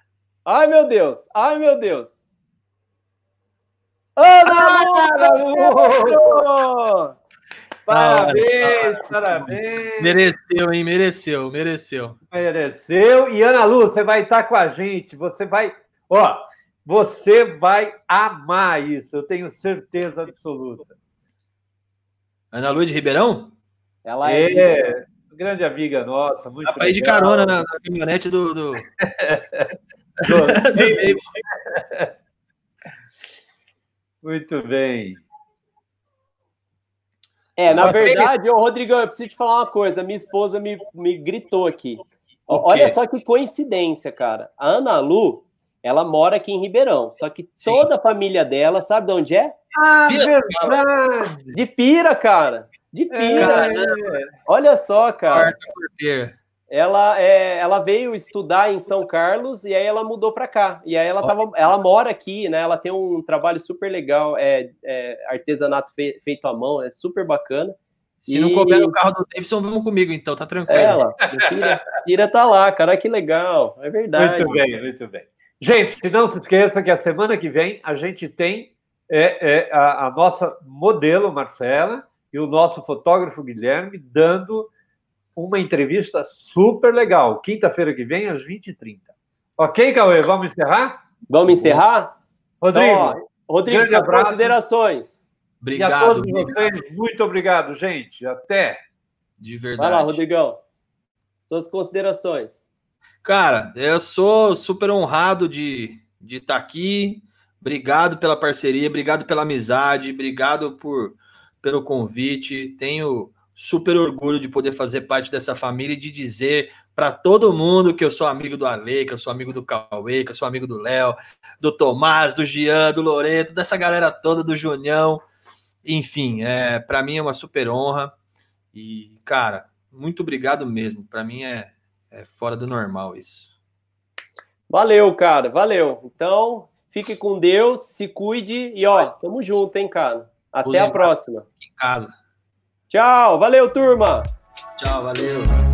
Ai, meu Deus! Ai, meu Deus! Ana ah, Parabéns, parabéns. Mereceu, hein? Mereceu, mereceu. Mereceu. E Ana Lu, você vai estar com a gente. Você vai. Ó, você vai amar isso, eu tenho certeza absoluta. Ana Lu de Ribeirão? Ela é, é grande amiga nossa. Muito ir de carona na, na caminhonete do. do... do, muito bem. É, na verdade, ô, Rodrigão, eu preciso te falar uma coisa. Minha esposa me, me gritou aqui. Olha só que coincidência, cara. A Ana Lu, ela mora aqui em Ribeirão. Só que Sim. toda a família dela, sabe de onde é? Ah, verdade! De Pira, cara. De Pira. É, Olha só, cara. Ela, é, ela veio estudar em São Carlos e aí ela mudou para cá. E aí ela, tava, ela mora aqui, né? Ela tem um trabalho super legal, é, é artesanato fe, feito à mão, é super bacana. Se e... não couber o carro do Davidson, vamos comigo, então, tá tranquilo. Ela, Ira, Ira tá lá, cara, que legal, é verdade. Muito bem, muito bem. Gente, não se esqueça que a semana que vem a gente tem é, é a, a nossa modelo, Marcela, e o nosso fotógrafo Guilherme dando uma entrevista super legal. Quinta-feira que vem, às 20h30. Ok, Cauê? Vamos encerrar? Vamos encerrar? Rodrigo, então, ó, Rodrigo, grande abraço. considerações. Obrigado. E a todos vocês, muito obrigado, gente. Até. De verdade. Vai lá, Rodrigão. Suas considerações. Cara, eu sou super honrado de estar de tá aqui. Obrigado pela parceria, obrigado pela amizade, obrigado por, pelo convite. Tenho super orgulho de poder fazer parte dessa família e de dizer para todo mundo que eu sou amigo do Ale, que eu sou amigo do Cauê, que eu sou amigo do Léo, do Tomás, do Gian, do Loreto, dessa galera toda, do Junião. Enfim, é, para mim é uma super honra. E, cara, muito obrigado mesmo. Para mim é, é fora do normal isso. Valeu, cara, valeu. Então, fique com Deus, se cuide e ó, tamo junto, hein, cara. Até a próxima. Em casa. Tchau, valeu, turma. Tchau, valeu.